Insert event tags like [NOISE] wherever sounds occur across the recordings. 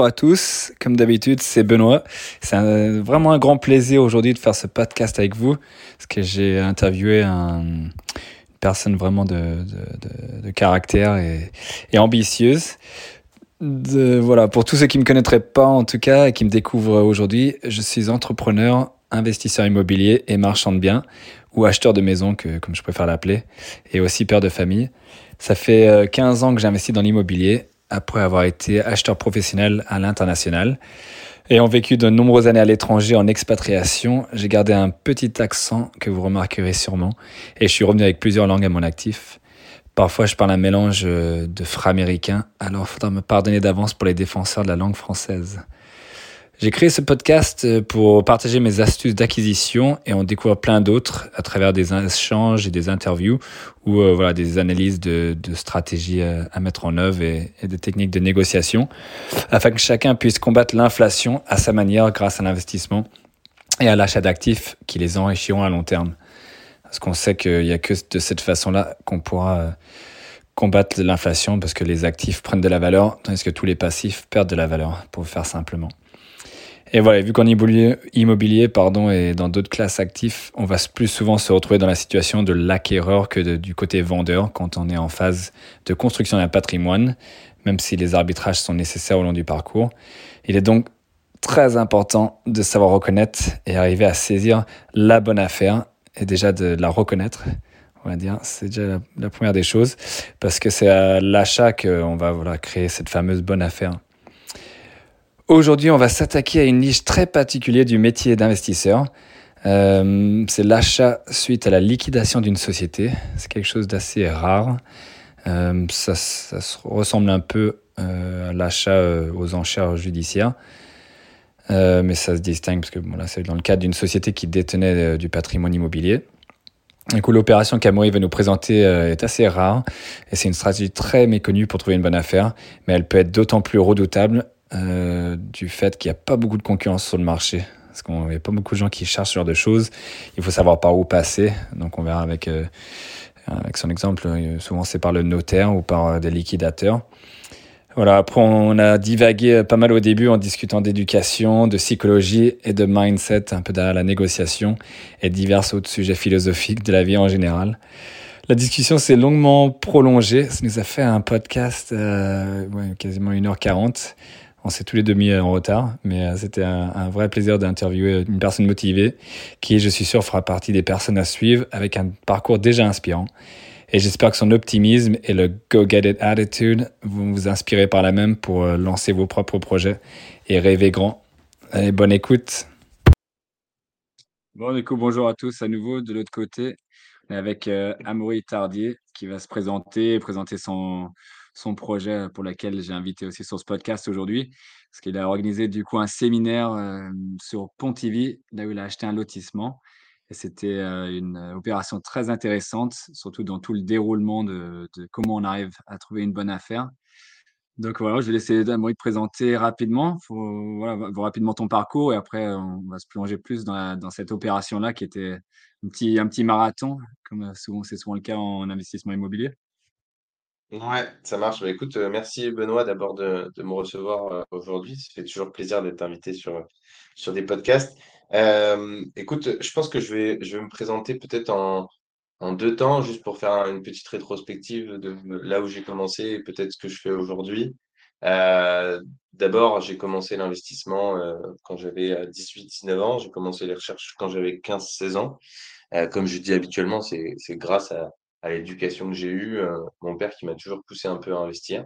Bonjour à tous, comme d'habitude c'est Benoît. C'est vraiment un grand plaisir aujourd'hui de faire ce podcast avec vous, parce que j'ai interviewé une personne vraiment de, caractère et, ambitieuse. voilà, pour tous ceux qui ne me connaîtraient pas en tout cas et qui me découvrent aujourd'hui, je suis entrepreneur, investisseur immobilier et marchand de biens, ou acheteur de maison, comme je préfère l'appeler, et aussi père de famille. Ça fait 15 euh, ans que j'investis dans l'immobilier après avoir été acheteur professionnel à l'international. Ayant vécu de nombreuses années à l'étranger en expatriation, j'ai gardé un petit accent que vous remarquerez sûrement et je suis revenu avec plusieurs langues à mon actif. Parfois, je parle un mélange de fra américain, alors faudra me pardonner d'avance pour les défenseurs de la langue française. J'ai créé ce podcast euh, pour partager mes astuces d'acquisition et on découvre plein d'autres à travers des échanges et des interviews ou euh, voilà des analyses de, de stratégies euh, à, mettre en œuvre et, et, de techniques de négociation afin que chacun puisse combattre l'inflation à sa manière grâce à l'investissement et à l'achat d'actifs qui les enrichiront à long terme. Parce qu'on sait qu'il n'y a que de cette façon-là qu'on pourra combattre l'inflation parce que les actifs prennent de la valeur tandis que tous les passifs perdent de la valeur, pour faire simplement. Et voilà, vu qu'en immobilier, pardon, et dans d'autres classes actifs, on va plus souvent se retrouver dans la situation de l'acquéreur que du côté vendeur quand on est en phase de construction d'un patrimoine, même si les arbitrages sont nécessaires au long du parcours. Il est donc très important de savoir reconnaître et arriver à saisir la bonne affaire et déjà de la reconnaître. On va dire, c'est déjà la, première des choses, parce que c'est à l'achat qu'on va voilà, créer cette fameuse bonne affaire. Aujourd'hui, on va s'attaquer à une niche très particulière du métier d'investisseur. Euh, c'est l'achat suite à la liquidation d'une société. C'est quelque chose d'assez rare. Euh, ça, ressemble un peu euh, à l'achat aux enchères judiciaires. mais ça se distingue parce que bon, c'est dans le cadre d'une société qui détenait du patrimoine immobilier. Du coup, l'opération qu'Amory va nous présenter est assez rare et c'est une stratégie très méconnue pour trouver une bonne affaire, mais elle peut être d'autant plus redoutable euh, du fait qu'il n'y a pas beaucoup de concurrence sur le marché. Parce qu'il n'y a pas beaucoup de gens qui cherchent ce genre de choses. Il faut savoir par où passer. Donc on verra avec, euh, avec son exemple. Euh, souvent c'est par le notaire ou par des liquidateurs. Voilà, après on a divagué pas mal au début en discutant d'éducation, de psychologie et de mindset, un peu derrière la négociation et divers autres sujets philosophiques de la vie en général. La discussion s'est longuement prolongée. Ça nous a fait un podcast quasiment 1h40. On s'est tous les demi en retard, mais euh, c'était un, vrai plaisir d'interviewer une personne motivée qui, je suis sûr, fera partie des personnes à suivre avec un parcours déjà inspirant. Et j'espère que son optimisme et le go-get-it attitude vont vous inspirer par la même pour euh, lancer vos propres projets et rêver grand. Allez, bonne écoute. Bon, du coup, bonjour à tous à nouveau de l'autre côté. On est avec euh, Amaury Tardier qui va se présenter, présenter son, son projet pour lequel j'ai invité aussi sur ce podcast aujourd'hui, parce qu'il a organisé du coup un séminaire euh, sur Pontivy, là où il a acheté un lotissement. Et c'était euh, une opération très intéressante, surtout dans tout le déroulement de, comment on arrive à trouver une bonne affaire. Donc voilà, je vais laisser Damory te présenter rapidement, voilà, rapidement ton parcours et après on va se plonger plus dans, dans cette opération-là qui était un petit, un petit marathon, comme souvent c'est souvent le cas en investissement immobilier. Ouais, ça marche. Bah, écoute, euh, merci Benoît d'abord de, de me recevoir euh, aujourd'hui. Ça fait toujours plaisir d'être invité sur, sur des podcasts. Euh, écoute, je pense que je vais, je vais me présenter peut-être en, en deux temps, juste pour faire une petite rétrospective de là où j'ai commencé et peut-être ce que je fais aujourd'hui. d'abord, j'ai commencé l'investissement quand j'avais 18-19 ans. J'ai commencé les recherches quand j'avais 15-16 ans. comme je dis habituellement, c'est grâce à, à l'éducation que j'ai eue, euh, mon père qui m'a toujours poussé un peu à investir.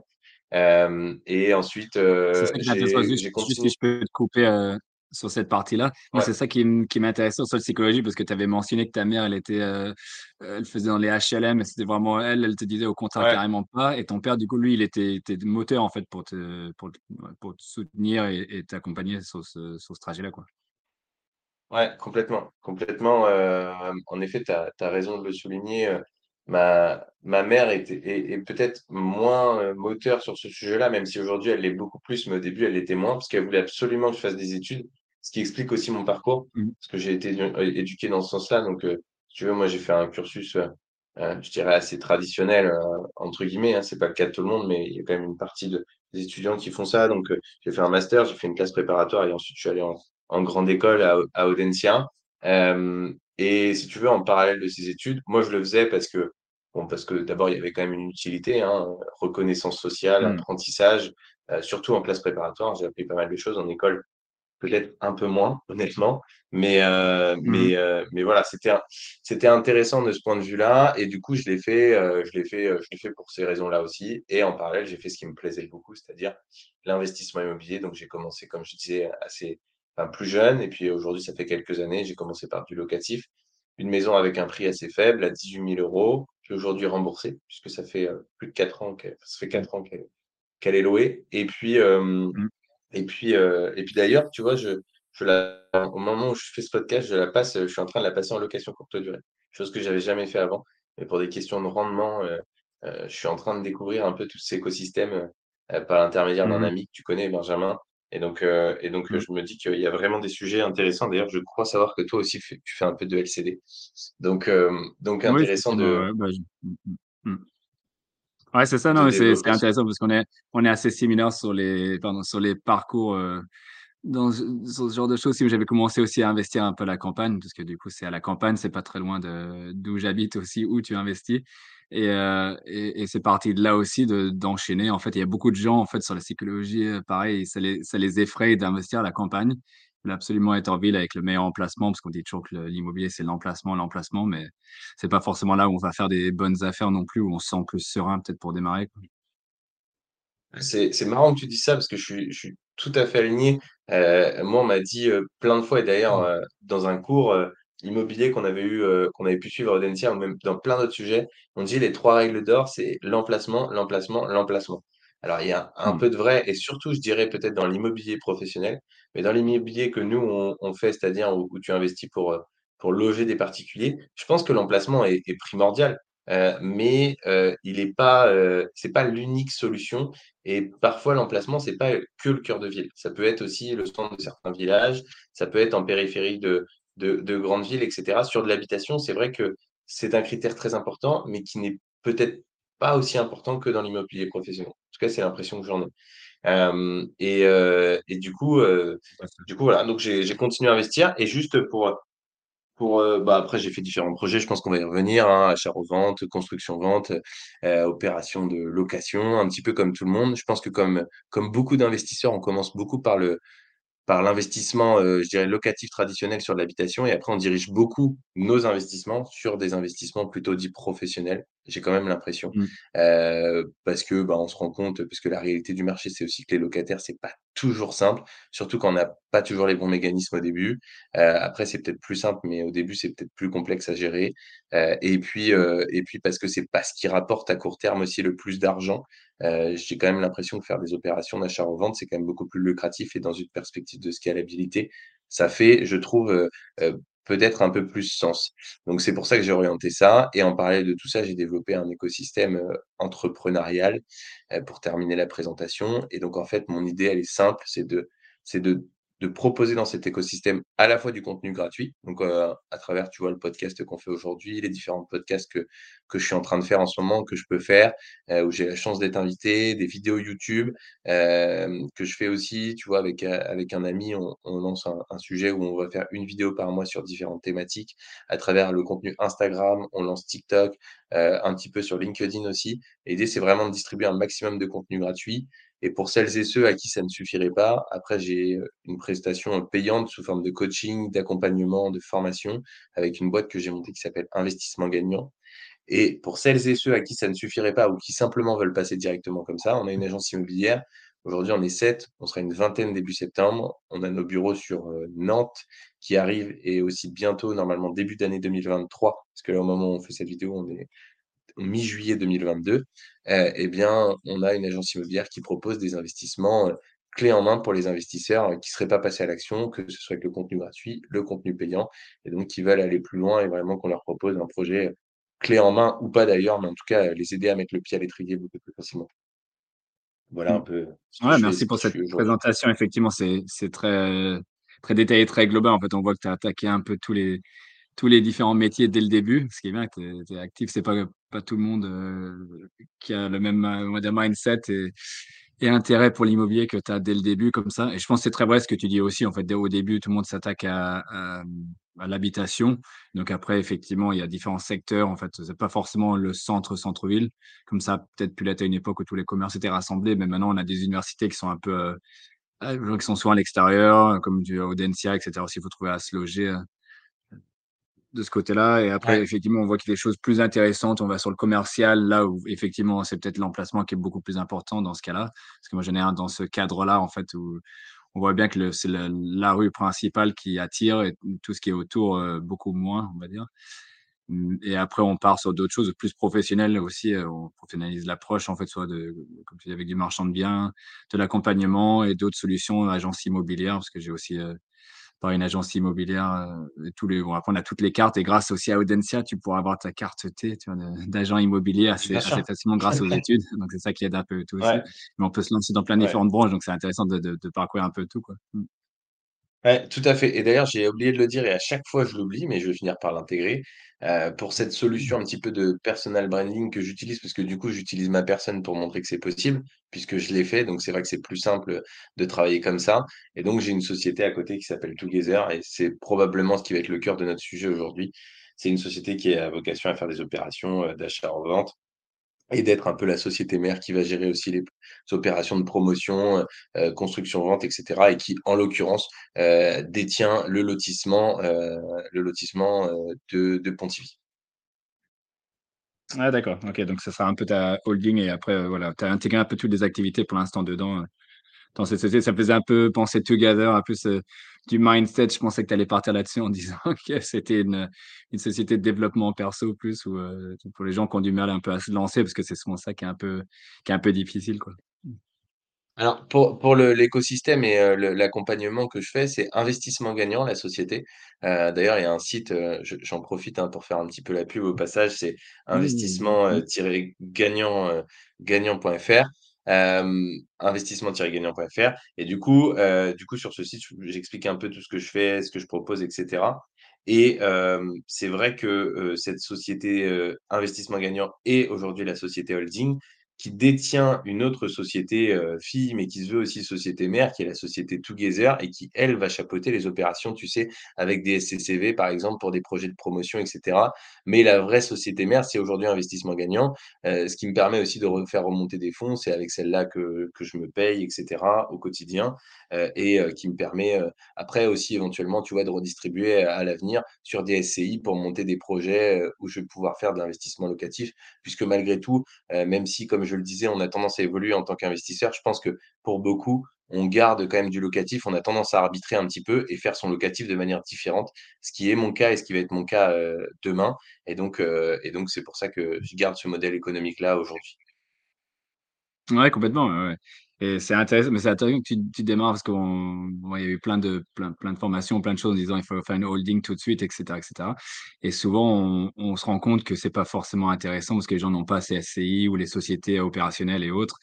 Euh, et ensuite, euh, j'ai continué. Si je peux te couper sur cette partie-là. Moi, c'est ça qui, qui m'intéressait sur la psychologie parce que tu avais mentionné que ta mère, elle était, elle faisait dans les HLM et c'était vraiment elle, elle te disait au contraire carrément pas. Et ton père, du coup, lui, il était, était moteur en fait pour te, pour, pour te soutenir et t'accompagner sur ce, sur ce trajet-là, quoi. Ouais, complètement, complètement. en effet, tu as, as, raison de le souligner ma, ma mère était, est, peut-être moins euh, moteur sur ce sujet-là, même si aujourd'hui elle l'est beaucoup plus, mais au début elle l'était moins, parce qu'elle voulait absolument que je fasse des études, ce qui explique aussi mon parcours, mmh. parce que j'ai été éduqué dans ce sens-là. Donc, euh, si tu veux, moi j'ai fait un cursus je dirais assez traditionnel, entre guillemets, hein. C'est pas le cas de tout le monde, mais il y a quand même une partie de des étudiants qui font ça. Donc, j'ai fait un master, j'ai fait une classe préparatoire et ensuite je suis allé en en grande école à à Audencia. Et si tu veux, en parallèle de ces études, moi je le faisais parce que bon, parce que d'abord il y avait quand même une utilité, hein, reconnaissance sociale, Mmh. apprentissage, surtout en classe préparatoire. J'ai appris pas mal de choses en école Peut-être un peu moins, honnêtement, mais Mmh mais mais voilà, c'était intéressant de ce point de vue-là et du coup, je l'ai fait, je l'ai fait, je l'ai fait pour ces raisons-là aussi et en parallèle, j'ai fait ce qui me plaisait beaucoup, c'est-à-dire l'investissement immobilier. Donc j'ai commencé, comme je disais, assez enfin, plus jeune et puis aujourd'hui, ça fait quelques années, j'ai commencé par du locatif. Une maison avec un prix assez faible à 18 000 €, qui est aujourd'hui remboursée puisque ça fait, heu, plus de 4 ans qu'elle ça fait Mmh. 4 ans qu'elle qu'elle est louée et puis, Mmh. et puis, heu et puis d'ailleurs, tu vois, je je la au moment où je fais ce podcast, je la passe, je suis en train de la passer en location courte durée, chose que j'avais jamais fait avant. Mais pour des questions de rendement, heu, je suis en train de découvrir un peu tout cet écosystème, par l'intermédiaire d'un Mmh ami que tu connais, Benjamin et donc heu et donc heu, Mmh. je me dis qu'il y a vraiment des sujets intéressants. D'ailleurs, je crois savoir que toi aussi tu fais un peu de LCD. Donc hem, donc intéressant de ouais, bah, je mmh mh. Mmh. Ouais, c'est ça, non, c'est intéressant parce qu'on est on est assez similaires sur les pardon, sur les parcours, dans sur ce genre de choses. Si j'avais commencé aussi à investir un peu à la campagne, parce que du coup, c'est à la campagne, c'est pas très loin de d'où j'habite aussi, où tu investis et heu et et c'est parti de là aussi de d'enchaîner. En fait, il y a beaucoup de gens, en fait, sur la psychologie, heu, pareil, ça les ça les effraie d'investir à la campagne. Ils veulent absolument être en ville avec le meilleur emplacement parce qu'on dit toujours que l'immobilier, c'est l'emplacement, l'emplacement, mais c'est pas forcément là où on va faire des bonnes affaires non plus, où on se sent plus serein peut-être pour démarrer. C'est marrant que tu dises ça parce que je suis je suis tout à fait aligné. Heu, moi, on m'a dit, plein de fois et d'ailleurs, Mmh. dans un cours, immobilier qu'on avait eu, heu, qu'on avait pu suivre à Audencia ou même dans plein d'autres sujets, on dit: «Les 3 règles d'or, c'est l'emplacement, l'emplacement, l'emplacement». Alors il y a un Mmh. peu de vrai et surtout, je dirais peut-être dans l'immobilier professionnel, mais dans l'immobilier que nous on on fait, c'est-à-dire où où tu investis pour, heu, pour loger des particuliers, je pense que l'emplacement est est primordial. Heu, mais, heu, il est pas, heu, c'est pas l'unique solution et parfois, l'emplacement, c'est pas que le cœur de ville. Ça peut être aussi le centre de certains villages, ça peut être en périphérie de de de grandes villes et cetera. Sur de l'habitation, c'est vrai que c'est un critère très important, mais qui n'est peut-être pas aussi important que dans l'immobilier professionnel. En tout cas, c'est l'impression que j'en ai. Hem et du coup, fait. du coup, voilà, donc j'ai continué à investir et juste pour, pour, heu, bah, après j'ai fait différents projets, je pense qu'on va y revenir, hein, achat-revente, construction-vente, heu, opération de location, un petit peu comme tout le monde. Je pense que comme comme beaucoup d'investisseurs, on commence beaucoup par le par l'investissement, heu, je dirais locatif traditionnel sur l'habitation et après on dirige beaucoup nos investissements sur des investissements plutôt dits professionnels. J'ai quand même l'impression, Mmh. heu, parce que, bah, on se rend compte parce que la réalité du marché, c'est aussi que les locataires, c'est pas toujours simple, surtout quand on n'a pas toujours les bons mécanismes au début. Heu, après c'est peut-être plus simple, mais au début, c'est peut-être plus complexe à gérer, heu et puis, Mmh. et puis parce que c'est pas ce qui rapporte à court terme aussi le plus d'argent. J'ai quand même l'impression que faire des opérations d'achat-revente, c'est quand même beaucoup plus lucratif et dans une perspective de scalabilité, ça fait, je trouve, heu, peut-être un peu plus sens. Donc c'est pour ça que j'ai orienté ça et en parallèle de tout ça, j'ai développé un écosystème, heu, entrepreneurial, heu, pour terminer la présentation et donc en fait, mon idée, elle est simple, c'est de c'est de de proposer dans cet écosystème à la fois du contenu gratuit, donc à travers, tu vois, le podcast qu'on fait aujourd'hui, les différents podcasts que que je suis en train de faire en ce moment, que je peux faire, où j'ai la chance d'être invité, des vidéos YouTube, que je fais aussi, tu vois, avec, avec un ami, on lance un un sujet où on va faire une vidéo par mois sur différentes thématiques. À travers le contenu Instagram, on lance TikTok, un petit peu sur LinkedIn aussi. L'idée, c'est vraiment de distribuer un maximum de contenu gratuit et pour celles et ceux à qui ça ne suffirait pas, après j'ai, heu, une prestation, payante sous forme de coaching, d'accompagnement, de formation avec une boîte que j'ai montée qui s'appelle Investissement Gagnant et pour celles et ceux à qui ça ne suffirait pas ou qui simplement veulent passer directement comme ça, on a une agence immobilière. Aujourd'hui, on est 7, on sera une vingtaine début septembre. On a nos bureaux sur, heu, Nantes qui arrivent et aussi bientôt, normalement début d'année 2023, parce que là, au moment où on fait cette vidéo, on est mi-juillet 2022. Heu et bien, on a une agence immobilière qui propose des investissements, heu, clés en main pour les investisseurs, heu, qui ne seraient pas passés à l'action, que ce soit avec le contenu gratuit, le contenu payant et donc qui veulent aller plus loin et vraiment qu'on leur propose un projet, clé en main ou pas d'ailleurs, mais en tout cas, les aider à mettre le pied à l'étrier beaucoup plus facilement. Voilà un Mmh. peu Ouais, fais merci pour cette présentation. Effectivement, c'est très très détaillé, très global. En fait, on voit que tu as attaqué un peu tous les tous les différents métiers dès le début. Ce qui est bien, tu es, actif, c'est pas, pas tout le monde euh, qui a le même euh, mindset et, et intérêt pour l'immobilier que tu as dès le début comme ça. Et je pense que c'est très vrai ce que tu dis aussi. En fait, dès au début, tout le monde s'attaque à, à, à l'habitation. Donc après, effectivement, il y a différents secteurs. En fait, c'est pas forcément le centre, centre-ville. Comme ça, peut-être pu l'être à une époque où tous les commerces étaient rassemblés. Mais maintenant, on a des universités qui sont un peu, euh, euh qui sont souvent à l'extérieur, comme du Audencia, etc. Aussi, il faut trouver à se loger euh, de ce côté-là. Et après, Ouais, effectivement, on voit qu'il y a des choses plus intéressantes. On va sur le commercial, là où effectivement, c'est peut-être l'emplacement qui est beaucoup plus important dans ce cas-là. Parce que moi, j'en ai un dans ce cadre-là, en fait, où on voit bien que le- c'est la, la rue principale qui attire et tout ce qui est autour, euh, beaucoup moins, on va dire. Hum, Et après, on part sur d'autres choses plus professionnelles aussi. euh, On professionnalise l'approche, en fait, soit de, comme tu dis, avec du marchand de biens, de l'accompagnement et d'autres solutions, agence immobilière, parce que j'ai aussi euh, par une agence immobilière. euh, tous les, bon, après, on a toutes les cartes et grâce aussi à Audencia, tu pourras avoir ta carte T, d'agent immobilier assez, assez facilement grâce aux [LAUGHS] études. Donc, c'est ça qui aide un peu tout aussi. Mais on peut se lancer dans plein de ouais. différentes branches, donc c'est intéressant de, de, de parcourir un peu tout, quoi. Ouais, tout à fait. Et d'ailleurs, j'ai oublié de le dire et à chaque fois je l'oublie, mais je vais finir par l'intégrer. Euh, pour cette solution un petit peu de personal branding que j'utilise, parce que du coup, j'utilise ma personne pour montrer que c'est possible, puisque je l'ai fait. Donc, c'est vrai que c'est plus simple de travailler comme ça. Et donc, j'ai une société à côté qui s'appelle Together et c'est probablement ce qui va être le cœur de notre sujet aujourd'hui. C'est une société qui a vocation à faire des opérations euh, d'achat-revente et d'être un peu la société mère qui va gérer aussi les opérations de promotion, heu heu, construction-vente et cetera et qui, en l'occurrence, heu, détient le lotissement, le lotissement, de Pontivy. Ah, d'accord. Ok, donc ça sera un peu ta holding et après, euh, voilà, tu as intégré un peu toutes les activités pour l'instant dedans. euh, dans cette société. Ça faisait un peu penser Together, un peu du mindset. Je pensais que tu allais partir là-dessus en disant [LAUGHS] que c'était une, une société de développement perso plus ou euh, pour les gens qui ont du mal un peu à se lancer parce que c'est souvent ça qui est un peu, qui est un peu difficile, quoi. Alors pour pour l'écosystème et le l'accompagnement que je fais, c'est Investissement Gagnant, la société. Heu, d'ailleurs, il y a un site, j'en profite, hein, pour faire un petit peu la pub au passage, c'est Mmh, hem, investissement-gagnant.fr et du coup, heu, du coup, sur ce site, j'explique un peu tout ce que je fais, ce que je propose et cetera. Et hem, c'est vrai que, cette société, Investissement Gagnant est aujourd'hui la société holding qui détient une autre société, heu, fille, mais qui se veut aussi société mère, qui est la société Together et qui, elle, va chapeauter les opérations, tu sais, avec des SCCV, par exemple, pour des projets de promotion et cetera. Mais la vraie société mère, c'est aujourd'hui Investissement Gagnant, heu, ce qui me permet aussi de re faire remonter des fonds. C'est avec celle-là que que je me paye et cetera, au quotidien, heu et qui me permet, après aussi éventuellement, tu vois, de redistribuer à l'avenir sur des SCI pour monter des projets, où je vais pouvoir faire de l'investissement locatif. Puisque malgré tout, même si, comme je le disais, on a tendance à évoluer en tant qu'investisseur, je pense que pour beaucoup, on garde quand même du locatif. On a tendance à arbitrer un petit peu et faire son locatif de manière différente, ce qui est mon cas et ce qui va être mon cas, heu, demain et donc heu et donc c'est pour ça que je garde ce modèle économique-là aujourd'hui. Ouais, complètement. Et c'est intéressant, mais c'est intéressant que tu, tu démarres parce qu'on, bon, y a eu plein de, plein, plein de formations, plein de choses en disant il faut faire une holding tout de suite, etc., etc. Et souvent, on, on se rend compte que c'est pas forcément intéressant parce que les gens n'ont pas assez SCI ou les sociétés opérationnelles et autres.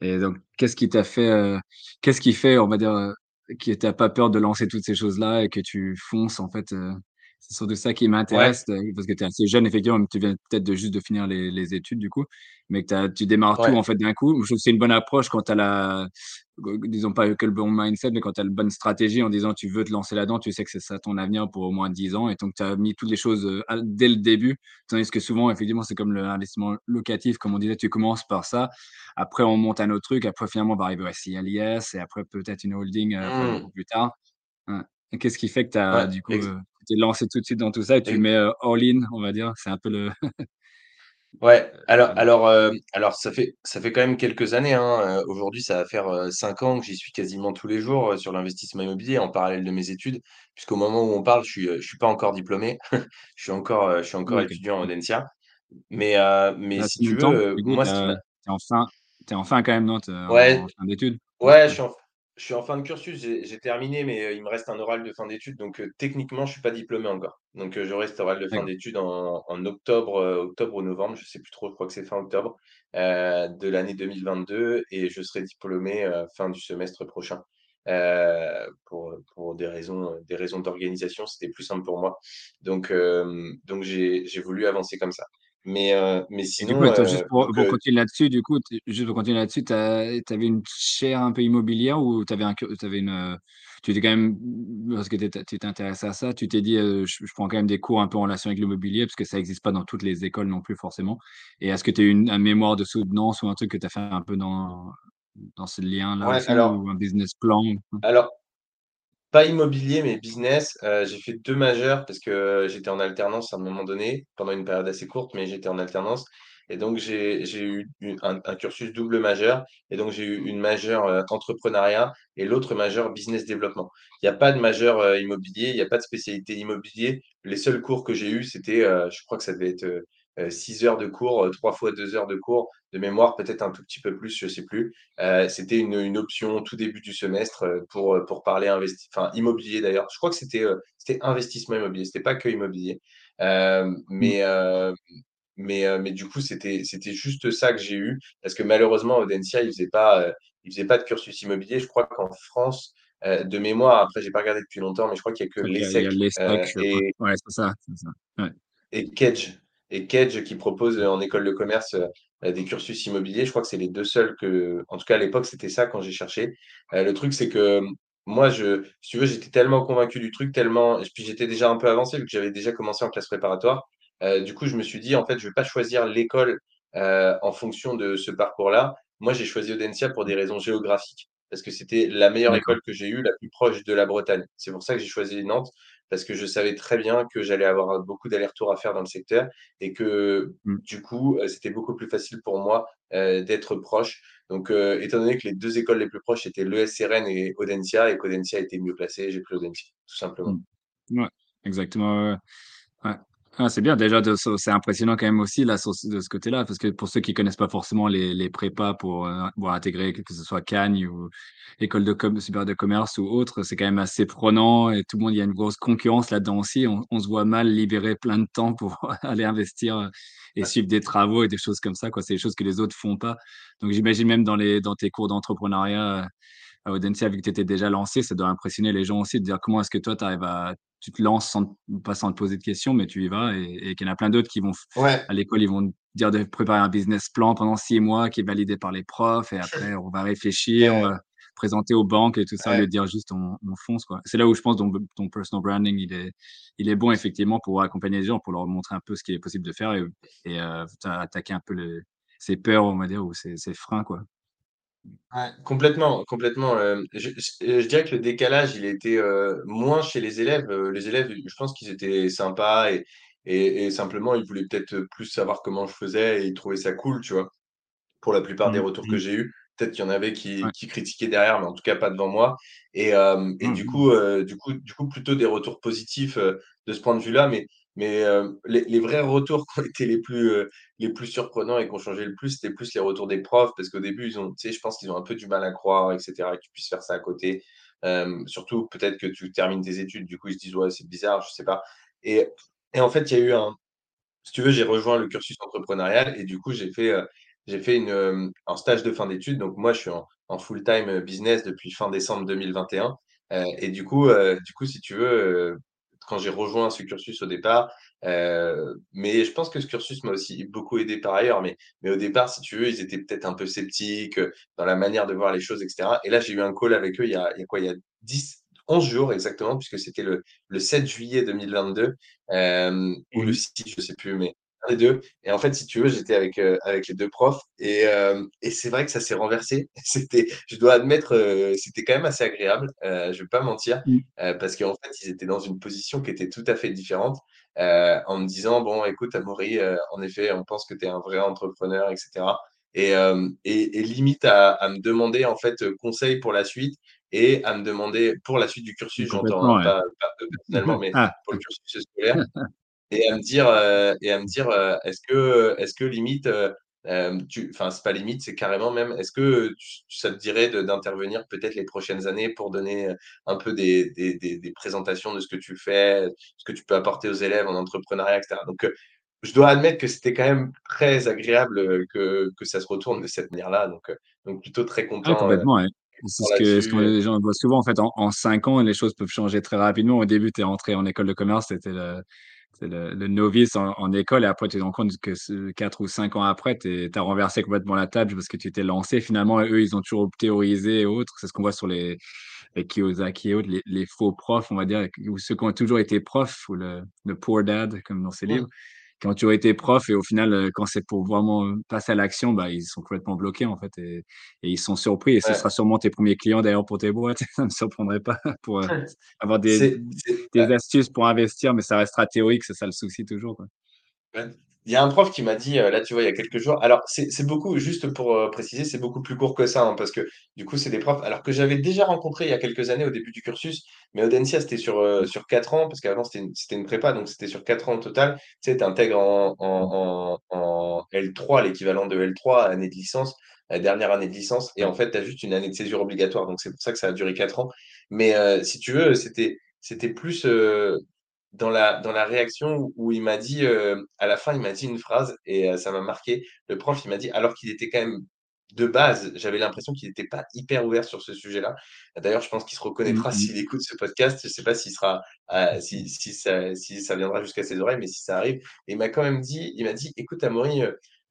Et donc, qu'est-ce qui t'a fait, euh, qu'est-ce qui fait, on va dire, euh, que t'as pas peur de lancer toutes ces choses-là et que tu fonces, en fait, euh, c'est surtout ça qui m'intéresse, euh, parce que tu es assez jeune, effectivement, mais tu viens peut-être de juste de finir les, les études, du coup, mais que tu démarres tout, en fait, d'un coup. Je trouve que c'est une bonne approche quand tu as la, disons pas que le bon mindset, mais quand tu as la bonne stratégie en disant tu veux te lancer là-dedans, tu sais que c'est ça ton avenir pour au moins 10 ans, et donc tu as mis toutes les choses euh, dès le début, tandis que souvent, effectivement, c'est comme l'investissement locatif, comme on disait, tu commences par ça, après, on monte un autre truc. Après, finalement, on va arriver à CILIS et après, peut-être une holding, Mmh. plus tard. Ouais. Qu'est-ce qui fait que tu as, Ouais, du coup, t'es lancé tout de suite dans tout ça et tu mets, heu, all in, on va dire? C'est un peu le [LAUGHS] Ouais, alors alors, heu, alors ça fait ça fait quand même quelques années, hein, heu, aujourd'hui ça va faire, 5 ans que j'y suis quasiment tous les jours, sur l'investissement immobilier en parallèle de mes études. Puisqu'au moment où on parle, je suis, heu, je suis pas encore diplômé. [LAUGHS] Je suis encore, je suis encore OK. étudiant en Audencia. Mais mais si tu temps? veux, moi tu es en fin tu es en fin quand même, non? Ouais, en fin d'études? Ouais, je suis en je suis en fin de cursus, j'ai j'ai terminé, mais heu, il me reste un oral de fin d'études, donc heu, techniquement, je suis pas diplômé encore. Donc j'aurai cet oral de fin D'accord. d'études en en octobre, heu, octobre ou novembre, je sais plus trop, je crois que c'est fin octobre, de l'année 2022 et je serai diplômé, fin du semestre prochain. pour, pour des raisons, des raisons d'organisation. C'était plus simple pour moi. Donc, donc j'ai voulu avancer comme ça. Mais, mais sinon. du coup, juste pour, continuer là-dessus, du coup, juste pour continuer là-dessus, tu avais une chaire un peu immobilière ou tu avais, un, avais une. Tu étais quand même, parce que tu intéressé à ça, tu t'es dit, je, prends quand même des cours un peu en relation avec l'immobilier, parce que ça n'existe pas dans toutes les écoles non plus, forcément. Et est-ce que tu as eu une, un mémoire de soutenance ou un truc que tu as fait un peu dans, dans ce lien-là alors, ou un business plan Alors, pas immobilier, mais business. Euh, j'ai fait deux majeurs parce que j'étais en alternance à un moment donné, pendant une période assez courte, mais j'étais en alternance. Et donc, j'ai eu un, cursus double majeur. Et donc, j'ai eu une majeure euh, entrepreneuriat et l'autre majeure business développement. Il n'y a pas de majeur euh, immobilier, il n'y a pas de spécialité immobilier. Les seuls cours que j'ai eus, c'était, je crois que ça devait être 6 heures de cours, 3 fois 2 heures de cours de mémoire, peut-être un tout petit peu plus, je ne sais plus. c'était une, une, option tout début du semestre pour, pour parler enfin, immobilier d'ailleurs. Je crois que c'était investissement immobilier, c'était pas que immobilier. mais, mais, mais du coup, c'était juste ça que j'ai eu, parce que malheureusement, Audencia, il ne faisait, pas, il faisait pas de cursus immobilier. Je crois qu'en France, de mémoire, après, j'ai pas regardé depuis longtemps, mais je crois qu'il n'y a que l'ESSEC et, ouais, ça, ça. et Kedge et Kedge qui propose en école de commerce euh, des cursus immobiliers. Je crois que c'est les deux seuls que, en tout cas à l'époque, c'était ça quand j'ai cherché. Euh, le truc, c'est que moi, je, si tu veux, j'étais tellement convaincu du truc, tellement, et puis j'étais déjà un peu avancé vu que j'avais déjà commencé en classe préparatoire. Euh, du coup, je me suis dit, en fait, je ne vais pas choisir l'école en fonction de ce parcours-là. Moi, j'ai choisi Audencia pour des raisons géographiques parce que c'était la meilleure école que j'ai eue, la plus proche de la Bretagne. C'est pour ça que j'ai choisi Nantes parce que je savais très bien que j'allais avoir beaucoup d'allers-retours à faire dans le secteur et que mmh. du coup, euh, c'était beaucoup plus facile pour moi euh, d'être proche. Donc, euh, étant donné que les deux écoles les plus proches étaient l'ESRN et Audencia, et qu'Audencia était mieux placé, j'ai pris Audencia, tout simplement. Mmh. Ouais, exactement. Ouais. Ah, c'est bien, déjà, c'est impressionnant quand même aussi là, de ce côté-là, parce que pour ceux qui connaissent pas forcément les, les prépas pour, euh, pour intégrer, que ce soit Cannes ou école de com supérieure de commerce ou autre, c'est quand même assez prenant et tout le monde, il y a une grosse concurrence là-dedans aussi. On, on, se voit mal libérer plein de temps pour [LAUGHS] aller investir euh, et suivre des travaux et des choses comme ça. C'est des choses que les autres font pas. Donc j'imagine même dans, les, dans tes cours d'entrepreneuriat à Audencia, vu que tu étais déjà lancé, ça doit impressionner les gens aussi de dire comment est-ce que toi, tu arrives à tu te lances sans, pas sans te poser de questions, mais tu y vas. Et, qu'il y en a plein d'autres qui vont, à l'école, ils vont dire de préparer un business plan pendant six mois qui est validé par les profs. Et [LAUGHS] après, on va réfléchir, on va présenter aux banques et tout ça, ouais. dire juste on, fonce. C'est là où je pense que ton, personal branding, il est, il est bon effectivement pour accompagner les gens, pour leur montrer un peu ce qui est possible de faire et, et euh, attaquer un peu les, ses peurs, on va dire, ou ses, ses freins. quoi. Ouais, complètement, complètement. Euh, je, je- dirais que le décalage, il était euh, moins chez les élèves. Euh, les élèves, je pense qu'ils étaient sympas et, et, et simplement, ils voulaient peut-être plus savoir comment je faisais et ils trouvaient ça cool, tu vois, pour la plupart des Mmh, retours que mmh. j'ai eus. Peut-être qu'il y en avait qui, Ouais. qui critiquaient derrière, mais en tout cas pas devant moi. Et, et Mmh, du coup, du coup, du coup, plutôt des retours positifs de ce point de vue-là. Mais, mais les, les vrais retours qui ont été les plus, les plus surprenants et qui ont changé le plus, c'était plus les retours des profs, parce qu'au début, ils ont, je pense qu'ils ont un peu du mal à croire, etc., que tu puisses faire ça à côté. surtout, peut-être que tu termines tes études, du coup, ils se disent, ouais, c'est bizarre, je sais pas. Et, et en fait, il y a eu un, si tu veux, j'ai rejoint le cursus entrepreneurial et du coup, j'ai fait, j'ai fait une, un stage de fin d'études. Donc, moi, je suis en, full-time business depuis fin décembre 2021. Euh, et du coup, euh, du coup, si tu veux, euh, quand j'ai rejoint ce cursus au départ, euh, mais je pense que ce cursus m'a aussi beaucoup aidé par ailleurs. Mais, mais au départ, si tu veux, ils étaient peut-être un peu sceptiques dans la manière de voir les choses, etc. Et là, j'ai eu un call avec eux il y a, il y a quoi? Il y a 10, 11 jours exactement, puisque c'était le, le 7 juillet 2022, euh, ou le Mmh 6, je sais plus, mais des deux. Et en fait, si tu veux, j'étais avec, euh, avec les deux profs et, euh, et c'est vrai que ça s'est renversé. [LAUGHS] C'était, je dois admettre, euh, c'était quand même assez agréable, je vais pas mentir, euh, parce qu'en fait, ils étaient dans une position qui était tout à fait différente, en me disant, bon, écoute, Amaury, en effet, on pense que tu es un vrai entrepreneur, etc. Et, et, et limite à, à me demander, en fait, conseil pour la suite et à me demander, pour la suite du cursus, j'entends, hein, ouais. pas, pas personnellement, [LAUGHS] mais Ah, pour le cursus scolaire, [LAUGHS] et à me dire, euh, et à me dire euh, est-ce que, est-ce que limite, euh, euh, tu, enfin, c'est pas limite, c'est carrément même, est-ce que tu- ça te dirait d'intervenir peut-être les prochaines années pour donner un peu des, des, des, des présentations de ce que tu fais, ce que tu peux apporter aux élèves en entrepreneuriat, etc. Donc, je dois admettre que c'était quand même très agréable que, que ça se retourne de cette manière-là. Donc, donc plutôt très ah, content, euh, complètement, ouais. C'est ce que, ce que les gens voient souvent. En fait, en, en cinq ans, les choses peuvent changer très rapidement. Au début, tu es entré en école de commerce, le, le, le, novice en, en, école, et après, tu te rends compte que quatre ou cinq ans après, tu as renversé complètement la table parce que tu t'es lancé. Finalement, eux, ils ont toujours théorisé et autres. C'est ce qu'on voit sur les, les Kiyosaki et autres, les, les, faux profs, on va dire, ou ceux qui ont toujours été profs, ou le, le poor dad, comme dans ces livres qui ont toujours été profs et au final, euh, quand c'est pour vraiment passer à l'action, bah, ils sont complètement bloqués en fait et, et ils sont surpris. Et ce sera sûrement tes premiers clients d'ailleurs pour tes boîtes. [LAUGHS] ça ne me surprendrait pas pour euh, avoir des, des astuces pour investir, mais ça restera théorique, c'est ça le souci toujours. Quoi. Il y a un prof qui m'a dit, euh, là, tu vois, il y a quelques jours. Alors, c'est beaucoup, juste pour euh, préciser, c'est beaucoup plus court que ça, hein, parce que du coup, c'est des profs. Alors que j'avais déjà rencontré il y a quelques années au début du cursus, mais Audencia, c'était sur, euh, sur 4 ans, parce qu'avant, c'était une, prépa, donc c'était sur 4 ans au total. Tu sais, tu intègres en, en, en, L3, l'équivalent de L3, année de licence, la dernière année de licence, et en fait, tu as juste une année de césure obligatoire, donc c'est pour ça que ça a duré 4 ans. Mais si tu veux, c'était plus dans la, dans la réaction où, il m'a dit, euh, à la fin, il m'a dit une phrase et euh, ça m'a marqué. Le prof, il m'a dit, alors qu'il était quand même de base, j'avais l'impression qu'il n'était pas hyper ouvert sur ce sujet-là. D'ailleurs, je pense qu'il se reconnaîtra mmh, mmh. s'il écoute ce podcast. Je ne sais pas s'il sera, euh, si, si, ça, si ça viendra jusqu'à ses oreilles, mais si ça arrive. Et il m'a quand même dit, il m'a dit, écoute, Amaury,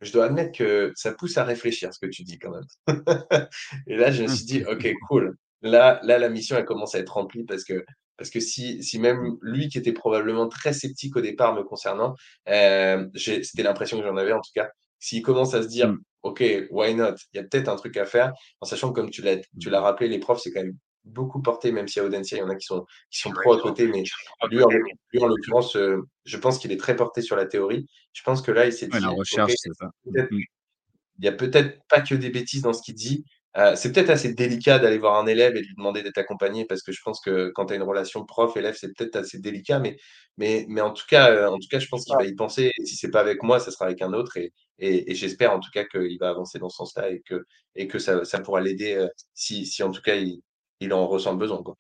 je dois admettre que ça pousse à réfléchir ce que tu dis quand même. [LAUGHS] et là, je me suis dit, ok, cool. Là, là, la mission, elle commence à être remplie parce que parce que si, si même lui, qui était probablement très sceptique au départ me concernant, euh, c'était l'impression que j'en avais en tout cas, s'il commence à se dire, mmh. OK, why not? Il y a peut-être un truc à faire, en sachant que comme tu l'as, tu l'as rappelé, les profs, c'est quand même beaucoup porté, même si à Audencia, il y en a qui sont, qui sont pro à côté, mais lui, en, l'occurrence, euh, je pense qu'il est très porté sur la théorie. Je pense que là, il s'est dit, la recherche, c'est ça. Mmh. Il n'y a peut-être pas que des bêtises dans ce qu'il dit, euh, c'est peut-être assez délicat d'aller voir un élève et de lui demander d'être accompagné parce que je pense que quand tu as une relation prof-élève, c'est peut-être assez délicat, mais, mais, mais en, tout cas, euh, en tout cas, je pense qu'il va y penser. Et si c'est pas avec moi, ça sera avec un autre. Et, et, j'espère en tout cas qu'il va avancer dans ce sens-là et que, et que ça, ça pourra l'aider euh, si, si en tout cas il, il en ressent le besoin. Quoi.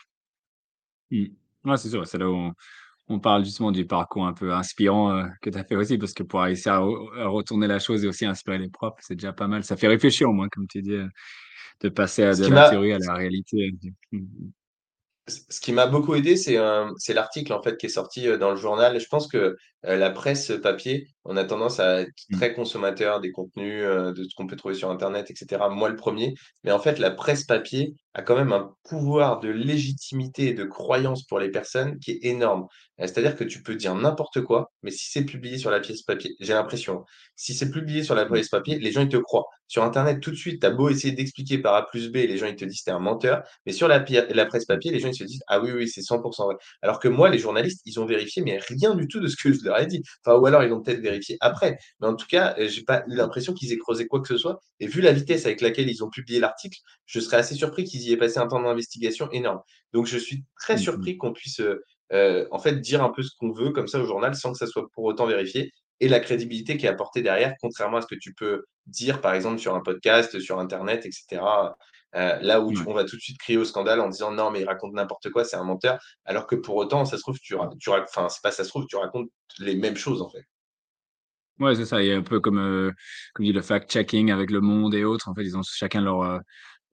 Mmh. Ouais, c'est sûr, c'est là où on, parle justement du parcours un peu inspirant que tu as fait aussi, parce que pour réussir à, à, retourner la chose et aussi inspirer les profs, c'est déjà pas mal. Ça fait réfléchir au moins, comme tu dis de passer à de la théorie à la réalité. Mmh, mmh. Ce qui m'a beaucoup aidé, c'est l'article en fait qui est sorti dans le journal. Je pense que la presse papier, on a tendance à être mmh. très consommateur des contenus, de ce qu'on peut trouver sur Internet, etc. Moi, le premier. Mais en fait, la presse papier a quand même un pouvoir de légitimité et de croyance pour les personnes qui est énorme. C'est-à-dire que tu peux dire n'importe quoi, mais si c'est publié sur la pièce papier, j'ai l'impression, si c'est publié sur la pièce papier, les gens ils te croient. Sur Internet, tout de suite, tu as beau essayer d'expliquer par A plus B, les gens ils te disent que tu es un menteur, mais sur la, la presse papier, les gens ils se disent ah oui, oui, c'est 100% vrai. Alors que moi, les journalistes, ils ont vérifié, mais rien du tout de ce que je leur ai dit. Enfin, ou alors ils l'ont peut-être vérifié après. Mais en tout cas, euh, j'ai pas eu l'impression qu'ils aient creusé quoi que ce soit. Et vu la vitesse avec laquelle ils ont publié l'article, je serais assez surpris qu'ils y aient passé un temps d'investigation énorme. Donc je suis très mmh, surpris qu'on puisse euh, en fait dire un peu ce qu'on veut comme ça au journal sans que ça soit pour autant vérifié et la crédibilité qui est apportée derrière, contrairement à ce que tu peux dire, par exemple, sur un podcast, sur Internet, etc. Euh, là où on va tout de suite crier au scandale en disant non, mais il raconte n'importe quoi, c'est un menteur. Alors que pour autant, ça se trouve, tu, tu enfin, c'est pas ça se trouve, tu racontes les mêmes choses en fait. Ouais, c'est ça. A un peu comme, euh, comme dit le fact-checking avec le monde et autres. En fait, ils ont chacun leur,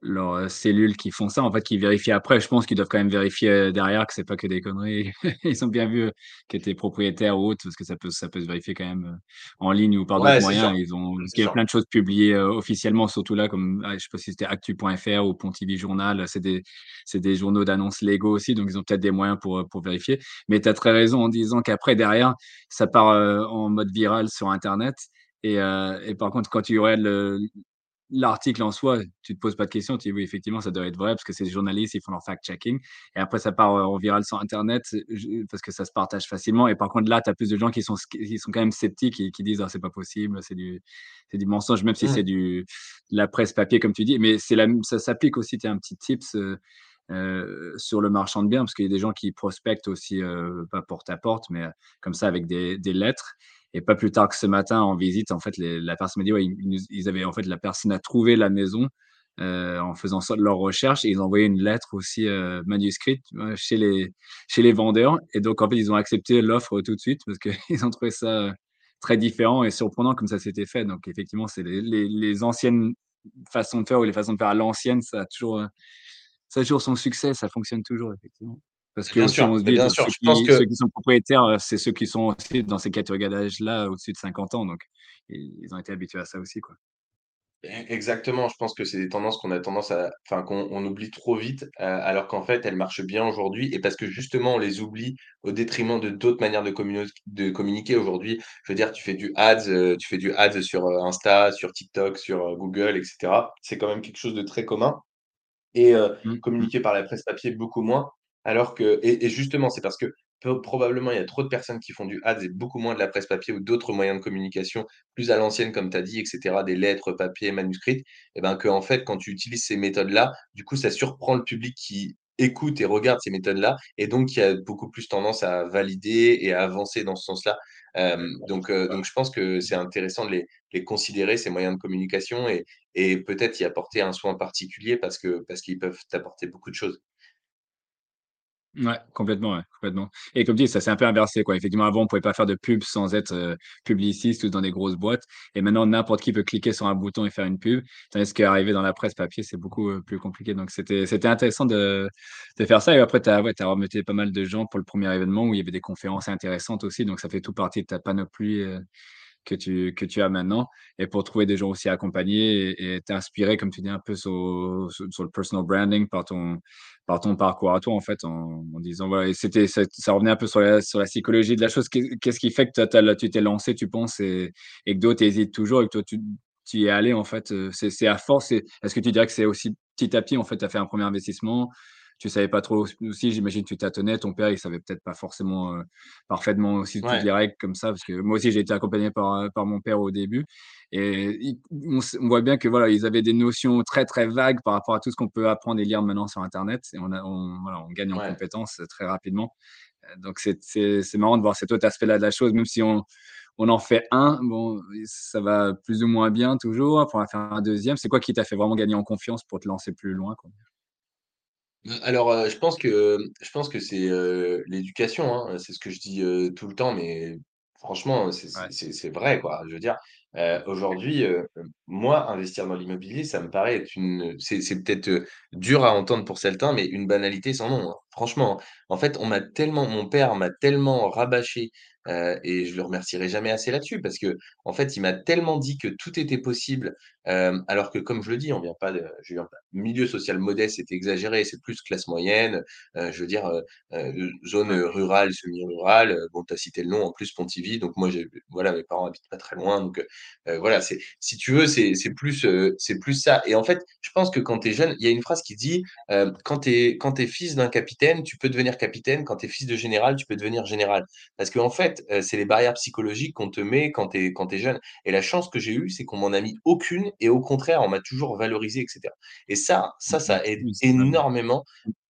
leurs euh, cellules qui font ça, en fait, qui vérifient après. Je pense qu'ils doivent quand même vérifier euh, derrière que c'est pas que des conneries. [LAUGHS] Ils ont bien vu que tu es propriétaire ou autre, parce que ça peut, ça peut se vérifier quand même euh, en ligne ou par d'autres moyens. Ils ont, parce qu'il y a plein de choses publiées officiellement, surtout là, comme, ah, je sais pas si c'était actu.fr ou Pontivy Journal. C'est des, c'est des journaux d'annonces légaux aussi, donc ils ont peut-être des moyens pour, pour vérifier. Mais tu as très raison en disant qu'après, derrière, ça part en mode viral sur Internet. Et, et, par contre, quand tu aurais le, l'article en soi, tu te poses pas de questions, tu dis oui, effectivement, ça doit être vrai parce que c'est des journalistes, ils font leur fact-checking. Et après, ça part en viral sur Internet parce que ça se partage facilement. Et par contre, là, tu as plus de gens qui sont, qui sont quand même sceptiques et qui disent ah, c'est pas possible, c'est du, du mensonge, même si mmh. c'est du, de la presse papier, comme tu dis. Mais la, ça s'applique aussi, tu as un petit tips. Euh, euh, sur le marchand de biens, parce qu'il y a des gens qui prospectent aussi, euh, pas porte à porte, mais comme ça avec des, des lettres. Et pas plus tard que ce matin, en visite, en fait, la personne m'a dit, ouais, ils, avaient, en fait, la personne a trouvé la maison euh, en faisant ça, leur recherche et ils ont envoyé une lettre aussi euh, manuscrite euh, chez, les, chez les vendeurs. Et donc, en fait, ils ont accepté l'offre tout de suite parce qu'ils [LAUGHS] ont trouvé ça très différent et surprenant comme ça s'était fait. Donc, effectivement, c'est les, les, les, anciennes façons de faire ou les façons de faire à l'ancienne, ça a toujours ça a toujours son succès, ça fonctionne toujours, effectivement. Parce que Bien sûr, on se dit, bien sûr, ceux je pense que ceux qui sont propriétaires, euh, c'est ceux qui sont aussi dans ces catégories d'âge-là, au-dessus de 50 ans. Donc, ils ont été habitués à ça aussi, quoi. E exactement, je pense que c'est des tendances qu'on a tendance à enfin, qu'on on oublie trop vite, heu, alors qu'en fait, elles marchent bien aujourd'hui et parce que justement, on les oublie au détriment de d'autres manières de communiquer aujourd'hui. Je veux dire, tu fais du ads, heu, tu fais du ads sur, Insta, sur TikTok, sur, Google et cetera. C'est quand même quelque chose de très commun. Et Mmh mh. communiquer par la presse papier beaucoup moins. Alors que et et justement, c'est parce que peu probablement il y a trop de personnes qui font du ads et beaucoup moins de la presse papier ou d'autres moyens de communication plus à l'ancienne comme tu as dit et cetera, des lettres, papier, manuscrites et ben, qu'en fait quand tu utilises ces méthodes-là, du coup ça surprend le public qui écoute et regarde ces méthodes-là et donc qui a beaucoup plus tendance à valider et à avancer dans ce sens-là. Hem, donc heu, donc je pense que c'est intéressant de les les considérer ces moyens de communication et et peut-être y apporter un soin particulier parce que parce qu'ils peuvent t'apporter beaucoup de choses. Ouais, complètement, ouais, complètement. Et comme tu dis, ça s'est un peu inversé, quoi. Effectivement, avant, on pouvait pas faire de pub sans être, heu, publiciste ou dans des grosses boîtes et maintenant n'importe qui peut cliquer sur un bouton et faire une pub. Tandis qu'arriver dans la presse papier, c'est beaucoup, heu, plus compliqué. Donc c'était c'était intéressant de de faire ça et après tu as ouais, as remonté pas mal de gens pour le premier événement où il y avait des conférences intéressantes aussi, donc ça fait tout partie de ta panoplie, heu, que tu que tu as maintenant et pour trouver des gens aussi accompagnés et t'inspirer, comme tu dis, un peu sur sur le personal branding par ton par ton parcours à toi, en fait, en en disant voilà et c'était ça revenait un peu sur la sur la psychologie de la chose. Qu'est qu'est-ce qui fait que tu t'es lancé, tu penses et et que d'autres hésitent toujours et que toi, tu tu y es allé, en fait, heu, c'est à force, est-ce que tu dirais que c'est aussi petit à petit, en fait, tu as fait un premier investissement, tu savais pas trop aussi, j'imagine, tu tâtonnais, ton père, il savait peut-être pas forcément, heu, parfaitement aussi toutes Ouais, les règles comme ça, parce que moi aussi j'ai été accompagné par, heu, par mon père au début et il on voit bien que voilà, ils avaient des notions très, très vagues par rapport à tout ce qu'on peut apprendre et lire maintenant sur internet et on a on voilà, on gagne en ouais. compétences, heu, très rapidement. Donc c'est c'est c'est marrant de voir cet autre aspect-là de la chose, même si on on en fait un, bon, ça va plus ou moins bien toujours, on va faire un deuxième. C'est quoi qui t'a fait vraiment gagner en confiance pour te lancer plus loin, quoi? Heu, alors, heu, je pense que, je pense que c'est, heu, l'éducation, hein. C'est ce que je dis, heu, tout le temps, mais franchement, c'est c'est Ouais. c'est c'est vrai, quoi. Je veux dire, heu, aujourd'hui, heu, moi, investir dans l'immobilier, ça me paraît être une, c'est peut-être, heu, dur à entendre pour certains, mais une banalité sans nom, hein. Franchement, hein. En fait, on m'a tellement mon père m'a tellement rabâché, heu et je le remercierai jamais assez là-dessus parce que en fait, il m'a tellement dit que tout était possible, hem, alors que comme je le dis, on vient pas de je viens pas milieu social modeste, c'est exagéré, c'est plus classe moyenne, je veux dire, zone, rurale, semi-rurale, bon, tu as cité le nom en plus Pontivy, donc moi voilà, mes parents habitent pas très loin, donc voilà, c'est si tu veux, c'est c'est plus, heu, c'est plus ça. Et en fait, je pense que quand tu es jeune, il y a une phrase qui dit, heu: «Quand tu es quand tu es fils d'un capitaine, tu peux devenir capitaine, quand tu es fils de général, tu peux devenir général». Parce qu'en fait, heu, c'est les barrières psychologiques qu'on te met quand tu es quand tu es jeune. Et la chance que j'ai eue, c'est qu'on m'en a mis aucune et au contraire, on m'a toujours valorisé et cetera. Et ça ça, ça aide énormément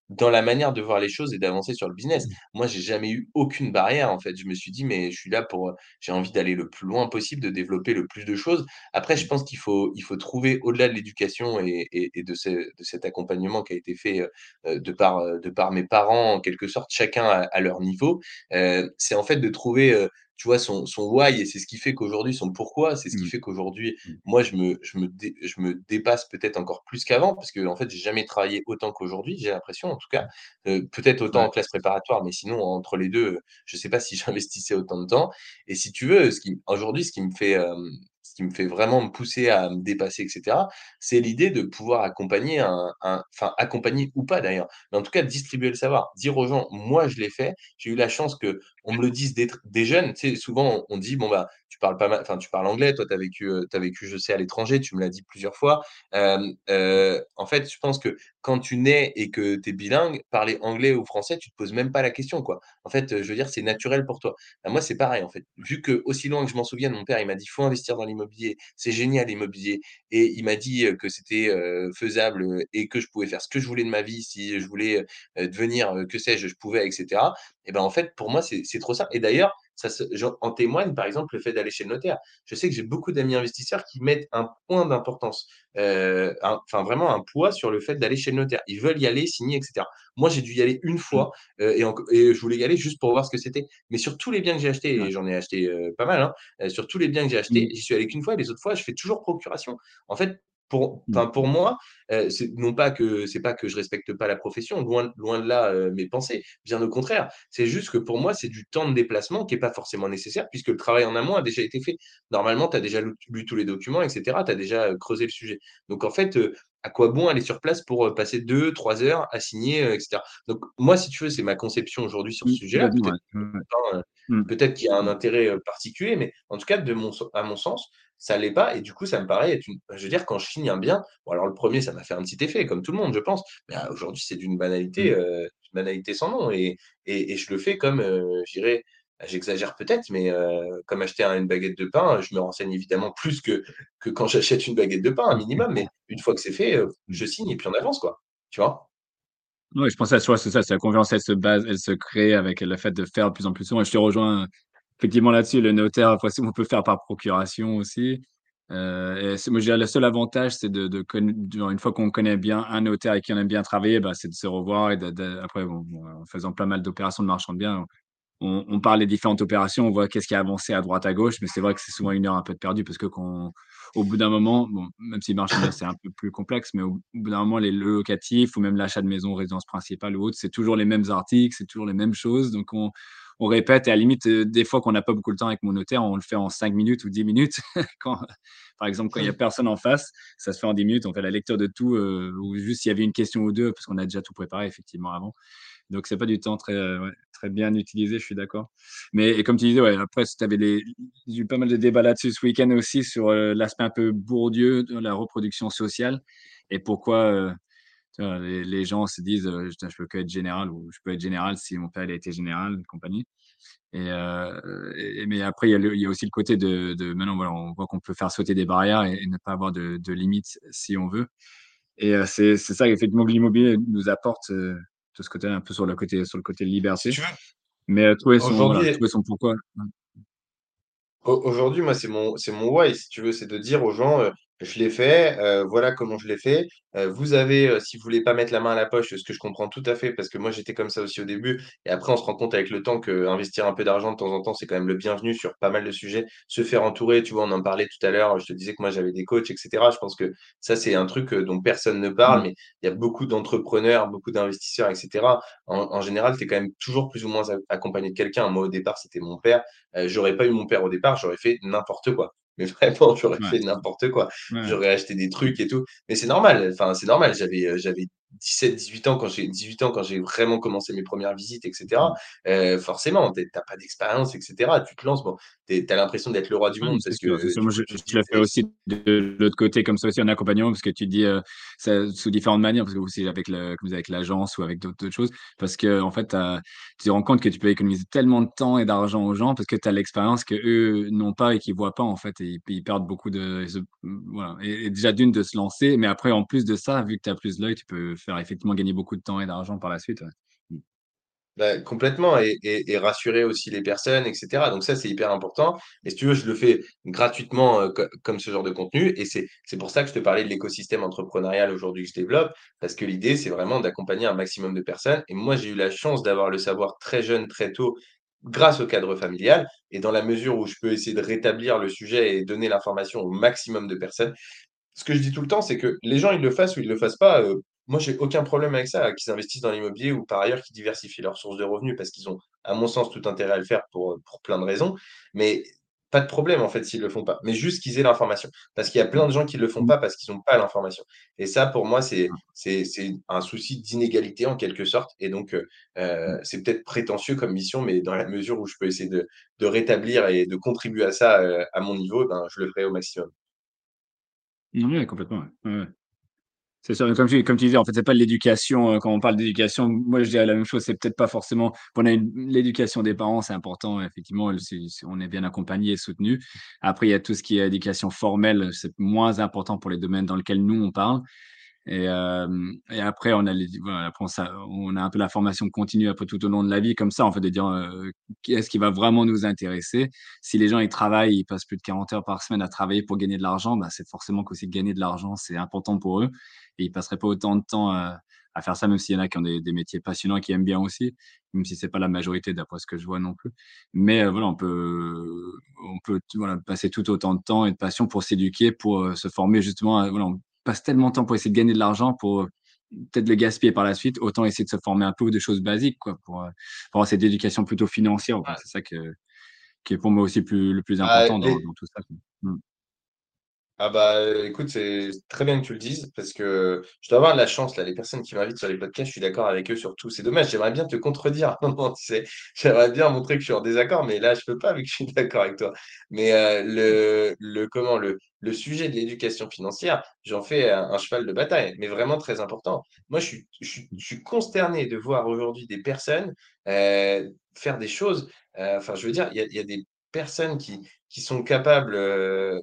dans la manière de voir les choses et d'avancer sur le business. Moi, j'ai jamais eu aucune barrière, en fait. Je me suis dit: «Mais je suis là pour, j'ai envie d'aller le plus loin possible, de développer le plus de choses». Après, je Mmh. pense qu'il faut il faut trouver au-delà de l'éducation et et et de ce de cet accompagnement qui a été fait, heu, de par, heu, de par mes parents, en quelque sorte, chacun à à leur niveau. Heu, c'est en fait de trouver, tu vois, son son why et c'est ce qui fait qu'aujourd'hui son pourquoi, c'est ce qui Mmh. fait qu'aujourd'hui, Mmh. moi, je me je me dé je me dépasse peut-être encore plus qu'avant parce qu'en fait, j'ai jamais travaillé autant qu'aujourd'hui, j'ai l'impression en tout cas. Heu, peut-être autant Ouais. en classe préparatoire, mais sinon entre les 2, heu, je sais pas si [LAUGHS] j'investissais autant de temps et si tu veux, ce qui aujourd'hui, ce qui me fait, me fait vraiment me pousser à me dépasser et cetera, c'est l'idée de pouvoir accompagner un enfin accompagner ou pas d'ailleurs, mais en tout cas distribuer le savoir. Dire aux gens: «Moi, je l'ai fait». J'ai eu la chance qu'on me le dise dès tr dès jeune. Tu sais, souvent on on dit: «Bon, bah, parles pas mal enfin tu parles anglais, toi tu as vécu, as vécu, je sais, à l'étranger», tu me l'as dit plusieurs fois. En fait, je pense que quand tu nais et que tu es bilingue, parler anglais ou français, tu te poses même pas la question, quoi. En fait, je veux dire, c'est naturel pour toi. Bah, moi, c'est pareil, en fait. Vu que aussi loin que je m'en souvienne, mon père, il m'a dit: «Faut investir dans l'immobilier, c'est génial l'immobilier» et il m'a dit, que c'était, faisable, et que je pouvais faire ce que je voulais de ma vie. Si je voulais, devenir, que sais-je, je pouvais et cetera et ben, en fait, pour moi, c'est trop ça et d'ailleurs, ça se en témoigne, par exemple, le fait d'aller chez le notaire. Je sais que j'ai beaucoup d'amis investisseurs qui mettent un point d'importance un enfin vraiment un poids sur le fait d'aller chez le notaire. Ils veulent y aller, signer et cetera. Moi, j'ai dû y aller une Mmh. fois, et enc et je voulais y aller juste pour voir ce que c'était. Mais sur tous les biens que j'ai achetés et j'en ai acheté, heu, pas mal, hein, sur tous les biens que j'ai achetés, Mmh. j'y suis allé qu'une fois et les autres fois, je fais toujours procuration. En fait, pour, Mmh. pour moi, euh, c'est non pas que c'est pas que je respecte pas la profession, loin, loin de là euh, mes pensées, bien au contraire. C'est juste que pour moi, c'est du temps de déplacement qui est pas forcément nécessaire puisque le travail en amont a déjà été fait. Normalement, tu as déjà lu, lu tous les documents, etc. Tu as déjà euh, creusé le sujet. Donc en fait, euh, à quoi bon aller sur place pour passer deux, trois heures à signer, etc. Donc moi, si tu veux, c'est ma conception aujourd'hui sur ce Mmh, sujet-là. complètement, Peut-être ouais. Qu'il y a un intérêt particulier, mais en tout cas, de mon, à mon sens, ça l'est pas. Et du coup, ça me paraît être une... Je veux dire, quand je signe un bien, bon, alors le premier, ça m'a fait un petit effet, comme tout le monde, je pense. Mais ah, aujourd'hui, c'est d'une banalité, Mmh. euh, d'une banalité sans nom. Et, et, et je le fais comme, euh, je dirais, j'exagère peut-être, mais euh, comme acheter un- une baguette de pain, je me renseigne évidemment plus que, que quand j'achète une baguette de pain, un minimum. Mais une fois que c'est fait, euh, Mmh. je signe et puis on avance, quoi. Tu vois? Ouais, je pense à soi, c'est ça, c'est la confiance, elle se base, elle se crée avec le fait de faire de plus en plus souvent. Et je te rejoins effectivement là-dessus. Le notaire, on peut faire par procuration aussi. Euh, et moi, je le seul avantage, c'est de, une fois qu'on connaît bien un notaire et qu'on aime bien travailler, bah, c'est de se revoir et de, après, bon, en faisant pas mal d'opérations de marchand de biens, on, parle des différentes opérations, on voit qu'est-ce qui a avancé à droite, à gauche, mais c'est vrai que c'est souvent une heure un peu de perdu parce que quand, au bout d'un moment, même si marché de biens, c'est un peu plus complexe, mais au bout d'un moment, les locatifs ou même l'achat de maison, résidence principale ou autre, c'est toujours les mêmes articles, c'est toujours les mêmes choses. Donc, on, on répète et à la limite, euh, des fois qu'on n'a pas beaucoup de temps avec mon notaire, on le fait en 5 minutes ou 10 minutes. [LAUGHS] quand, par exemple, quand il n'y a personne en face, ça se fait en 10 minutes, on fait la lecture de tout, euh, ou juste s'il y avait une question ou deux, parce qu'on a déjà tout préparé effectivement avant. Donc, c'est pas du temps très, euh, bien utilisé, je suis d'accord. Mais comme tu disais, ouais, après, tu avais eu pas mal de débats là-dessus ce week-end aussi sur l'aspect un peu bourdieu de la reproduction sociale et pourquoi les, les gens se disent euh, je, peux que être général ou je peux être général si mon père il a été général, et compagnie. Et, euh, et- mais après, il y, a le- il y a aussi le côté de, de maintenant, voilà, on voit qu'on peut faire sauter des barrières et, et ne pas avoir de, de limites si on veut. Et euh, c'est ça, effectivement, que l'immobilier nous apporte, tout ce côté un peu sur le côté, sur le côté liberté. tu veux, Mais trouver son, voilà, trouver son pourquoi. Au- Aujourd'hui, moi, c'est mon, c'est mon why, si tu veux, c'est de dire aux gens, je l'ai fait, euh, voilà comment je l'ai fait. Euh, vous avez, euh, si vous voulez pas mettre la main à la poche, ce que je comprends tout à fait, parce que moi, j'étais comme ça aussi au début. Et après, on se rend compte avec le temps que investir un peu d'argent de temps en temps, c'est quand même le bienvenu sur pas mal de sujets. Se faire entourer, tu vois, on en parlait tout à l'heure. Je te disais que moi, j'avais des coachs, etc. Je pense que ça, c'est un truc dont personne ne parle, Mm. mais il y a beaucoup d'entrepreneurs, beaucoup d'investisseurs, etc. En, en général, tu es quand même toujours plus ou moins accompagné de quelqu'un. Moi, au départ, c'était mon père. Euh, j'aurais pas eu mon père au départ, j'aurais fait n'importe quoi. Mais vraiment, j'aurais Ouais, fait n'importe quoi. ouais, J'aurais acheté des trucs et tout. Mais c'est normal. Enfin, c'est normal. J'avais, euh, j'avais 17, 18 ans quand j'ai 18 ans quand j'ai vraiment commencé mes premières visites, etc. mm. Euh, forcément, t'es- t'as pas d'expérience, etc. Tu te lances, bon, t'es- t'as l'impression d'être le roi du Ouais, monde parce que tu Moi, je, je fais passe. aussi de l'autre côté, comme ça aussi en accompagnement, parce que tu dis euh, ça, sous différentes manières, parce que aussi avec le, avec l'agence ou avec d'autres choses, parce que en fait, tu te rends compte que tu peux économiser tellement de temps et d'argent aux gens parce que tu as l'expérience que eux n'ont pas et qu'ils voient pas en fait, et ils, ils perdent beaucoup de, se- voilà. Et, et déjà d'une de se lancer, mais après en plus de ça, vu que tu as plus l'œil, tu peux faire effectivement gagner beaucoup de temps et d'argent par la suite. ouais. Mm. Bah, complètement, et, rassurer aussi les personnes, etc. Donc ça, c'est hyper important. Et si tu veux, je le fais gratuitement euh, co- comme ce genre de contenu. Et c'est, pour ça que je te parlais de l'écosystème entrepreneurial aujourd'hui que je développe, parce que l'idée, c'est vraiment d'accompagner un maximum de personnes. Et moi, j'ai eu la chance d'avoir le savoir très jeune, très tôt, grâce au cadre familial. Et dans la mesure où je peux essayer de rétablir le sujet et donner l'information au maximum de personnes, ce que je dis tout le temps, c'est que les gens, ils le fassent ou ils le fassent pas. euh, moi, j'ai aucun problème avec ça, qu'ils investissent dans l'immobilier ou par ailleurs qu'ils diversifient leurs sources de revenus parce qu'ils ont, à mon sens, tout intérêt à le faire pour, pour plein de raisons. Mais pas de problème, en fait, s'ils le font pas. Mais juste qu'ils aient l'information. Parce qu'il y a plein de gens qui le font Mm. pas parce qu'ils n'ont pas l'information. Et ça, pour moi, c'est, c'est, un souci d'inégalité en quelque sorte. Et donc, euh, euh, Mm. c'est peut-être prétentieux comme mission, mais dans la mesure où je peux essayer de, de rétablir et de contribuer à ça euh, à mon niveau, ben, je le ferai au maximum. Oui, complètement. ouais. C'est sûr, comme tu, comme disais, en fait, c'est pas l'éducation. euh, Quand on parle d'éducation, moi, je dirais la même chose. C'est peut-être pas forcément. L'éducation des parents, c'est important. Effectivement, on est bien accompagné et soutenu. Après, il y a tout ce qui est éducation formelle. C'est moins important pour les domaines dans lesquels nous on parle. Et, euh, et après, on a, les, voilà, on, a un peu la formation continue après tout au long de la vie, comme ça, en fait, de dire euh, qu'est-ce qui va vraiment nous intéresser. Si les gens ils travaillent, ils passent plus de 40 heures par semaine à travailler pour gagner de l'argent, bah, c'est forcément qu'aussi gagner de l'argent, c'est important pour eux. Et ils passeraient pas autant de temps à, à faire ça, même s'il y en a qui ont des, des métiers passionnants qui aiment bien aussi, même si c'est pas la majorité d'après ce que je vois non plus. Mais euh, voilà, on peut, on peut voilà, passer tout autant de temps et de passion pour s'éduquer, pour euh, se former justement. voilà, passes tellement de temps pour essayer de gagner de l'argent pour peut-être le gaspiller par la suite, autant essayer de se former un peu ou des choses basiques, quoi, pour, pour avoir cette éducation plutôt financière. C'est ça que, qui est pour moi aussi plus, le plus Bah, important dans tout ça. Ah bah euh, écoute, c'est très bien que tu le dises parce que je dois avoir de la chance là. Les personnes qui m'invitent sur les podcasts, je suis d'accord avec eux sur tout. C'est dommage, j'aimerais bien te contredire. [LAUGHS] Tu sais, j'aimerais bien montrer que je suis en désaccord, mais là je peux pas vu que je suis [LAUGHS] d'accord avec toi. Mais euh, le, le comment le, le sujet de l'éducation financière, j'en fais un, un cheval de bataille, mais vraiment très important. Moi, je suis, je suis, consterné de voir aujourd'hui des personnes euh, faire des choses. euh, Enfin, je veux dire, il y y a des personnes qui sont capables,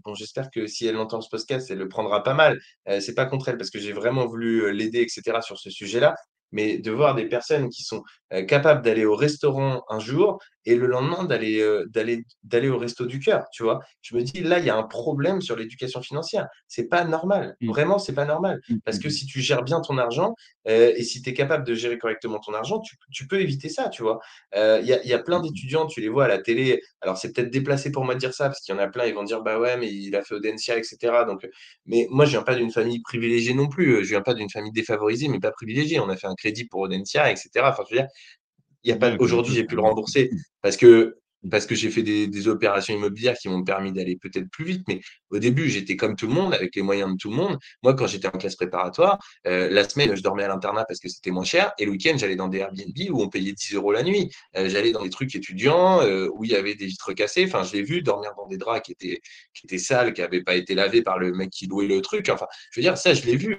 bon j'espère que si elle entend ce podcast, elle le prendra pas mal. Heu, c'est pas contre elle parce que j'ai vraiment voulu, heu, l'aider et cetera sur ce sujet-là. Mais de voir des personnes qui sont, heu, capables d'aller au restaurant un jour et le lendemain d'aller, heu, d'aller d'aller au resto du cœur, tu vois? Je me dis: «Là, il y a un problème sur l'éducation financière». C'est pas normal, Mm. vraiment, c'est pas normal. Mm. Parce que Mm. si tu gères bien ton argent, heu et si tu es capable de gérer correctement ton argent, tu tu peux éviter ça, tu vois? Heu, il y a il y a plein d'étudiants, tu les vois à la télé, alors c'est peut-être déplacé pour moi de dire ça, parce qu'il y en a plein, ils vont dire: «Bah ouais, mais il a fait Audencia et cetera», donc mais moi je viens pas d'une famille privilégiée non plus, je viens pas d'une famille défavorisée, mais pas privilégiée. On a fait un crédit pour Audencia et cetera. Enfin, je veux dire, il y a pas aujourd'hui, j'ai pu le rembourser parce que parce que j'ai fait des des opérations immobilières qui m'ont permis d'aller peut-être plus vite. Mais au début, j'étais comme tout le monde, avec les moyens de tout le monde. Moi, quand j'étais en classe préparatoire, heu, la semaine, je dormais à l'internat parce que c'était moins cher et le week-end, j'allais dans des Airbnb où on payait 10 euros la nuit. Heu, j'allais dans des trucs étudiants, heu, où il y avait des vitres cassées. Enfin, je l'ai vu dormir dans des draps qui étaient qui étaient sales, qui n'avaient pas été lavés par le mec qui louait le truc. Enfin, je veux dire, ça, je l'ai vu,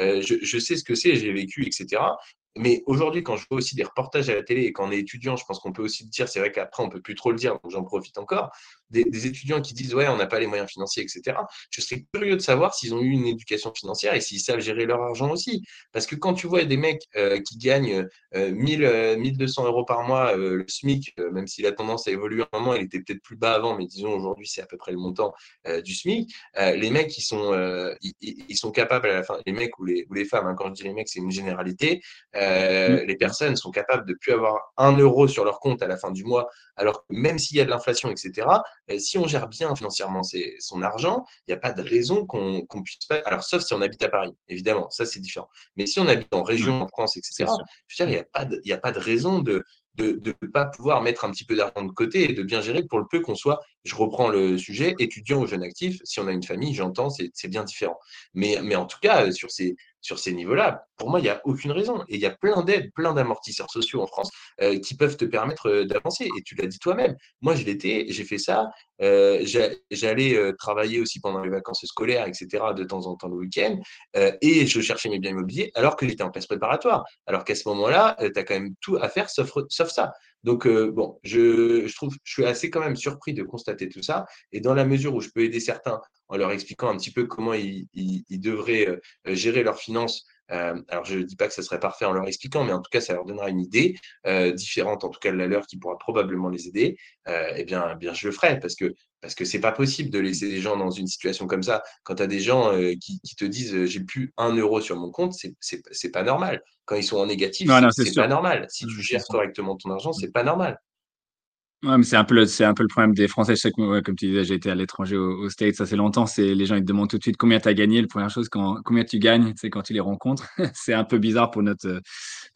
je je sais ce que c'est, j'ai vécu et cetera. Mais aujourd'hui, quand je vois aussi des reportages à la télé et quand on est étudiant, je pense qu'on peut aussi le dire, c'est vrai qu'après, on peut plus trop le dire, donc j'en profite encore, des, étudiants qui disent ouais, on n'a pas les moyens financiers, etc. Je serais curieux de savoir s'ils ont eu une éducation financière et s'ils savent gérer leur argent aussi. Parce que quand tu vois des mecs euh, qui gagnent euh, 1000, euh, 1200 euros par mois, euh, le SMIC, euh, même s'il a tendance à évoluer un moment, il était peut-être plus bas avant, mais disons aujourd'hui, c'est à peu près le montant euh, du SMIC. Euh, les mecs, ils sont, euh, ils, sont capables à la fin, les mecs ou les, femmes, hein, quand je dis les mecs, c'est une généralité. Euh, les personnes sont capables de plus avoir un euro sur leur compte à la fin du mois, alors que même s'il y a de l'inflation, etc., euh, si on gère bien financièrement ses, son argent, il n'y a pas de raison qu'on qu puisse pas. Alors, sauf si on habite à Paris, évidemment, ça c'est différent. Mais si on habite en région, Ouais, en France, etc., sûr. je veux dire, il n'y a, pas de- il y a pas de raison de de ne pas pouvoir mettre un petit peu d'argent de côté et de bien gérer pour le peu qu'on soit, je reprends le sujet, étudiant ou jeune actif, si on a une famille, j'entends, c'est bien différent. Mais, en tout cas, euh, sur ces, niveaux-là, pour moi, il n'y a aucune raison. Et il y a plein d'aides, plein d'amortisseurs sociaux en France euh, qui peuvent te permettre euh, d'avancer. Et tu l'as dit toi-même. Moi, je l'étais, j'ai fait ça. J'a- J'allais travailler aussi pendant les vacances scolaires, etc., de temps en temps le week-end. et je cherchais mes biens immobiliers alors que j'étais en classe préparatoire. Alors qu'à ce moment-là, tu as quand même tout à faire sauf ça. Donc, euh, bon, je, trouve, je suis assez quand même surpris de constater tout ça. Et dans la mesure où je peux aider certains en leur expliquant un petit peu comment ils devraient euh, gérer leurs finances. Euh, alors, je ne dis pas que ça serait parfait en leur expliquant, mais en tout cas, ça leur donnera une idée euh, différente, en tout cas de la leur, qui pourra probablement les aider. Euh, eh bien, eh bien, je le ferai parce que parce que c'est pas possible de laisser des gens dans une situation comme ça. Quand tu as des gens euh, qui, qui, te disent euh, j'ai plus un euro sur mon compte, c'est c'est pas normal. Quand ils sont en négatif, c'est pas normal. Si tu gères correctement ton argent, c'est pas normal. Ouais, mais c'est un peu le, c'est un peu le problème des Français. Je sais que, ouais, comme tu disais, j'ai été à l'étranger au- aux States assez longtemps. C'est les gens ils te demandent tout de suite combien tu as gagné. La première chose, quand, combien tu gagnes, c'est quand tu les rencontres. [LAUGHS] c'est un peu bizarre pour notre,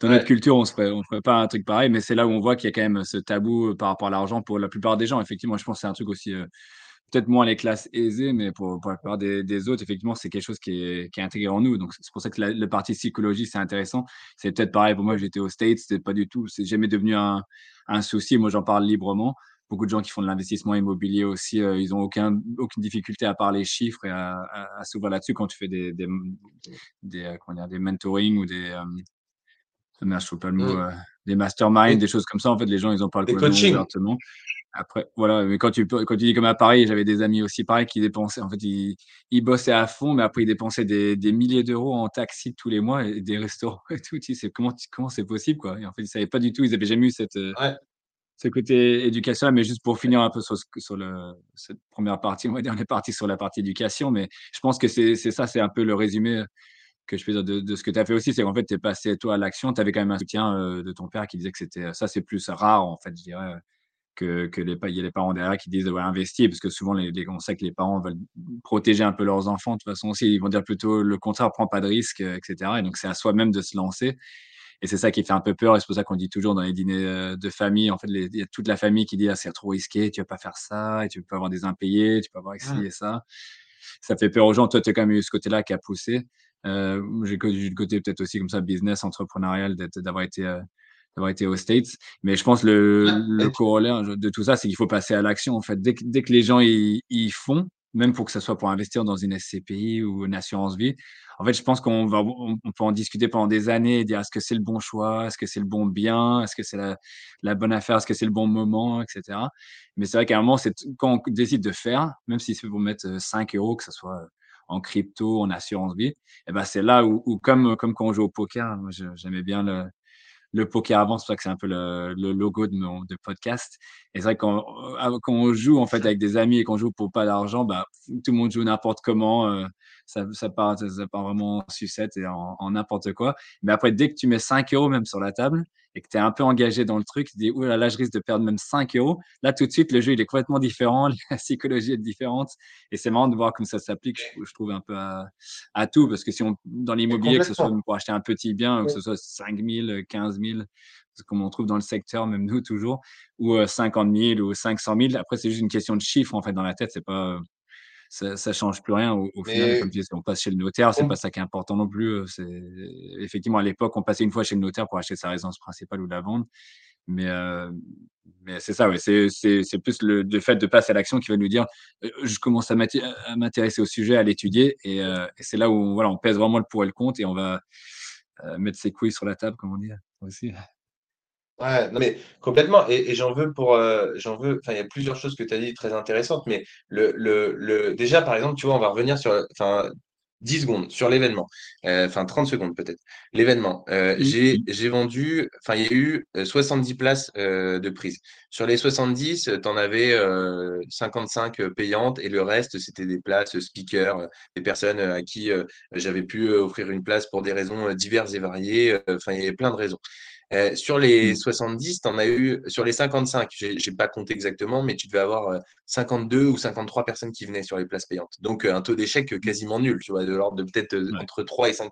dans notre culture, on se ferait, on ferait pas un truc pareil, mais c'est là où on voit qu'il y a quand même ce tabou euh, par rapport à l'argent pour la plupart des gens. Effectivement, je pense que c'est un truc aussi, euh, peut-être moins les classes aisées, mais pour, pour la plupart des, des autres, effectivement, c'est quelque chose qui est, qui est intégré en nous. Donc, c'est pour ça que la, le parti psychologie, c'est intéressant. C'est peut-être pareil pour moi, j'étais aux States, c'était pas du tout, c'est jamais devenu un, un souci. Moi, j'en parle librement. Beaucoup de gens qui font de l'investissement immobilier aussi, euh, ils n'ont aucun, aucune difficulté à parler chiffres et à, à, à s'ouvrir là-dessus quand tu fais des, des, des, euh, comment dire, des mentoring ou des, euh, je ne trouve pas le mot, Mm. euh, des masterminds, des choses comme ça. En fait, les gens, ils en parlent complètement. Après, voilà, mais quand tu, quand tu dis comme à Paris, j'avais des amis aussi pareil qui dépensaient, en fait, ils, ils bossaient à fond, mais après, ils dépensaient des, des milliers d'euros en taxi tous les mois et des restaurants [LAUGHS] et tout. Tu sais, comment, comment c'est possible, quoi? Et en fait, ils savaient pas du tout, ils avaient jamais eu cette, euh, Ouais. ce côté éducation, mais juste pour finir un peu sur, sur le, cette première partie, on va dire, on est parti sur la partie éducation, mais je pense que c'est c'est ça, c'est un peu le résumé que je fais de, de ce que tu as fait aussi, c'est qu'en fait, tu es passé toi à l'action, tu avais quand même un soutien euh, de ton père qui disait que c'était ça, c'est plus rare, en fait, je dirais que, que les, y a les parents derrière qui disent ouais, investir, parce que souvent, les, on sait que les parents veulent protéger un peu leurs enfants. De toute façon, aussi, ils vont dire plutôt le contraire, prends pas de risque, etc. Et donc, c'est à soi-même de se lancer. Et c'est ça qui fait un peu peur. Et c'est pour ça qu'on dit toujours dans les dîners euh, de famille, en fait, il y a toute la famille qui dit ah, c'est trop risqué, tu vas pas faire ça, et tu peux avoir des impayés, tu peux avoir ci et ça. Ça fait peur aux gens. Toi, tu as quand même eu ce côté-là qui a poussé. Euh, j'ai eu le côté peut-être aussi comme ça, business, entrepreneurial, d'avoir été euh, d'avoir été aux States. Mais je pense le, le corollaire de tout ça, c'est qu'il faut passer à l'action. En fait, dès que, dès que les gens ils, font, même pour que ce soit pour investir dans une SCPI ou une assurance vie, en fait, je pense qu'on va, on, peut en discuter pendant des années et dire est-ce que c'est le bon choix, est-ce que c'est le bon bien, est-ce que c'est la, la, bonne affaire, est-ce que c'est le bon moment, etc. Mais c'est vrai qu'à un moment, c'est quand on décide de faire, même si c'est pour mettre 5 euros, que ce soit en crypto, en assurance vie, et eh ben c'est là où, où, comme, comme quand on joue au poker, j'aimais bien le, le poker avant, c'est pour que c'est un peu le, logo de mon de podcast. Et c'est vrai quand, euh, quand on joue en fait avec des amis et qu'on joue pour pas d'argent, bah, tout le monde joue n'importe comment. Euh, ça, ça, part, ça, part vraiment en sucette et en n'importe quoi. Mais après, dès que tu mets 5 euros même sur la table, et que tu es un peu engagé dans le truc, tu dis, ouh là là, je risque de perdre même 5 euros. Là, tout de suite, le jeu, il est complètement différent, [LAUGHS] la psychologie est différente. Et c'est marrant de voir comme ça s'applique, je, trouve, un peu à, tout. Parce que si on, dans l'immobilier, que ce soit pour acheter un petit bien, que ce soit 5 000, 15 000, comme on trouve dans le secteur, même nous toujours, ou 50 000 ou 500 000, après, c'est juste une question de chiffres, en fait, dans la tête. C'est pas, ça, ça change plus rien au, final. Comme tu dis, on passe chez le notaire, c'est pas ça qui est important non plus. Euh, c'est effectivement à l'époque, on passait une fois chez le notaire pour acheter sa résidence principale ou la vendre. Mais, euh, mais c'est ça, ouais. c'est plus le, fait de passer à l'action qui va nous dire euh, je commence à m'intéresser au sujet, à l'étudier, et, c'est là où voilà, on pèse vraiment le pour et le contre et on va mettre ses couilles sur la table, comme on dit aussi. Ouais, non mais complètement. Et, j'en veux pour, euh, j'en veux. Enfin, il y a plusieurs choses que tu as dit très intéressantes, mais le, le, le, déjà, par exemple, tu vois, on va revenir sur, enfin, 10 secondes sur l'événement, euh, enfin 30 secondes peut-être. L'événement, euh, j'ai, j'ai vendu, enfin, il y a eu 70 places de prise. Sur les 70, tu en avais 55 payantes et le reste, c'était des places speakers, des personnes à qui j'avais pu offrir une place pour des raisons diverses et variées. Enfin, il y avait plein de raisons. Euh, sur les 70, tu en as eu, sur les 55, je n'ai pas compté exactement, mais tu devais avoir 52 euh, ou 53 personnes qui venaient sur les places payantes. Donc, euh, un taux d'échec quasiment nul, tu vois, de l'ordre de peut-être entre 3 et 5%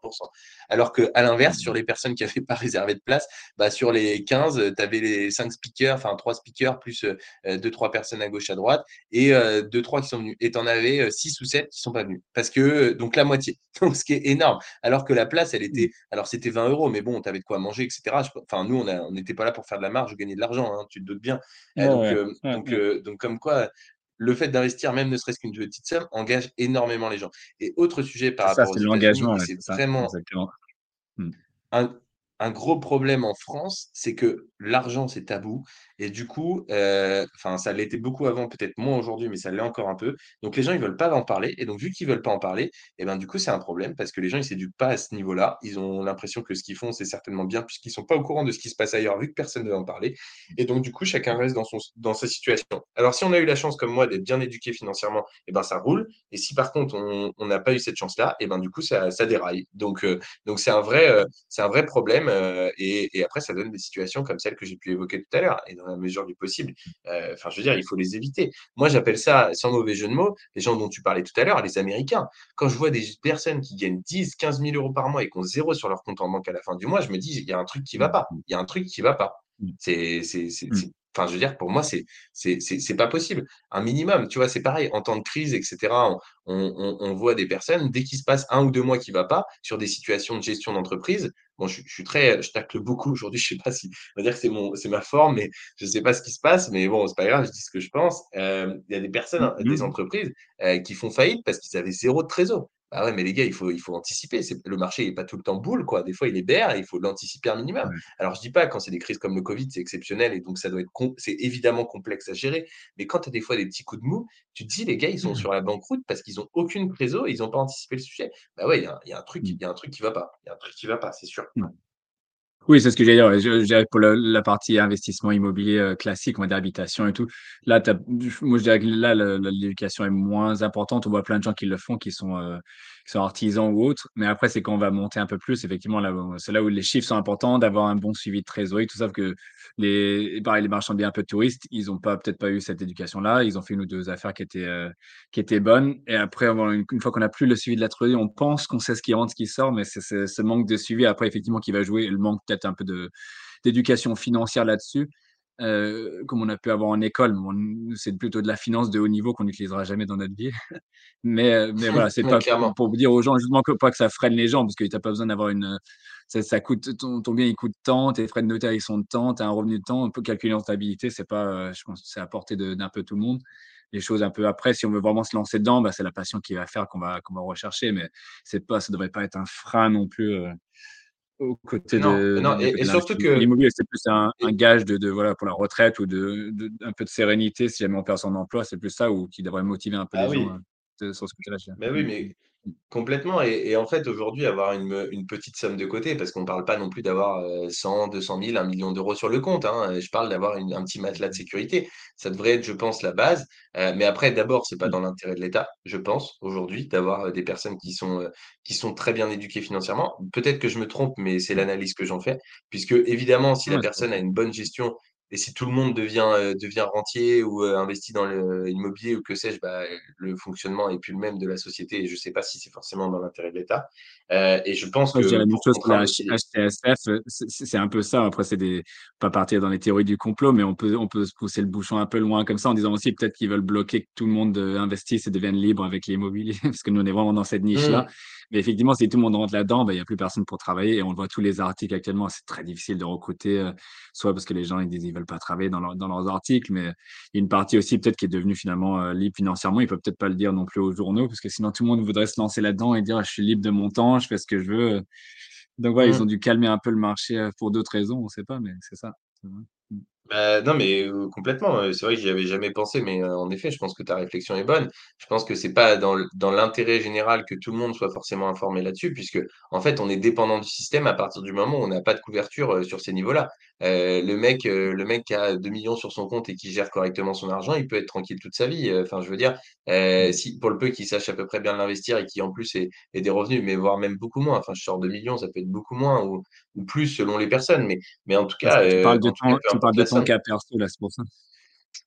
Alors qu'à l'inverse, sur les personnes qui n'avaient [LAUGHS] pas réservé de place, bah, sur les 15, tu avais les 5 speakers, enfin 3 speakers, plus 2-3 personnes à gauche, à droite, et 2-3 qui sont venus. Et tu en avais 6 ou 7 qui ne sont pas venus. Parce que, donc la moitié. [LAUGHS] Donc, ce qui est énorme. Alors que la place, elle était, alors c'était 20 euros, mais bon, tu avais de quoi manger, etc. Enfin, nous, on n'était pas là pour faire de la marge ou gagner de l'argent, hein, tu te doutes bien. Euh, donc, euh, donc, comme quoi, le fait d'investir, même ne serait-ce qu'une petite somme, engage énormément les gens. Et autre sujet par rapport à l'engagement, c'est vraiment un, un gros problème en France, c'est que l'argent, c'est tabou. Et du coup, euh, enfin, ça l'était beaucoup avant, peut-être moins aujourd'hui, mais ça l'est encore un peu. Donc les gens, ils veulent pas en parler. Et donc, vu qu'ils veulent pas en parler, et eh ben, du coup, c'est un problème parce que les gens, ils s'éduquent pas à ce niveau-là. Ils ont l'impression que ce qu'ils font, c'est certainement bien, puisqu'ils sont pas au courant de ce qui se passe ailleurs, vu que personne ne veut en parler. Et donc, du coup, chacun reste dans, son, dans sa situation. Alors, si on a eu la chance, comme moi, d'être bien éduqué financièrement, et eh ben, ça roule. Et si par contre, on n'a pas eu cette chance-là, et eh ben, du coup, ça, déraille. Donc, euh, donc c'est un vrai, euh, c'est un vrai problème. et, après, ça donne des situations comme celle que j'ai pu évoquer tout à l'heure. La mesure du possible, euh, enfin, je veux dire, il faut les éviter. Moi, j'appelle ça, sans mauvais jeu de mots, les gens dont tu parlais tout à l'heure, les Américains. Quand je vois des personnes qui gagnent 10, 15 000 euros par mois et qui ont zéro sur leur compte en banque à la fin du mois, je me dis, il y a un truc qui va pas. Il y a un truc qui va pas. Mmh. C'est, c'est, mmh. Enfin, je veux dire, pour moi, c'est c'est pas possible. Un minimum, tu vois, c'est pareil. En temps de crise, etc., on, on, on voit des personnes, dès qu'il se passe un ou deux mois qui ne va pas, sur des situations de gestion d'entreprise, bon, je, je, suis très, je tacle beaucoup aujourd'hui, je ne sais pas si, on va dire que c'est mon, c'est ma forme, mais je ne sais pas ce qui se passe, mais bon, c'est pas grave, je dis ce que je pense. Euh, il y a des personnes, mmh des entreprises euh, qui font faillite parce qu'ils avaient zéro de trésor. Ah ouais, mais les gars, il faut, il faut anticiper. Le marché n'est pas tout le temps boule, quoi. Des fois, il est berre et il faut l'anticiper un minimum. Alors, je dis pas, quand c'est des crises comme le Covid, c'est exceptionnel et donc ça doit être, c'est évidemment complexe à gérer. Mais quand tu as des fois des petits coups de mou, tu te dis, les gars, ils sont mmh. sur la banqueroute parce qu'ils n'ont aucune trésor et ils n'ont pas anticipé le sujet. Bah ouais, il y, a un truc, mmh. il y a un truc qui va pas. Il y a un truc qui va pas, c'est sûr. Oui, c'est ce que j'allais dire. Je, pour la partie investissement immobilier euh, classique, on va dire habitation et tout. Là, moi, je dirais que là, l'éducation est moins importante. On voit plein de gens qui le font, qui sont, euh, qui sont artisans ou autres. Mais après, c'est quand on va monter un peu plus, effectivement, c'est là où les chiffres sont importants, d'avoir un bon suivi de trésorerie, tout ça. Que les, pareil, les marchands de un peu touristes, ils n'ont pas, peut-être pas eu cette éducation-là. Ils ont fait une ou deux affaires qui étaient, euh, qui étaient bonnes. Et après, une, fois qu'on n'a plus le suivi de la trésorerie, on pense qu'on sait ce qui rentre, ce qui sort, mais c'est ce manque de suivi après, effectivement, qui va jouer. Le manque peut-être un peu d'éducation financière là-dessus, euh, comme on a pu avoir en école. Bon, c'est plutôt de la finance de haut niveau qu'on n'utilisera jamais dans notre vie. [LAUGHS] Mais, euh, mais voilà, c'est pas clairement. pour dire aux gens justement que, pas que ça freine les gens, parce que tu n'as pas besoin d'avoir une. Ça, ça coûte, ton, ton bien il coûte tant, tes frais de notaire ils sont de tant, tu as un revenu de tant, on peut calculer en stabilité, c'est pas, euh, je pense c'est à portée d'un peu tout le monde. Les choses un peu après, si on veut vraiment se lancer dedans, bah, c'est la passion qui va faire qu'on va, qu'on va rechercher, mais c'est pas, ça devrait pas être un frein non plus. euh, aux côtés Non, de, non, du et, côté et de surtout l'investissement. que, L'immobilier, c'est plus un, gage de, de, voilà, pour la retraite ou de, de- un peu de sérénité si jamais on perd son emploi. C'est plus ça ou qui devrait motiver un peu ah les gens oui, de- sur ce côté-là. oui, mais Complètement. Et, et en fait, aujourd'hui, avoir une, une petite somme de côté, parce qu'on ne parle pas non plus d'avoir euh, 100, 200 000, un million d'euros sur le compte. hein. Je parle d'avoir une- un petit matelas de sécurité. Ça devrait être, je pense, la base. Mais après, d'abord, c'est pas Mm. dans l'intérêt de l'État, je pense, aujourd'hui, d'avoir des personnes qui sont, qui sont très bien éduquées financièrement. Peut-être que je me trompe, mais c'est Mm. l'analyse que j'en fais. Puisque, évidemment, si la Ouais, personne a une bonne gestion et si tout le monde devient, euh, devient rentier ou euh, investit dans l'immobilier ou que sais-je, bah, le fonctionnement est plus le même de la société et je ne sais pas si c'est forcément dans l'intérêt de l'État. Euh, et je pense Moi, je dirais que la même chose pour la. HTSF. euh, C'est un peu ça. Après, c'est des, pas partir dans les théories du complot, mais on peut, on peut se pousser le bouchon un peu loin comme ça en disant aussi peut-être qu'ils veulent bloquer que tout le monde euh, investisse et devienne libre avec l'immobilier, [LAUGHS] parce que nous, on est vraiment dans cette niche-là. Mmh, Mais effectivement, si tout le monde rentre là-dedans, ben, il n'y a plus personne pour travailler. Et on le voit tous les articles actuellement. C'est très difficile de recruter, euh, soit parce que les gens ils disent ils veulent pas travailler dans, leur- dans leurs articles, mais il y a une partie aussi peut-être qui est devenue finalement euh, libre financièrement. Ils peuvent peut-être pas le dire non plus aux journaux, parce que sinon tout le monde voudrait se lancer là-dedans et dire je suis libre de mon temps, je fais ce que je veux. Donc voilà, ils ont mmh. dû calmer un peu le marché euh, pour d'autres raisons, on ne sait pas, mais c'est ça. Bah, non, mais complètement. C'est vrai que j'y avais jamais pensé, mais en effet, je pense que ta réflexion est bonne. Je pense que c'est pas dans, l- dans l'intérêt général que tout le monde soit forcément informé là-dessus, puisque en fait, on est dépendant du système à partir du moment où on n'a pas de couverture sur ces niveaux-là. Le mec, le mec qui a 2 millions sur son compte et qui gère correctement son argent, il peut être tranquille toute sa vie. Enfin, je veux dire, euh, Mm. si pour le peu qu'il sache à peu près bien l'investir et qui en plus ait, ait des revenus, mais voire même beaucoup moins. Enfin, je sors 2 millions, ça peut être beaucoup moins ou, ou plus selon les personnes, mais mais en tout cas, tu euh, parles de cas, ton, tu parles de ton somme. cas perso, là, c'est pour ça.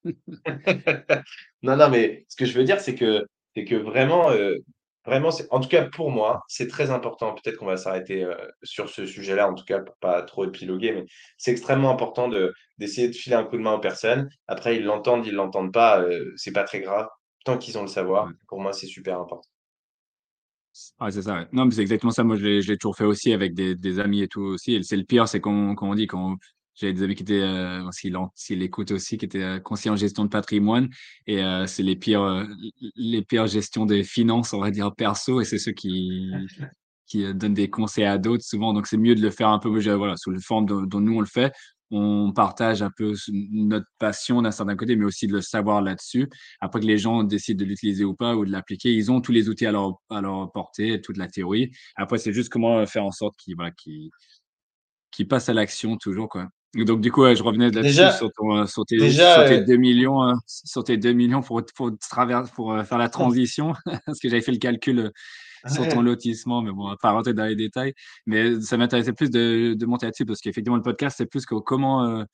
[LAUGHS] Non, non, mais ce que je veux dire, c'est que, c'est que vraiment, euh, vraiment en tout cas pour moi, c'est très important. Peut-être qu'on va s'arrêter euh, sur ce sujet-là, en tout cas pour pas trop épiloguer, mais c'est extrêmement important de, d'essayer de filer un coup de main aux personnes. Après, ils l'entendent, ils l'entendent pas, euh, c'est pas très grave. Tant qu'ils ont le savoir, Ouais. pour moi, c'est super important. Ah, c'est ça. ouais. Non, mais c'est exactement ça. Moi, je l'ai je l'ai toujours fait aussi avec des, des amis et tout aussi. Et c'est le pire, c'est qu'on qu'on dit quand j'avais des amis qui étaient, euh, s'ils s'ils l'écoutent aussi, qui étaient euh, conseillers en gestion de patrimoine. Et euh, c'est les pires, euh, les pires gestions des finances, on va dire, perso. Et c'est ceux qui, [LAUGHS] qui euh, donnent des conseils à d'autres souvent. Donc, c'est mieux de le faire un peu, voilà, sous la forme dont, dont nous on le fait. On partage un peu notre passion d'un certain côté, mais aussi de le savoir là-dessus. Après que les gens décident de l'utiliser ou pas ou de l'appliquer, ils ont tous les outils à leur, à leur portée, toute la théorie. Après, c'est juste comment faire en sorte qu'ils voilà, qu'ils, qu'ils passent à l'action toujours, quoi. Donc, du coup, je revenais là-dessus sur, ton, euh, sur, tes, déjà, sur tes euh, 2 millions, euh, sur tes 2 millions pour, pour, travers, pour faire la transition, [LAUGHS] parce que j'avais fait le calcul sur ton lotissement, mais bon, on va pas rentrer dans les détails. Mais ça m'intéressait plus de, de monter là-dessus, parce qu'effectivement, le podcast, c'est plus que comment, euh,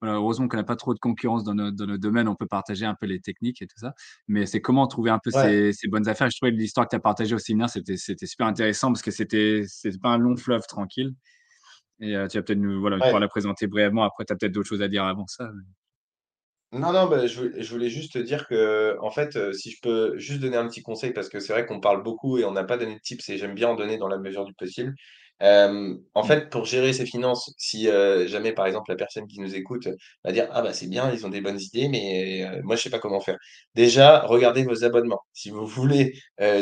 voilà, heureusement qu'on n'a pas trop de concurrence dans notre, dans notre domaine, on peut partager un peu les techniques et tout ça, mais c'est comment trouver un peu ouais, ces, ces bonnes affaires. Je trouvais que l'histoire que tu as partagée au séminaire, c'était, c'était super intéressant, parce que c'était, c'est pas un long fleuve tranquille. Et euh, tu vas peut-être nous, voilà, pouvoir ouais. la présenter brièvement. Après, tu as peut-être d'autres choses à dire avant ça. Non, non, bah, je, voulais je voulais juste te dire que, en fait, euh, si je peux juste donner un petit conseil, parce que c'est vrai qu'on parle beaucoup et on n'a pas donné de tips et j'aime bien en donner dans la mesure du possible. En Mm. fait, pour gérer ses finances, si euh, jamais, par exemple, la personne qui nous écoute va dire, Ah bah c'est bien, ils ont des bonnes idées, mais moi, je sais pas comment faire. Déjà, regardez vos abonnements. Si vous voulez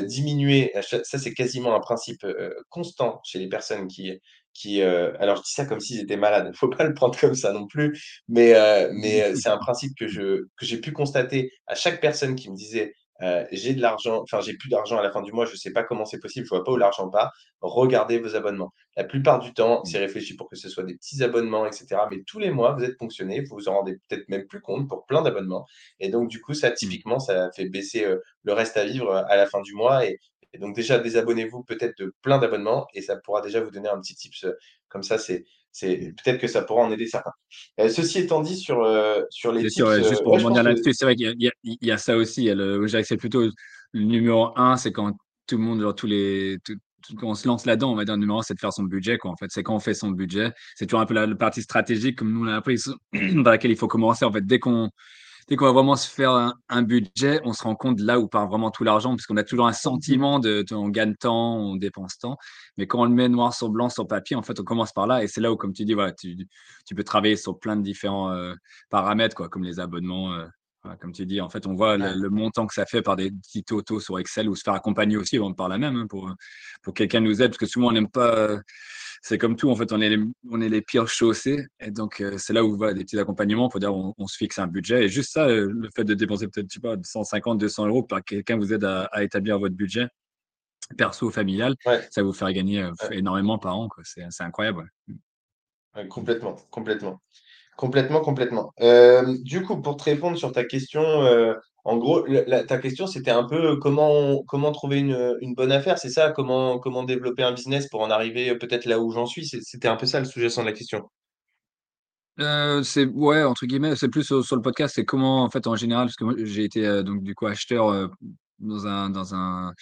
diminuer, ça ça, c'est quasiment un principe constant chez les personnes qui, qui euh, alors je dis ça comme s'ils étaient malades, il faut pas le prendre comme ça non plus, mais, euh, mais euh, c'est un principe que je, que j'ai pu constater à chaque personne qui me disait euh, j'ai de l'argent, enfin j'ai plus d'argent à la fin du mois, je ne sais pas comment c'est possible, je vois pas où l'argent part. Regardez vos abonnements. La plupart du temps, c'est réfléchi pour que ce soit des petits abonnements, etc. Mais tous les mois, vous êtes fonctionné, vous vous en rendez peut-être même plus compte pour plein d'abonnements. Et donc du coup, ça typiquement, ça fait baisser euh, le reste à vivre à la fin du mois. Et, et donc déjà, désabonnez-vous peut-être de plein d'abonnements et ça pourra déjà vous donner un petit tips euh, comme ça. C'est c'est peut-être que ça pourra en aider certains. Euh, ceci étant dit, sur, euh, sur les tips, sûr, juste pour rebondir là-dessus, c'est vrai qu'il y, y, a ça aussi. C'est plutôt le numéro un, c'est quand tout le monde, genre, tous les, tout, quand on se lance là-dedans, on va dire le numéro un, c'est de faire son budget. Quoi, en fait, c'est quand on fait son budget. C'est toujours un peu la, la, partie stratégique, comme nous on l'a appris, [CLEARS THROAT] dans laquelle il faut commencer. En fait, dès qu'on dès qu'on va vraiment se faire un, budget, on se rend compte là où part vraiment tout l'argent, parce qu'on a toujours un sentiment de, on gagne temps, on dépense temps. Mais quand on le met noir sur blanc sur papier, en fait, on commence par là. Et c'est là où, comme tu dis, voilà, tu, tu peux travailler sur plein de différents euh, paramètres, quoi, comme les abonnements. Euh, comme tu dis, en fait, on voit le, montant que ça fait par des petits totaux sur Excel ou se faire accompagner aussi par la même hein, pour, pour quelqu'un nous aide, parce que souvent on n'aime pas c'est comme tout, en fait, on est les, on est les pires chaussés. Et donc, euh, c'est là où va des petits accompagnements pour dire on, on, se fixe un budget. Et juste ça, euh, le fait de dépenser peut-être, je sais pas, 150, 200 euros que quelqu'un vous aide à, établir votre budget perso, familial, ça va vous faire gagner euh, énormément par an. C'est incroyable. complètement, complètement. Complètement, complètement. du coup, pour te répondre sur ta question, en gros, ta question, c'était un peu comment, comment trouver une, une bonne affaire, c'est ça? Comment, comment développer un business pour en arriver peut-être là où j'en suis? C'était un peu ça le sous-jacent de la question. Euh, c'est ouais entre guillemets, c'est plus sur, sur le podcast, c'est comment en fait en général, parce que j'ai été euh, donc du coup acheteur euh, dans un dans un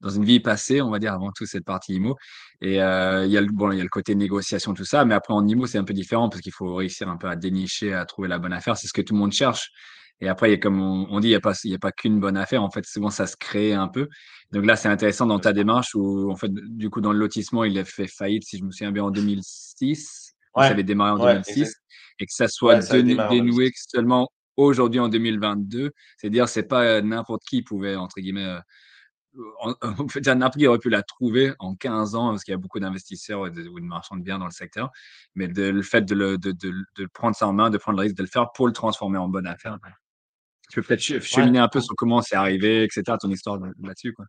dans une vie passée, on va dire avant tout cette partie IMO. Et euh, il y a le bon, il y a le côté négociation tout ça, mais après en IMO c'est un peu différent parce qu'il faut réussir un peu à dénicher, à trouver la bonne affaire. C'est ce que tout le monde cherche. Et après, il y a, comme on, dit, il n'y a pas, il y a pas qu'une bonne affaire. En fait, souvent, ça se crée un peu. Donc là, c'est intéressant dans ta démarche où, en fait, du coup, dans le lotissement, il a fait faillite, si je me souviens bien, en 2006. ça avait démarré en 2006. Et que ça soit dénoué seulement aujourd'hui en 2022. C'est-à-dire, c'est pas euh, n'importe qui pouvait, entre guillemets, euh, on peut dire n'importe qui aurait pu la trouver en 15 ans parce qu'il y a beaucoup d'investisseurs ou de, marchands de biens dans le secteur. Mais le fait de, le, de, de, prendre ça en main, de prendre le risque de le faire pour le transformer en bonne affaire, tu peux peut-être cheminer un peu sur comment c'est arrivé, etc., ton histoire là-dessus. Quoi.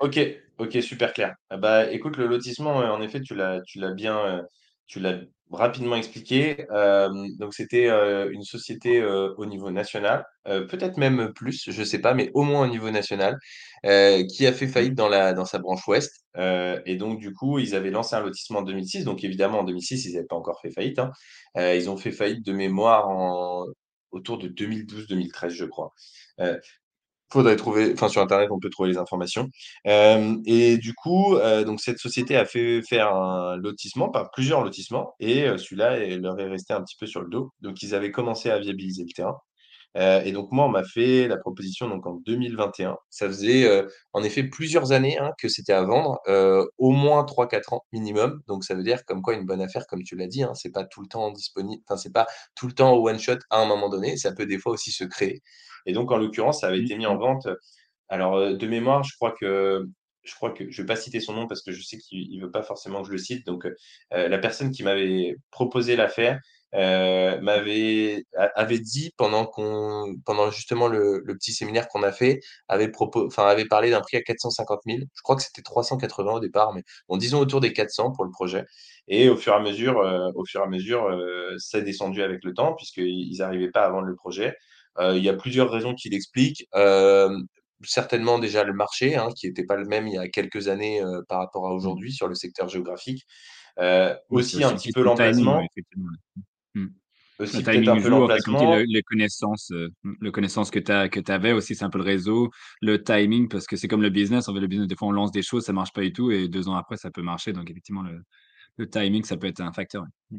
Ok, ok, super clair. Ah bah, écoute, le lotissement, euh, en effet, tu l'as, tu l'as bien, euh, tu l'as rapidement expliqué. Euh, donc, c'était une société au niveau national, peut-être même plus, je ne sais pas, mais au moins au niveau national, qui a fait faillite dans, la, dans sa branche ouest. et donc, du coup, ils avaient lancé un lotissement en 2006. Donc, évidemment, en 2006, ils n'avaient pas encore fait faillite. Hein. ils ont fait faillite de mémoire en autour de 2012-2013, je crois. Euh, faudrait trouver, enfin sur Internet, on peut trouver les informations. Euh, et du coup, euh, donc cette société a fait faire un lotissement, pas plusieurs lotissements, et euh, celui-là leur est resté un petit peu sur le dos. Donc ils avaient commencé à viabiliser le terrain. Euh, et donc, moi, on m'a fait la proposition donc, en 2021. Ça faisait euh, en effet plusieurs années hein, que c'était à vendre, euh, au moins 3-4 ans minimum. Donc, ça veut dire comme quoi une bonne affaire, comme tu l'as dit, hein, c'est pas tout le temps disponible, enfin, c'est pas tout le temps au one shot à un moment donné. Ça peut des fois aussi se créer. Et donc, en l'occurrence, ça avait été mis en vente. Alors, de mémoire, je crois que je crois que je ne vais pas citer son nom parce que je sais qu'il ne veut pas forcément que je le cite. Donc, la personne qui m'avait proposé l'affaire, euh, m'avait avait dit pendant qu'on pendant justement le, le petit séminaire qu'on a fait avait propos enfin avait parlé d'un prix à 450 000 je crois que c'était 380 au départ mais bon disons autour des 400 pour le projet. Et au fur et à mesure euh, au fur et à mesure euh, ça a descendu avec le temps puisqu'ils n'arrivaient pas à vendre le projet. Il y a plusieurs raisons qui l'expliquent. Certainement déjà le marché hein, qui n'était pas le même il y a quelques années par rapport à aujourd'hui sur le secteur géographique. Aussi un petit peu l'emplacement Mmh. Aussi, le timing un peu l'emplacement. Le, les connaissances, euh, le connaissance que tu que avais aussi, c'est un peu le réseau, le timing, parce que c'est comme le business. En fait, le business, des fois, on lance des choses, ça marche pas du tout, et deux ans après, ça peut marcher. Donc, effectivement, le, le timing, ça peut être un facteur. Mmh.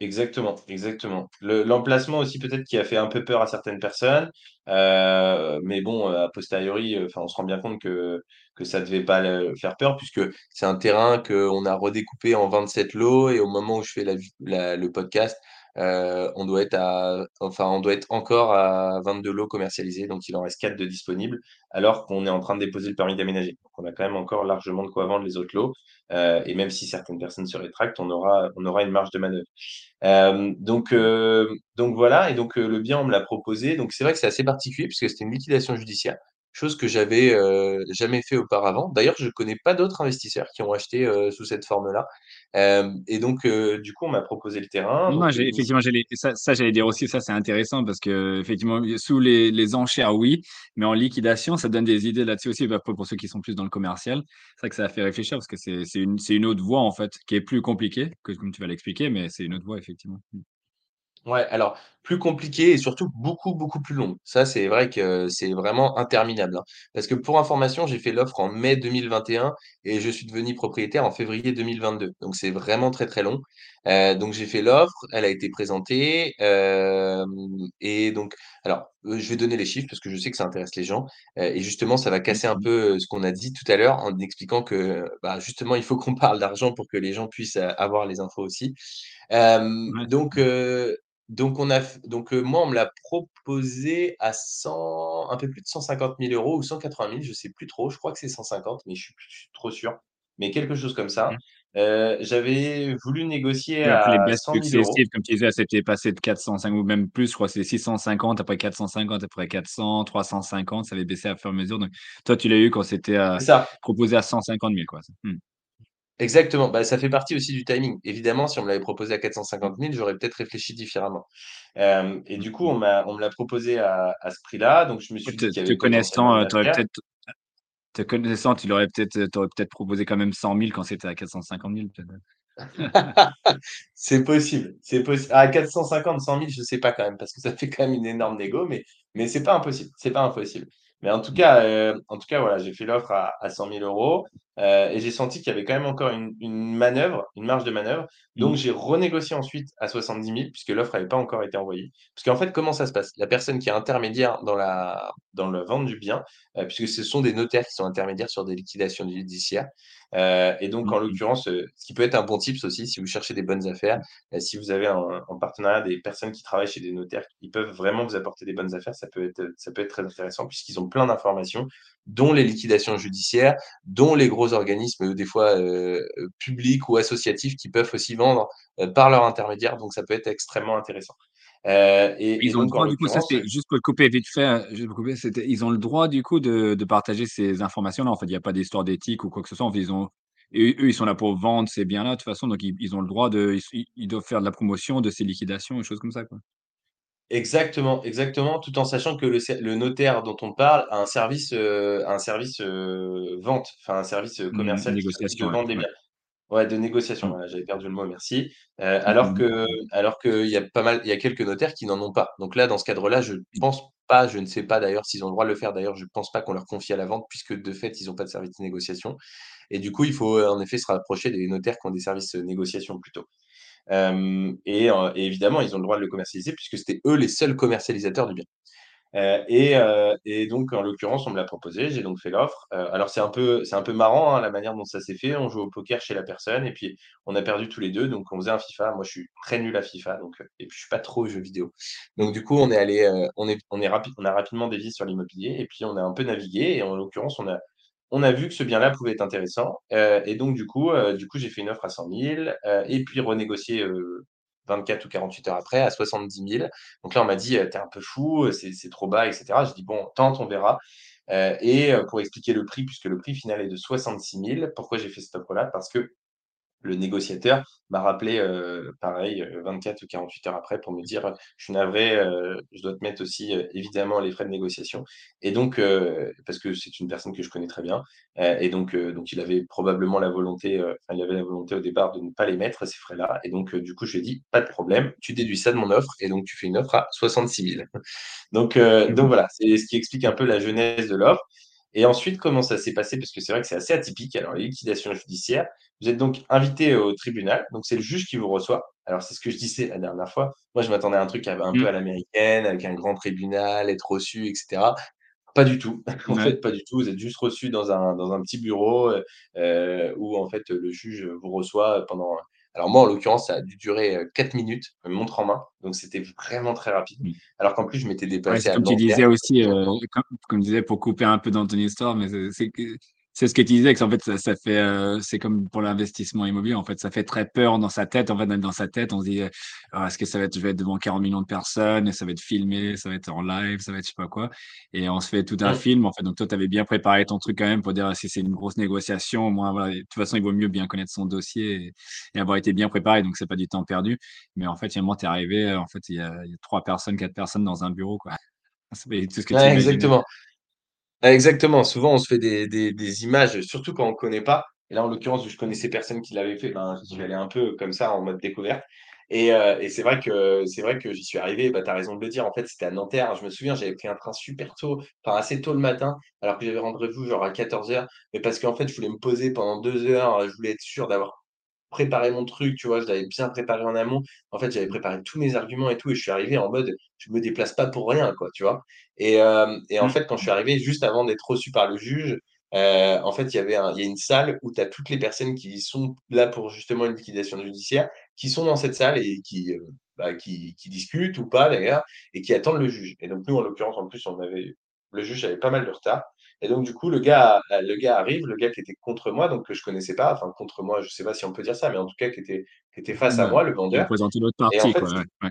Exactement, exactement. l'emplacement aussi peut-être qui a fait un peu peur à certaines personnes, euh, mais bon, a posteriori, enfin, on se rend bien compte que que ça devait pas faire peur puisque c'est un terrain qu'on a redécoupé en 27 lots et au moment où je fais la, le podcast, euh, on doit être à, enfin, on doit être encore à 22 lots commercialisés, donc il en reste 4 de disponibles, alors qu'on est en train de déposer le permis d'aménager. Donc on a quand même encore largement de quoi vendre les autres lots, euh, et même si certaines personnes se rétractent, on aura, une marge de manœuvre. Euh, donc, donc voilà, et donc le bien on me l'a proposé. Donc c'est vrai que c'est assez particulier puisque c'était une liquidation judiciaire. Chose que j'avais euh, jamais fait auparavant. D'ailleurs, je connais pas d'autres investisseurs qui ont acheté euh, sous cette forme-là. Euh, et donc, euh, du coup, on m'a proposé le terrain. Non, Donc, j'ai, effectivement, ça, ça j'allais dire aussi, ça c'est intéressant parce que effectivement, sous les, les enchères, oui, mais en liquidation, ça donne des idées là-dessus aussi bah, pour, pour ceux qui sont plus dans le commercial. C'est vrai que ça a fait réfléchir parce que c'est c'est une, c'est une autre voie en fait qui est plus compliquée que comme tu vas l'expliquer, mais c'est une autre voie effectivement. Ouais, alors plus compliqué et surtout beaucoup, beaucoup plus long. Ça, c'est vrai que c'est vraiment interminable, hein. Parce que pour information, j'ai fait l'offre en mai 2021 et je suis devenu propriétaire en février 2022. Donc c'est vraiment très, très long. Heu, donc j'ai fait l'offre, elle a été présentée, hem et donc alors, heu, je vais donner les chiffres parce que je sais que ça intéresse les gens, et justement ça va casser un Mhm. peu, ce qu'on a dit tout à l'heure en expliquant que, bah, justement il faut qu'on [LAUGHS] parle d'argent pour que les gens puissent, avoir les infos aussi. Ouais, donc donc on a donc heu, moi, on me l'a proposé à 100 un peu plus de 150 000 € ou 180 000, je sais plus trop. Je crois que c'est 150, mais je suis plus trop sûr. Mais quelque chose comme ça. ok. Heu, j'avais voulu négocier les baisses 100 000 €. successives, comme tu disais, c'était passé de 405 ou même plus, je crois que c'est 650, après 450, après 400, 350, ça avait baissé à fur et à mesure. Donc toi, tu l'as eu quand c'était à- ça, proposé à 150 000 quoi. Exactement. Bah, ça fait partie aussi du timing. Évidemment, si on me l'avait proposé à 450 000, j'aurais peut-être réfléchi différemment. Hem et du coup, on m'a on me l'a proposé à à ce prix-là, donc je me suis Te, dit qu'il y te avait connaissant, euh, t'aurais affaire. peut-être, te connaissant, tu l'aurais peut-être, t'aurais peut-être proposé quand même 100 000 quand c'était à 450 000 peut-être. [LAUGHS] C'est possible, c'est possi à 450, 100 000, je sais pas quand même, parce que ça fait quand même une énorme négo, mais mais c'est pas impossible, c'est pas impossible. Mais en tout cas, heu, en tout cas, voilà, j'ai fait l'offre à à 100 000 €, heu et j'ai senti qu'il y avait quand même encore une une manœuvre, une marge de manœuvre. Donc Hmm. j'ai renégocié ensuite à 70 000 puisque l'offre avait pas encore été envoyée. Parce qu'en fait, comment ça se passe? La personne qui est intermédiaire dans la dans la vente du bien, heu, puisque ce sont des notaires qui sont intermédiaires sur des liquidations judiciaires, et donc en Hmm. l'occurrence, heu, ce qui peut être un bon tips aussi si vous cherchez des bonnes affaires, Heu, si vous avez en en partenariat des personnes qui travaillent chez des notaires, ils peuvent vraiment vous apporter des bonnes affaires. Ça peut être, ça peut être très intéressant puisqu'ils ont plein d'informations, dont les liquidations judiciaires, dont les gros organismes, des fois, publics ou associatifs qui peuvent aussi vendre, par leur intermédiaire. Donc ça peut être extrêmement intéressant. Et et Ils ont le donc droit, du coup, ça l'occurrence, c'était juste pour le couper vite fait, hein, juste pour couper, c'était, ils ont le droit, du coup, de, de partager ces informations-là. En fait, il n'y a pas d'histoire d'éthique ou quoi que ce soit. En fait, ils ont, et eux, ils sont là pour vendre ces biens-là, de toute façon. Donc, ils, ils ont le droit de, ils, ils doivent faire de la promotion de ces liquidations et choses comme ça, quoi. Exactement, exactement, tout en sachant que le le notaire dont on parle a un service, heu, a un service, heu, vente, enfin un service, Mmh, commercial de ouais, vendre des biens. Ouais, de négociation, Mmh. voilà, j'avais perdu le mot, merci. Heu, Mmh alors mh. que alors qu'il y a pas mal il y a quelques notaires qui n'en ont pas. Donc là, dans ce cadre-là, je Mmh. pense pas, je ne sais pas d'ailleurs s'ils ont le droit de le faire. D'ailleurs, je pense pas qu'on leur confie à la vente puisque de fait, ils ont pas de service de négociation et du coup, il faut, en effet se rapprocher des notaires qui ont des services, heu, négociation plutôt. Et heu et évidemment, ils ont le droit de le commercialiser puisque c'était eux les seuls commercialisateurs du bien. Heu et heu et donc en l'occurrence, on me l'a proposé, j'ai donc fait l'offre. Heu, alors c'est un peu c'est un peu marrant, hein, la manière dont ça s'est fait. On joue au poker chez la personne et puis on a perdu tous les 2, donc on faisait un FIFA. Moi, je suis très nul à FIFA, donc et puis je suis pas trop aux jeux vidéo. Donc du coup, on est allé, on est on est rapi on a rapidement dévié sur l'immobilier et puis on a un peu navigué et en l'occurrence, on a on a vu que ce bien-là pouvait être intéressant, et donc du coup, du coup, j'ai fait une offre à 100 000, heu et puis renégocié, 24 ou 48 heures après à 70 000. Donc là, on m'a dit: «Heu, tu un peu fou, heu, c'est trop bas et cetera». J'ai dit: «Bon, tente, on verra». Heu et pour expliquer le prix, puisque le prix final est de 66 000, pourquoi j'ai fait cette offre-là? Parce que le négociateur m'a rappelé, heu, pareil, heu, 24 ou 48 heures après pour me dire, heu: «Je suis navré, je dois te mettre aussi, évidemment les frais de négociation» et donc parce que c'est une personne que je connais très bien, et donc donc il avait probablement la volonté, il avait la volonté au départ de ne pas les mettre ces frais-là. Et donc du coup je lui ai dit: «Pas de problème, tu déduis ça de mon offre et donc tu fais une offre à 66 000». Donc Mmh donc voilà, c'est ce qui explique un peu la genèse de l'offre et ensuite comment ça s'est passé? Parce que c'est vrai que c'est assez atypique. Alors les liquidations judiciaires, vous êtes donc invité au tribunal, donc c'est le juge qui vous reçoit. Alors c'est ce que je disais la dernière fois. Moi je m'attendais à un truc un peu Mmh. à l'américaine, avec un grand tribunal, être reçu et cetera. Pas du tout. [LAUGHS] En Ouais. fait, pas du tout. Vous êtes juste reçu dans un dans un petit bureau, heu, où en fait, le juge vous reçoit pendant alors moi, en l'occurrence, ça a dû durer, heu, 4 minutes, montre en main, donc c'était vraiment très rapide. Mmh. Alors qu'en plus, je m'étais Ouais, déplacé c'est à comme tu disais aussi, heu, comme comme tu disais pour couper un peu dans ton histoire, mais c'est c'est ce que tu disais, que en fait, ça, ça fait, euh, c'est comme pour l'investissement immobilier, en fait, ça fait très peur dans sa tête. En fait, dans sa tête, on se dit, euh, ah, est-ce que ça va être, je vais être devant 40 millions de personnes, et ça va être filmé, ça va être en live, ça va être je sais pas quoi. Et on se fait tout un film, en fait. Donc, toi, tu avais bien préparé ton truc quand même pour dire ah, si c'est une grosse négociation, au moins, voilà. De toute façon, il vaut mieux bien connaître son dossier et, et avoir été bien préparé. Donc, c'est pas du temps perdu. Mais en fait, finalement, tu es arrivé, en fait, il y, a, il y a trois personnes, quatre personnes dans un bureau, quoi. [LAUGHS] C'est tout ce que Ouais, exactement. Ah, Exactement. Souvent, on se fait des, des, des images, surtout quand on connaît pas. Et là, en l'occurrence, je connaissais personne qui l'avait fait, ben, j'y allais un peu comme ça, en mode découverte. Et, euh, et c'est vrai que c'est vrai que j'y suis arrivé. Bah, tu as raison de le dire. En fait, c'était à Nanterre. Je me souviens, j'avais pris un train super tôt, enfin assez tôt le matin, alors que j'avais rendez-vous genre à 14 heures. Mais parce qu'en fait, je voulais me poser pendant deux heures. Je voulais être sûr d'avoir préparé mon truc, tu vois, je l'avais bien préparé en amont. En fait, j'avais préparé tous mes arguments et tout, et je suis arrivé en mode, je me déplace pas pour rien, quoi, tu vois. Et, euh, et en Mm. fait, quand je suis arrivé, juste avant d'être reçu par le juge, euh, en fait, il y avait un- y a une salle où tu as toutes les personnes qui sont là pour justement une liquidation judiciaire, qui sont dans cette salle et qui, euh, bah, qui, qui discutent ou pas d'ailleurs, et qui attendent le juge. Et donc, nous, en l'occurrence, en plus, on avait, le juge avait pas mal de retard. Et donc, du coup, le gars, le gars arrive, le gars qui était contre moi, donc que je connaissais pas, enfin, contre moi, je sais pas si on peut dire ça, mais en tout cas, qui était, qui était face à moi, le vendeur. représentait l'autre en partie, fait, quoi. Ouais.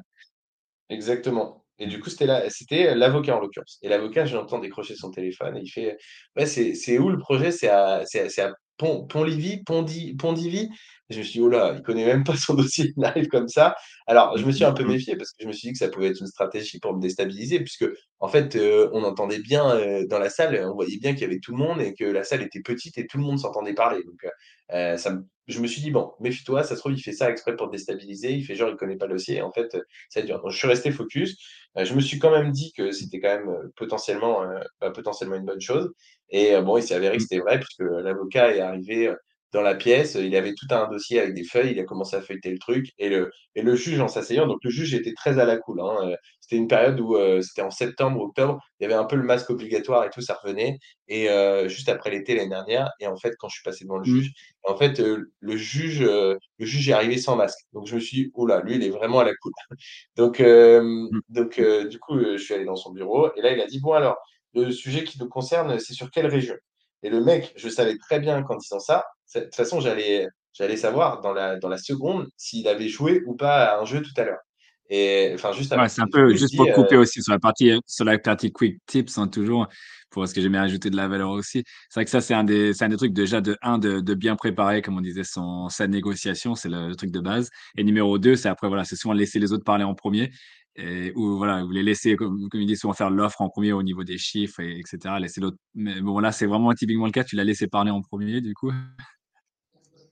Exactement. Et du coup, c'était là, c'était l'avocat en l'occurrence. Et l'avocat, je l'entends décrocher son téléphone et il fait, ouais, c'est, où le projet? C'est à, c'est à, c'est à Pont, Pont-Livy, Pont-Divy? Et je me suis dit, oh là, il connaît même pas son [LAUGHS] dossier, il arrive comme ça. Alors, je me suis un peu méfié parce que je me suis dit que ça pouvait être une stratégie pour me déstabiliser, puisque, en fait, euh, on entendait bien euh, dans la salle, on voyait bien qu'il y avait tout le monde et que la salle était petite et tout le monde s'entendait parler. Donc, euh, ça me- je me suis dit, bon, méfie-toi, ça se trouve, il fait ça exprès pour déstabiliser, il fait genre, il connaît pas le dossier. En fait, ça dure. Donc, je suis resté focus. Euh, je me suis quand même dit que c'était quand même euh, potentiellement, euh, bah, potentiellement une bonne chose. Et euh, bon, il s'est avéré que Mm. c'était vrai, puisque l'avocat est arrivé dans la pièce, il avait tout un dossier avec des feuilles, il a commencé à feuilleter le truc, et le, et le juge en s'asseyant, donc le juge était très à la cool. hein, euh, c'était une période où euh, c'était en septembre, octobre, il y avait un peu le masque obligatoire et tout, ça revenait, et euh, juste après l'été l'année dernière, et en fait, quand je suis passé devant le Mm. juge, en fait, euh, le juge, le juge est arrivé sans masque. Donc je me suis dit, oh là, lui, il est vraiment à la cool. [LAUGHS] Donc, euh, Mm. donc du coup, je suis allé dans son bureau et là, il a dit, bon, alors, le sujet qui nous concerne, c'est sur quelle région? Et le mec, je savais très bien qu'en disant ça, de toute façon, j'allais, j'allais savoir dans la, dans la seconde s'il avait joué ou pas à un jeu tout à l'heure. Et enfin, juste Ouais, c'est un peu juste pour te euh, couper aussi sur la partie sur la partie quick tips hein, toujours pour parce que j'aime bien ajouter de la valeur aussi. C'est vrai que ça c'est un des c'est un des trucs déjà de un de, de bien préparer comme on disait son sa négociation, c'est le, le truc de base. Et numéro deux, c'est après voilà, c'est souvent laisser les autres parler en premier ou voilà, vous les laisser comme comme il dit souvent faire l'offre en premier au niveau des chiffres et etc. Laisser l'autre. Mais bon là c'est vraiment typiquement le cas, tu l'as laissé parler en premier du coup.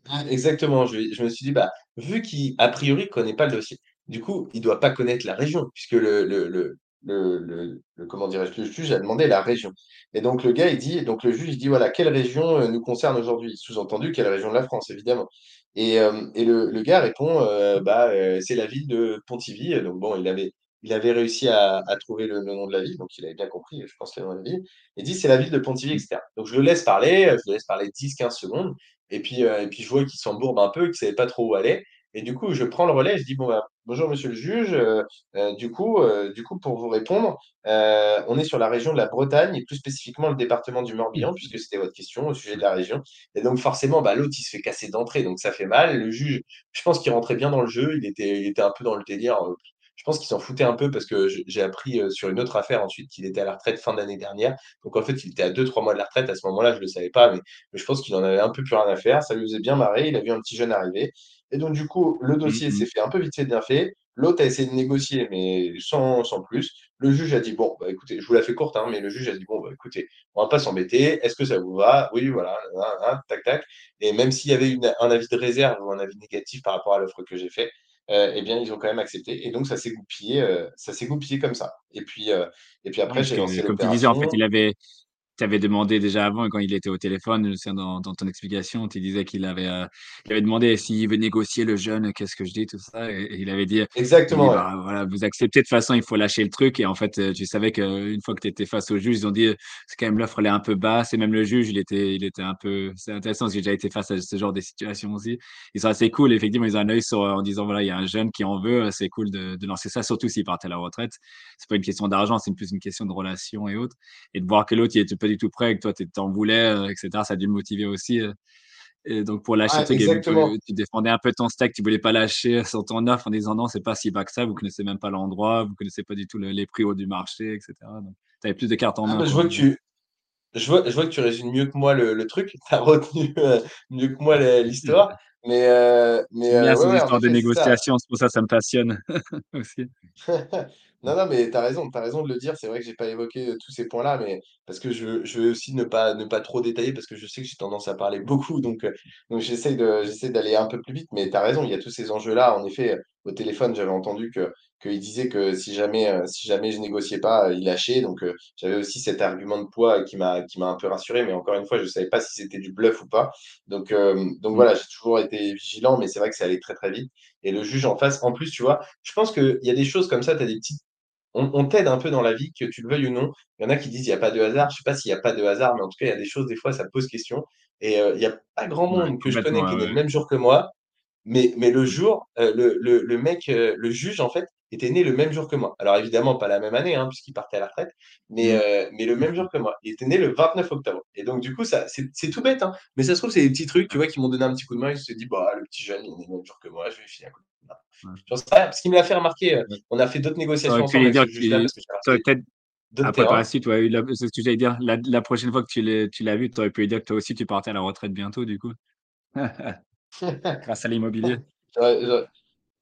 Ah, Exactement, je, me suis dit, bah, vu qu'il, a priori, connaît pas le dossier, du coup, il doit pas connaître la région, puisque le, comment dirais-je, le juge a demandé la région. Et donc, le gars, il dit, donc le juge, dit, voilà, quelle région euh, nous concerne aujourd'hui? Sous-entendu, quelle région de la France, évidemment. Et, euh, et le, le gars répond, euh, bah, euh, c'est la ville de Pontivy. Donc, bon, il avait, il avait réussi à, à trouver le, nom de la ville, donc il avait bien compris, je pense, le nom de la ville. Il dit, c'est la ville de Pontivy, etc. Donc, je le laisse parler, je le laisse parler dix quinze secondes. Et puis, et puis je vois qu'il s'embourbe un peu, qu'il ne savait pas trop où aller. Et du coup, je prends le relais, je dis, bon, bah, bonjour monsieur le juge, euh, euh, du coup, euh, du coup, pour vous répondre, euh, on est sur la région de la Bretagne et plus spécifiquement le département du Morbihan, puisque c'était votre question au sujet de la région. Et donc forcément, bah, l'autre, il se fait casser d'entrée, donc ça fait mal. Le juge, je pense qu'il rentrait bien dans le jeu, il était, il était un peu dans le délire. Je pense qu'il s'en foutait un peu parce que j'ai appris sur une autre affaire ensuite qu'il était à la retraite fin d'année dernière. Donc en fait, il était à deux trois mois de la retraite. À ce moment-là, je ne le savais pas, mais mais je pense qu'il en avait un peu plus rien à faire. Ça lui faisait bien marrer. Il a vu un petit jeune arriver. Et donc, du coup, le Mm, dossier s'est mm. fait un peu vite fait, bien fait. L'autre a essayé de négocier, mais sans, sans plus. Le juge a dit, bon, bah, écoutez, je vous la fais courte, hein, mais le juge a dit, bon, bah, écoutez, on va pas s'embêter. Est-ce que ça vous va? Oui, voilà, hein, hein, tac, tac. Et même s'il y avait une- un avis de réserve ou un avis négatif par rapport à l'offre que j'ai fait, euh, eh bien, ils ont quand même accepté. Et donc, ça s'est goupillé, euh, ça s'est goupillé comme ça. Et puis, euh, et puis après, j'ai lancé comme tu disais en fait, il avait Tu avais demandé déjà avant, quand il était au téléphone, je souviens dans, dans ton explication, tu disais qu'il avait, euh, il avait demandé s'il veut négocier le jeune, qu'est-ce que je dis, tout ça. Et, et il avait dit, Exactement, ouais. bah voilà, vous acceptez de toute façon, il faut lâcher le truc. Et en fait, euh, tu savais qu'une fois que tu étais face au juge, ils ont dit, c'est quand même l'offre, elle est un peu basse. Et même le juge, il était, il était un peu, c'est intéressant parce que j'ai déjà été face à ce genre de situation aussi. Ils sont assez cool. Effectivement, ils ont un œil sur, en disant, voilà, il y a un jeune qui en veut, c'est cool de, de lancer ça, surtout s'il partait à la retraite. C'est pas une question d'argent, c'est plus une question de relation et autres et de voir que l'autre, il était pas du tout prêt, et que toi, tu t'en voulais, etc. Ça a dû le motiver aussi. Et donc, pour lâcher, tu, tu défendais un peu ton stack, tu voulais pas lâcher sur ton offre en disant non, c'est pas si bas que ça, vous connaissez même pas l'endroit, vous connaissez pas du tout les prix hauts du marché, etc. Donc, tu avais plus de cartes en ah, main. je, vois que tu, je, vois, je vois que tu résumes mieux que moi le, le truc, [LAUGHS] tu as retenu euh, mieux que moi l'histoire. [LAUGHS] Mais, euh, mais bien euh, ouais, de négociation, c'est pour ça que ça me passionne [LAUGHS] aussi. Non, non, mais tu as raison, tu raison de le dire. C'est vrai que j'ai pas évoqué euh, tous ces points-là, mais parce que je, je veux aussi ne pas, ne pas trop détailler, parce que je sais que j'ai tendance à parler beaucoup, donc, euh, donc j'essaie de, j'essaie d'aller un peu plus vite. Mais tu as raison, il y a tous ces enjeux-là. En effet, au téléphone, j'avais entendu que qu'il disait que si jamais, euh, si jamais je négociais pas, il lâchait. Donc j'avais aussi cet argument de poids qui m'a, qui m'a un peu rassuré, mais encore une fois, je savais pas si c'était du bluff ou pas. Donc, donc mmh. voilà, j'ai toujours été vigilant, mais c'est vrai que ça allait très très vite. Et le juge en face, en plus, tu vois, je pense qu'il y a des choses comme ça, tu as des petites on, t'aide un peu dans la vie, que tu le veuilles ou non. Il y en a qui disent il n'y a pas de hasard. Je ne sais pas s'il n'y a pas de hasard, mais en tout cas, il y a des choses, des fois, ça pose question. Et euh, il n'y a pas grand monde que je connais qui est le même jour que moi. Mais, mais le jour, euh, le, le, mec, euh, le juge, en fait, était né le même jour que moi. Alors évidemment, pas la même année, hein, puisqu'il partait à la retraite, mais, mmh. mais le même jour que moi. Il était né le 29 octobre. Et donc, du coup, ça, c'est tout bête, hein, mais ça se trouve, c'est des petits trucs, tu vois, qui m'ont donné un petit coup de main. Ils se dit, bah, le petit jeune, il est né le même jour que moi, je vais filer un coup parce qu'il me l'a fait remarquer. Euh, on a fait d'autres négociations ensemble. Dire peut-être après, par la suite, ouais, c'est ce que j'allais dire. La, la, prochaine fois que tu l'as vu, tu aurais pu lui dire que toi aussi, tu partais à la retraite bientôt, du coup. [LAUGHS] Grâce à l'immobilier.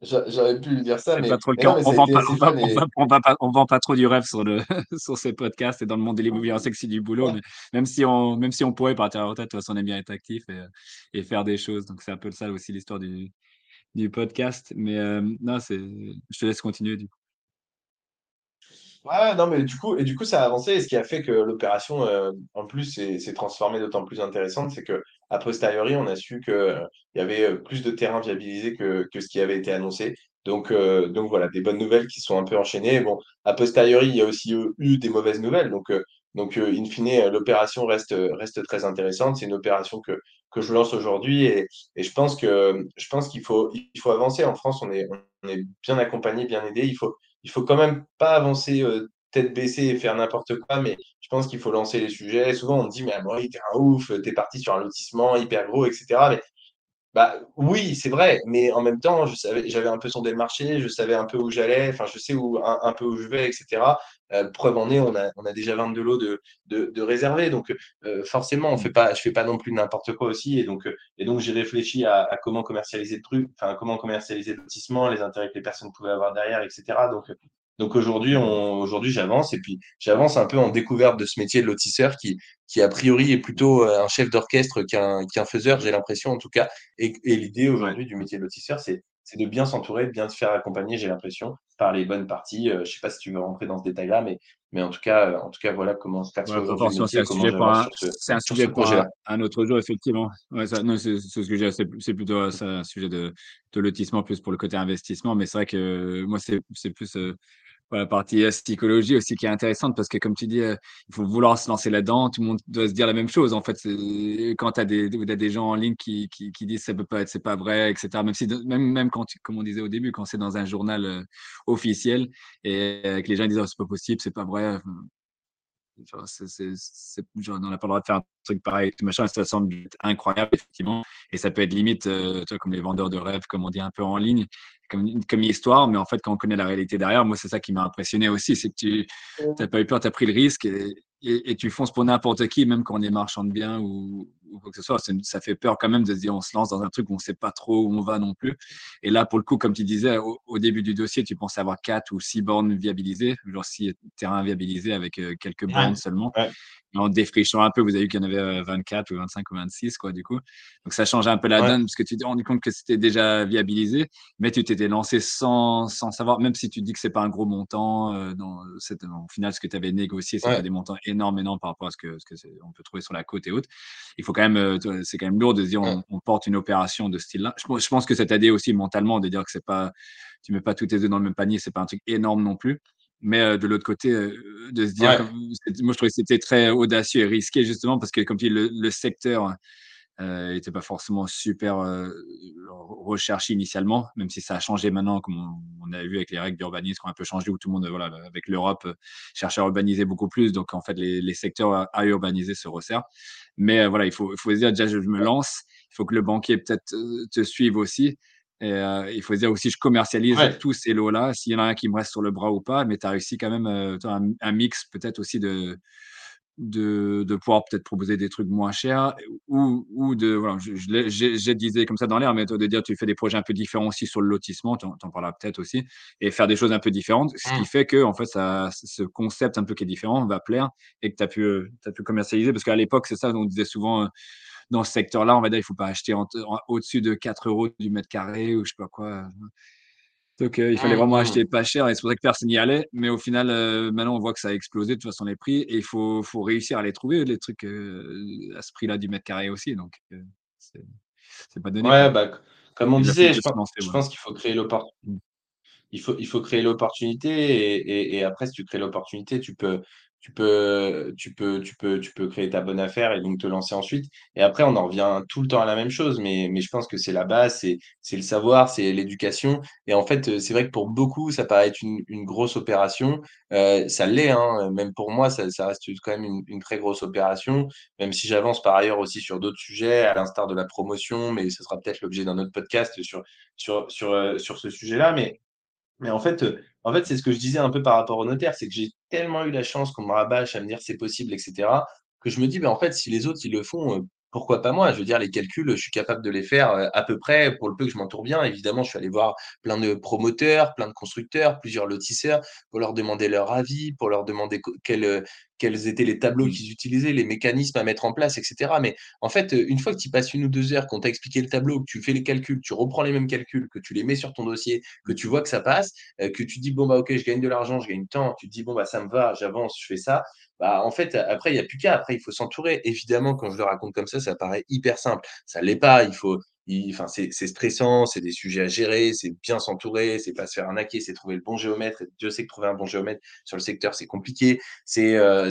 J'aurais pu lui dire ça, mais. Pas trop le cas. on on vend pas trop du rêve sur, le, [LAUGHS] sur ces podcasts et dans le monde de l'immobilier. On sait que c'est du boulot, mais même si, on, même si on pourrait partir à la retraite, toi, on aime bien être actif et, et faire des choses. Donc, c'est un peu ça aussi l'histoire du, du podcast. Mais euh, non, c'est, je te laisse continuer du coup. Ouais, non, mais du coup, et du coup, ça a avancé. Et ce qui a fait que l'opération, euh, en plus, s'est transformée d'autant plus intéressante, c'est que a posteriori, on a su qu'il euh, y avait plus de terrain viabilisé que, que, ce qui avait été annoncé. Donc, donc voilà, des bonnes nouvelles qui sont un peu enchaînées. Bon, a posteriori, il y a aussi eu des mauvaises nouvelles. Donc, donc in fine, l'opération reste, reste très intéressante. C'est une opération que, je lance aujourd'hui et, je pense qu'il faut, avancer. En France, on est, bien accompagné, bien aidé. Il faut, faut quand même pas avancer euh, tête baissée et faire n'importe quoi, mais je pense qu'il faut lancer les sujets. Souvent, on dit, mais tu t'es un ouf, t'es parti sur un lotissement hyper gros, etc. Mais bah oui, c'est vrai, mais en même temps, j'avais un peu sondé le marché, je savais un peu où j'allais, enfin, je sais où, un, peu où je vais, etc. Euh, preuve en est, on a, on a déjà 22 lots de, de, de réservés, donc euh, forcément, on fait pas, je fais pas non plus n'importe quoi aussi, et donc, euh, et donc j'ai réfléchi à, à, comment commercialiser le truc, enfin, comment commercialiser le lotissement, les intérêts que les personnes pouvaient avoir derrière, etc. Donc, donc aujourd'hui, aujourd'hui, j'avance et puis j'avance un peu en découverte de ce métier de lotisseur qui, qui a priori est plutôt euh, un chef d'orchestre qu'un qu'un faiseur, j'ai l'impression en tout cas. Et, et l'idée aujourd'hui du métier de lotisseur, c'est de bien s'entourer, de bien se faire accompagner, j'ai l'impression, par les bonnes parties. Euh, je ne sais pas si tu veux rentrer dans ce détail-là, mais, mais en, tout cas, en tout cas, voilà comment se aujourd'hui. C'est un sujet pour un, un, sujet pour un, autre jour, effectivement. Ouais, c'est ce c'est plutôt un sujet de, de lotissement, plus pour le côté investissement. Mais c'est vrai que moi, c'est plus. Euh, la partie psychologie aussi qui est intéressante parce que comme tu dis, il faut vouloir se lancer là-dedans. Tout le monde doit se dire la même chose. En fait, quand tu as des, des gens en ligne qui, qui, qui, disent ça peut pas être, c'est pas vrai, etc. Même si, même, même quand, comme on disait au début, quand c'est dans un journal officiel et que les gens disent oh, c'est pas possible, c'est pas vrai. Genre, c'est, on n'a pas le droit de faire un truc pareil, tout machin, ça semble incroyable, effectivement. Et ça peut être limite, toi, comme les vendeurs de rêves, comme on dit un peu en ligne comme, comme histoire, mais en fait, quand on connaît la réalité derrière, moi, c'est ça qui m'a impressionné aussi, c'est que tu n'as pas eu peur, tu as pris le risque et, et, tu fonces pour n'importe qui, même quand on est marchand de biens ou, quoi que ce soit. Ça fait peur quand même de se dire on se lance dans un truc où on ne sait pas trop où on va non plus. Et là, pour le coup, comme tu disais, au, début du dossier, tu pensais avoir quatre ou six bornes viabilisées, genre six terrains viabilisés avec euh, quelques bornes seulement en défrichant un peu, vous avez vu qu'il y en avait 24 euh, ou 25 ou 26, quoi, du coup. Donc, ça change un peu la donne parce que tu t'es rendu compte que c'était déjà viabilisé, mais tu t'étais lancé sans, sans savoir, même si tu dis que c'est pas un gros montant, euh, dans, au final, ce que tu avais négocié, c'est pas des montants énormes, énormes par rapport à ce que, ce que on peut trouver sur la côte et autres. Il faut quand même, euh, c'est quand même lourd de se dire, on, porte une opération de ce style-là. Je, je, pense que ça t'a aidé aussi mentalement de dire que c'est pas, tu mets pas tous tes œufs dans le même panier, c'est pas un truc énorme non plus. Mais de l'autre côté, de se dire, moi je trouvais que c'était très audacieux et risqué justement parce que comme tu dis, le, secteur n'était pas forcément super recherché initialement, même si ça a changé maintenant, comme on, a vu avec les règles d'urbanisme qui ont un peu changé, où tout le monde, voilà, avec l'Europe, cherche à urbaniser beaucoup plus. Donc, en fait, les, secteurs à, urbaniser se resserrent. Mais voilà, il faut, il faut se dire, déjà, je me lance. Il faut que le banquier peut-être te suive aussi. Et il faut se dire aussi, je commercialise tous ces lots-là, s'il y en a un qui me reste sur le bras ou pas, mais tu as réussi quand même un, un, mix peut-être aussi de, de, de pouvoir peut-être proposer des trucs moins chers ou, ou de, voilà, je, je, disais comme ça dans l'air, mais de dire tu fais des projets un peu différents aussi sur le lotissement, tu en, parleras peut-être aussi, et faire des choses un peu différentes, ce qui mmh. fait que en fait, ça, ce concept un peu qui est différent va plaire et que tu as pu, as pu commercialiser, parce qu'à l'époque, c'est ça, on disait souvent, euh, dans ce secteur-là, on va dire, il ne faut pas acheter au-dessus de 4 euros du mètre carré ou je sais pas quoi. Donc, il fallait mmh, vraiment mmh. acheter pas cher et c'est pour ça que personne n'y allait. Mais au final, maintenant, on voit que ça a explosé de toute façon les prix et il faut, faut réussir à les trouver, les trucs à ce prix-là du mètre carré aussi. Donc, c'est pas donné. Ouais, bah, comme on disait, je pense, je pense qu'il faut créer l'opportunité. Mmh. Il faut, il faut créer l'opportunité et, et, après, si tu crées l'opportunité, tu peux, tu peux, tu peux, tu peux, tu peux créer ta bonne affaire et donc te lancer ensuite. Et après, on en revient tout le temps à la même chose, mais, mais je pense que c'est la base, c'est, c'est le savoir, c'est l'éducation. Et en fait, c'est vrai que pour beaucoup, ça paraît être une, une grosse opération. Euh, ça l'est, hein. même pour moi, ça, ça reste quand même une, une, très grosse opération, même si j'avance par ailleurs aussi sur d'autres sujets, à l'instar de la promotion, mais ce sera peut-être l'objet d'un autre podcast sur, sur, sur, euh, sur ce sujet-là. Mais mais en fait, euh, en fait, c'est ce que je disais un peu par rapport au notaire, c'est que j'ai tellement eu la chance qu'on me rabâche à me dire c'est possible, etc., que je me dis, ben, en fait, si les autres, ils le font, euh, pourquoi pas moi? Je veux dire, les calculs, je suis capable de les faire euh, à peu près pour le peu que je m'entoure bien. Évidemment, je suis allé voir plein de promoteurs, plein de constructeurs, plusieurs lotisseurs pour leur demander leur avis, pour leur demander quel, quels étaient les tableaux mmh. qu'ils utilisaient, les mécanismes à mettre en place, etc. Mais en fait, une fois que tu passes une ou deux heures, qu'on t'a expliqué le tableau, que tu fais les calculs, tu reprends les mêmes calculs, que tu les mets sur ton dossier, que tu vois que ça passe, euh, que tu dis, bon, bah, ok, je gagne de l'argent, je gagne temps, tu te dis, bon, bah, ça me va, j'avance, je fais ça. Bah, en fait, après, il n'y a plus qu'à. Après, il faut s'entourer. Évidemment, quand je le raconte comme ça, ça paraît hyper simple. Ça ne l'est pas. Il faut, enfin, c'est stressant, c'est des sujets à gérer, c'est bien s'entourer, c'est pas se faire arnaquer, c'est trouver le bon géomètre. Dieu sait que trouver un bon géomètre sur le secteur, c'est compliqué. C'est euh,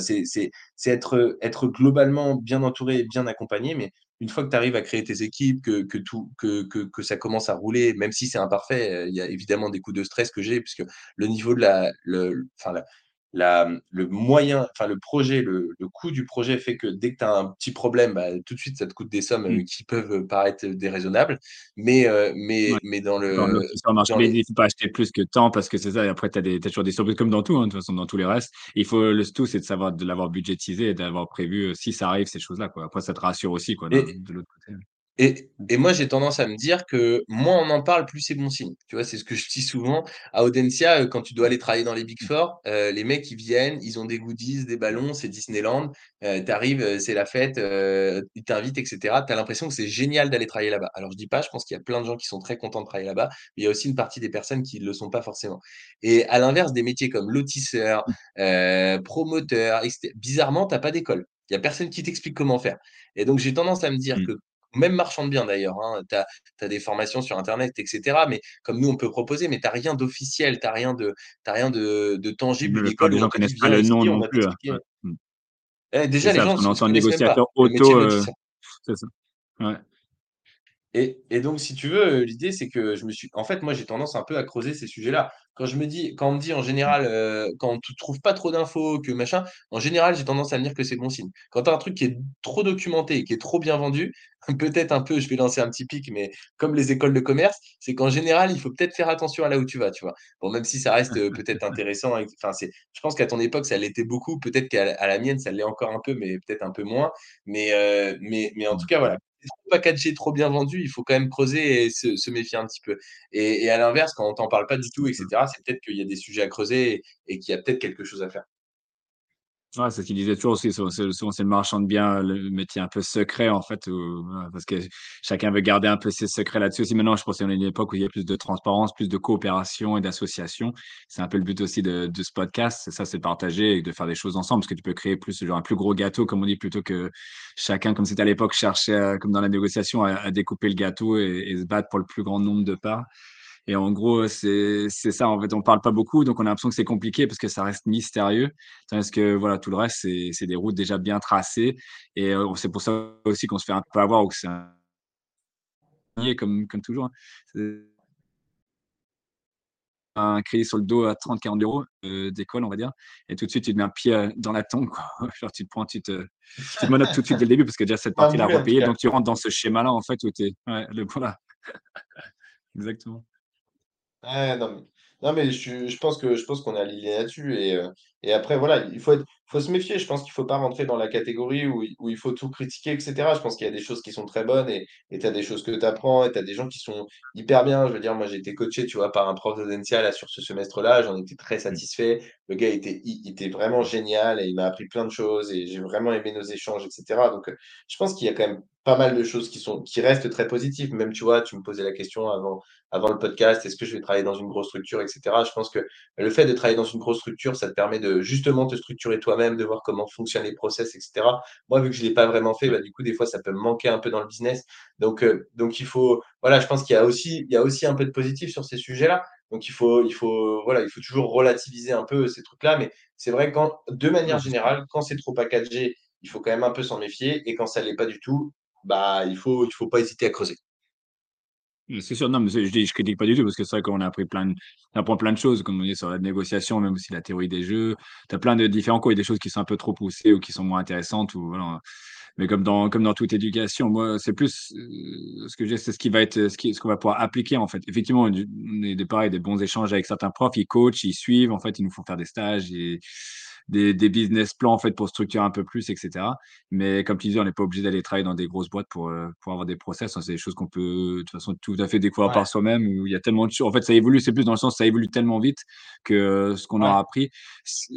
être, être globalement bien entouré et bien accompagné. Mais une fois que tu arrives à créer tes équipes, que, que, tout, que, que, que ça commence à rouler, même si c'est imparfait, euh, il y a évidemment des coups de stress que j'ai, puisque le niveau de la, le, enfin, la, la, le moyen, enfin le projet, le, le, coût du projet fait que dès que tu as un petit problème, bah, tout de suite ça te coûte des sommes mmh. qui peuvent paraître déraisonnables. Mais, euh, mais, mais dans le. Dans il ne faut pas acheter plus que temps parce que c'est ça. Et après, tu as, as, toujours des surprises comme dans tout, hein, de toute façon, dans tous les restes. Il faut le tout, c'est de savoir de l'avoir budgétisé et d'avoir prévu euh, si ça arrive, ces choses-là. Quoi. Après, ça te rassure aussi quoi, de l'autre côté. Et, et, moi, j'ai tendance à me dire que moins on en parle, plus c'est bon signe. Tu vois, c'est ce que je dis souvent. À Audencia, euh, quand tu dois aller travailler dans les Big Four, euh, les mecs, ils viennent, ils ont des goodies, des ballons, c'est Disneyland. Euh, tu arrives, c'est la fête, ils t'invitent, etc. Tu as l'impression que c'est génial d'aller travailler là-bas. Alors, je dis pas, je pense qu'il y a plein de gens qui sont très contents de travailler là-bas, mais il y a aussi une partie des personnes qui ne le sont pas forcément. Et à l'inverse, des métiers comme lotisseur, promoteur, bizarrement, tu n'as pas d'école. Il n'y a personne qui t'explique comment faire. Et donc, j'ai tendance à me dire mmh. que même marchand de biens d'ailleurs, hein, tu as, des formations sur Internet, etc. Mais comme nous, on peut proposer, mais tu n'as rien d'officiel, tu n'as rien, de, rien de, de tangible. Les gens ne connaissent pas le nom non plus. Eh, déjà, les gens on entend négociateur auto. Euh, c'est ça. Ouais. Et, donc, si tu veux, l'idée, c'est que je me suis. En fait, moi, j'ai tendance un peu à creuser ces sujets-là. Quand je me dis, quand on me dit en général, euh, quand on ne trouve pas trop d'infos, que machin, en général, j'ai tendance à me dire que c'est bon signe. Quand tu as un truc qui est trop documenté, qui est trop bien vendu, [LAUGHS] peut-être un peu, je vais lancer un petit pic, mais comme les écoles de commerce, c'est qu'en général, il faut peut-être faire attention à là où tu vas, tu vois. Bon, même si ça reste euh, peut-être intéressant. Enfin, c'est, je pense qu'à ton époque, ça l'était beaucoup. Peut-être qu'à la mienne, ça l'est encore un peu, mais peut-être un peu moins. Mais, euh, mais, mais en tout cas, voilà, pas 4G trop bien vendu, il faut quand même creuser et se, méfier un petit peu. Et, à l'inverse, quand on t'en parle pas du tout, etc., c'est peut-être qu'il y a des sujets à creuser et qu'il y a peut-être quelque chose à faire. Ouais, c'est ce qu'il disait toujours aussi, souvent c'est le marchand de biens, le métier un peu secret en fait, parce que chacun veut garder un peu ses secrets là-dessus aussi. Maintenant, je pense qu'on est une époque où il y a plus de transparence, plus de coopération et d'association. C'est un peu le but aussi de, de ce podcast, ça, c'est de partager et de faire des choses ensemble, parce que tu peux créer plus genre un plus gros gâteau, comme on dit, plutôt que chacun, comme c'était à l'époque, cherchait, comme dans la négociation, à, découper le gâteau et, et, se battre pour le plus grand nombre de parts. Et en gros, c'est c'est ça. En fait, on parle pas beaucoup, donc on a l'impression que c'est compliqué parce que ça reste mystérieux. Tandis que voilà, tout le reste, c'est des routes déjà bien tracées. Et euh, c'est pour ça aussi qu'on se fait un peu avoir ou que c'est un comme comme toujours. hein. Un crédit sur le dos à 30-40 euros euh, d'école, on va dire. Et tout de suite, tu te mets un pied euh, dans la tombe. Quoi. [LAUGHS] Genre, tu te prends, tu te, tu te tout de suite dès le début parce que déjà cette Pas partie-là cas. Donc, tu rentres dans ce schéma-là, en fait, où tu es. Ouais, le, voilà, [LAUGHS] exactement. Ouais, non, mais, non, mais je, je pense que je pense qu'on est aligné là-dessus. Et, euh, et après, voilà, il faut être, faut se méfier. Je pense qu'il faut pas rentrer dans la catégorie où, il- où il faut tout critiquer, etc. Je pense qu'il y a des choses qui sont très bonnes et tu as des choses que tu apprends et tu as des gens qui sont hyper bien. Je veux dire, moi, j'ai été coaché, tu vois, par un prof là, sur ce semestre-là. J'en étais très Mm. satisfait. Le gars était, il, il était vraiment génial et il m'a appris plein de choses et j'ai vraiment aimé nos échanges, etc. Donc, euh, je pense qu'il y a quand même pas mal de choses qui sont, qui restent très positives. Même, tu vois, tu me posais la question avant avant le podcast, est-ce que je vais travailler dans une grosse structure, etc. Je pense que le fait de travailler dans une grosse structure, ça te permet de justement te structurer toi-même, de voir comment fonctionnent les process, etc. Moi, vu que je ne l'ai pas vraiment fait, bah, du coup, des fois, ça peut me manquer un peu dans le business. Donc, euh, donc il faut, voilà, je pense qu'il y a aussi, il y a aussi un peu de positif sur ces sujets-là. Donc, il faut, il faut, voilà, il faut toujours relativiser un peu ces trucs-là. Mais c'est vrai quand, de manière sûr. générale, quand c'est trop packagé, il faut quand même un peu s'en méfier. Et quand ça ne l'est pas du tout, bah, il faut, il faut pas hésiter à creuser. C'est sûr, non, mais je dis, je critique pas du tout parce que c'est vrai qu'on a appris plein de, on apprend plein de choses, comme on dit sur la négociation, même aussi la théorie des jeux. Tu as plein de différents cours, a des choses qui sont un peu trop poussées ou qui sont moins intéressantes ou voilà. Mais comme dans, comme dans toute éducation, moi, c'est plus euh, ce que j'ai, c'est ce qui va être, ce qui, ce qu'on va pouvoir appliquer en fait. Effectivement, on est des pareil, des bons échanges avec certains profs, ils coachent, ils suivent, en fait, ils nous font faire des stages et des, des business plans en fait pour structurer un peu plus, etc. Mais comme tu disais, on n'est pas obligé d'aller travailler dans des grosses boîtes pour, euh, pour avoir des process. hein. C'est des choses qu'on peut de toute façon tout à fait découvrir Ouais, par soi-même. Où il y a tellement de choses. En fait, ça évolue. C'est plus dans le sens, ça évolue tellement vite que euh, ce qu'on ouais, aura appris.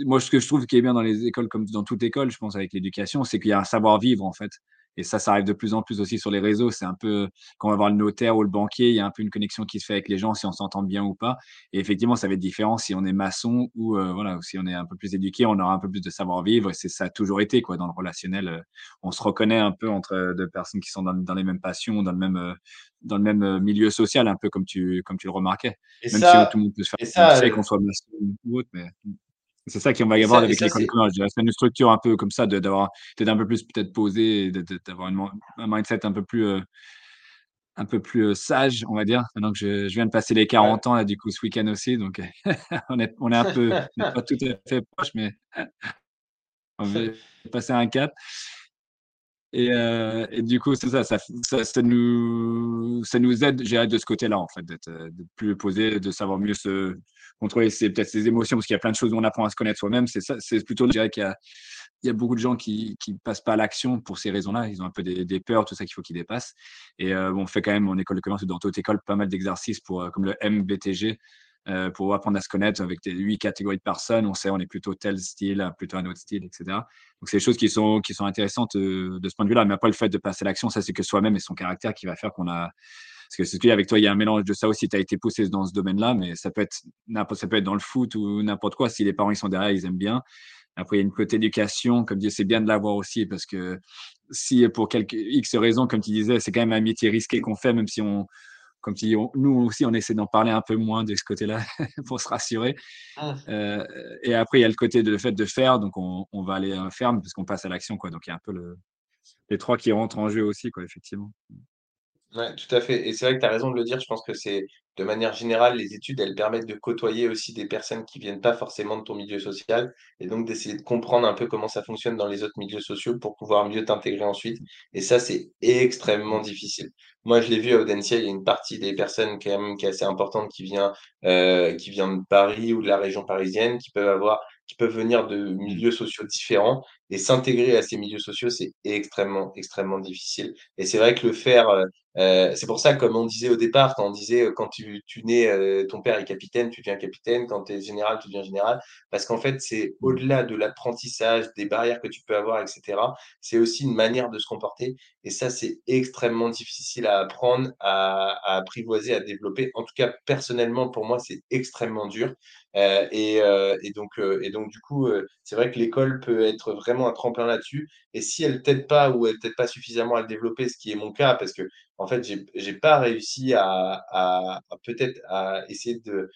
Moi, ce que je trouve qui est bien dans les écoles, comme dans toute école, je pense avec l'éducation, c'est qu'il y a un savoir-vivre en fait. Et ça, ça arrive de plus en plus aussi sur les réseaux. C'est un peu quand on va voir le notaire ou le banquier, il y a un peu une connexion qui se fait avec les gens, si on s'entend bien ou pas. Et effectivement, ça va être différent si on est maçon ou euh, voilà, si on est un peu plus éduqué, on aura un peu plus de savoir-vivre. Et c'est ça a toujours été quoi dans le relationnel. euh, on se reconnaît un peu entre euh, deux personnes qui sont dans, dans les mêmes passions, dans le même, euh, dans le même euh, milieu social, un peu comme tu, comme tu le remarquais. Et Même si tout le monde peut se faire et ça, divorcer, qu'on soit maçon ou autre, mais c'est ça qu'on va y avoir ça, avec ça, l'école de c'est, une structure un peu comme ça, d'avoir, d'être un peu plus peut-être posé, d'avoir un mindset un peu plus, euh, un peu plus euh, sage, on va dire. Que je, je viens de passer les ouais. 40 ans, là, du coup, ce week-end aussi, donc [LAUGHS] on est, on est un peu, pas [LAUGHS] tout à fait proche, mais [LAUGHS] on va passer un cap. Et, heu et du coup, c'est ça, ça ça ça nous ça nous aide, dirais, de ce côté-là, en fait, d'être plus posé, de savoir mieux se contrôler ses peut-être ses émotions, parce qu'il y a plein de choses où on apprend à se connaître soi-même. C'est ça, c'est plutôt, je dirais qu'il y a il y a beaucoup de gens qui qui passent pas à l'action pour ces raisons-là. Ils ont un peu des peurs, tout ça qu'il faut qu'ils dépassent et heu, on fait quand même en école de commerce dans toute école pas mal d'exercices pour, heu, comme le MBTG, heu, pour apprendre à se connaître avec des 8 catégories de personnes. On sait on est plutôt tel style, plutôt un autre style et cetera. Donc c'est des choses qui sont qui sont intéressantes, heu, de ce point de vue-là. Mais après le fait de passer à l'action, ça c'est que soi-même et son caractère qui va faire qu'on a parce que c'est ce a avec toi, il y a un mélange de ça aussi. Tu as été poussé dans ce domaine-là, mais ça peut être n'importe ça peut être dans le foot ou n'importe quoi. Si les parents ils sont derrière, ils aiment bien. Après, il y a une côté éducation, comme dit, c'est bien de l'avoir aussi parce que si pour quelques X raisons, comme tu disais, c'est quand même un métier risqué qu'on fait, même si on, comme tu dis, on- nous aussi, on essaie d'en parler un peu moins de ce côté-là [LAUGHS] pour se rassurer. Mmh. Euh, et après, il y a le côté de le fait de faire, donc on, on va aller faire parce qu'on passe à l'action, quoi. Donc il y a un peu le, les trois qui rentrent en jeu aussi, quoi, effectivement. Ouais, tout à fait. Et c'est vrai que tu as raison de le dire. Je pense que c'est, de manière générale, les études, elles permettent de côtoyer aussi des personnes qui viennent pas forcément de ton milieu social et donc d'essayer de comprendre un peu comment ça fonctionne dans les autres milieux sociaux pour pouvoir mieux t'intégrer ensuite. Et ça, c'est extrêmement difficile. Moi, je l'ai vu à Audencia, il y a une partie des personnes quand même qui est assez importante qui vient, euh, qui vient de Paris ou de la région parisienne, qui peuvent avoir, qui peuvent venir de Mm. milieux sociaux différents et s'intégrer à ces milieux sociaux, c'est extrêmement, extrêmement difficile. Et c'est vrai que le faire, euh, euh, c'est pour ça, comme on disait au départ, quand on disait euh, quand tu, tu nais, euh, ton père est capitaine, tu deviens capitaine, quand tu es général, tu deviens général, parce qu'en fait, c'est Mm. au-delà de l'apprentissage, des barrières que tu peux avoir, etc. C'est aussi une manière de se comporter. Et ça, c'est extrêmement difficile à apprendre, à, à apprivoiser, à développer. En tout cas, personnellement, pour moi, c'est extrêmement dur. Euh, et, euh, et, donc, euh, et donc, du coup, c'est vrai que l'école peut être vraiment un tremplin là-dessus. Et si elle t'aide pas ou elle t'aide pas suffisamment à le développer, ce qui est mon cas, parce que en fait, j'ai pas réussi à, à, à peut-être à essayer de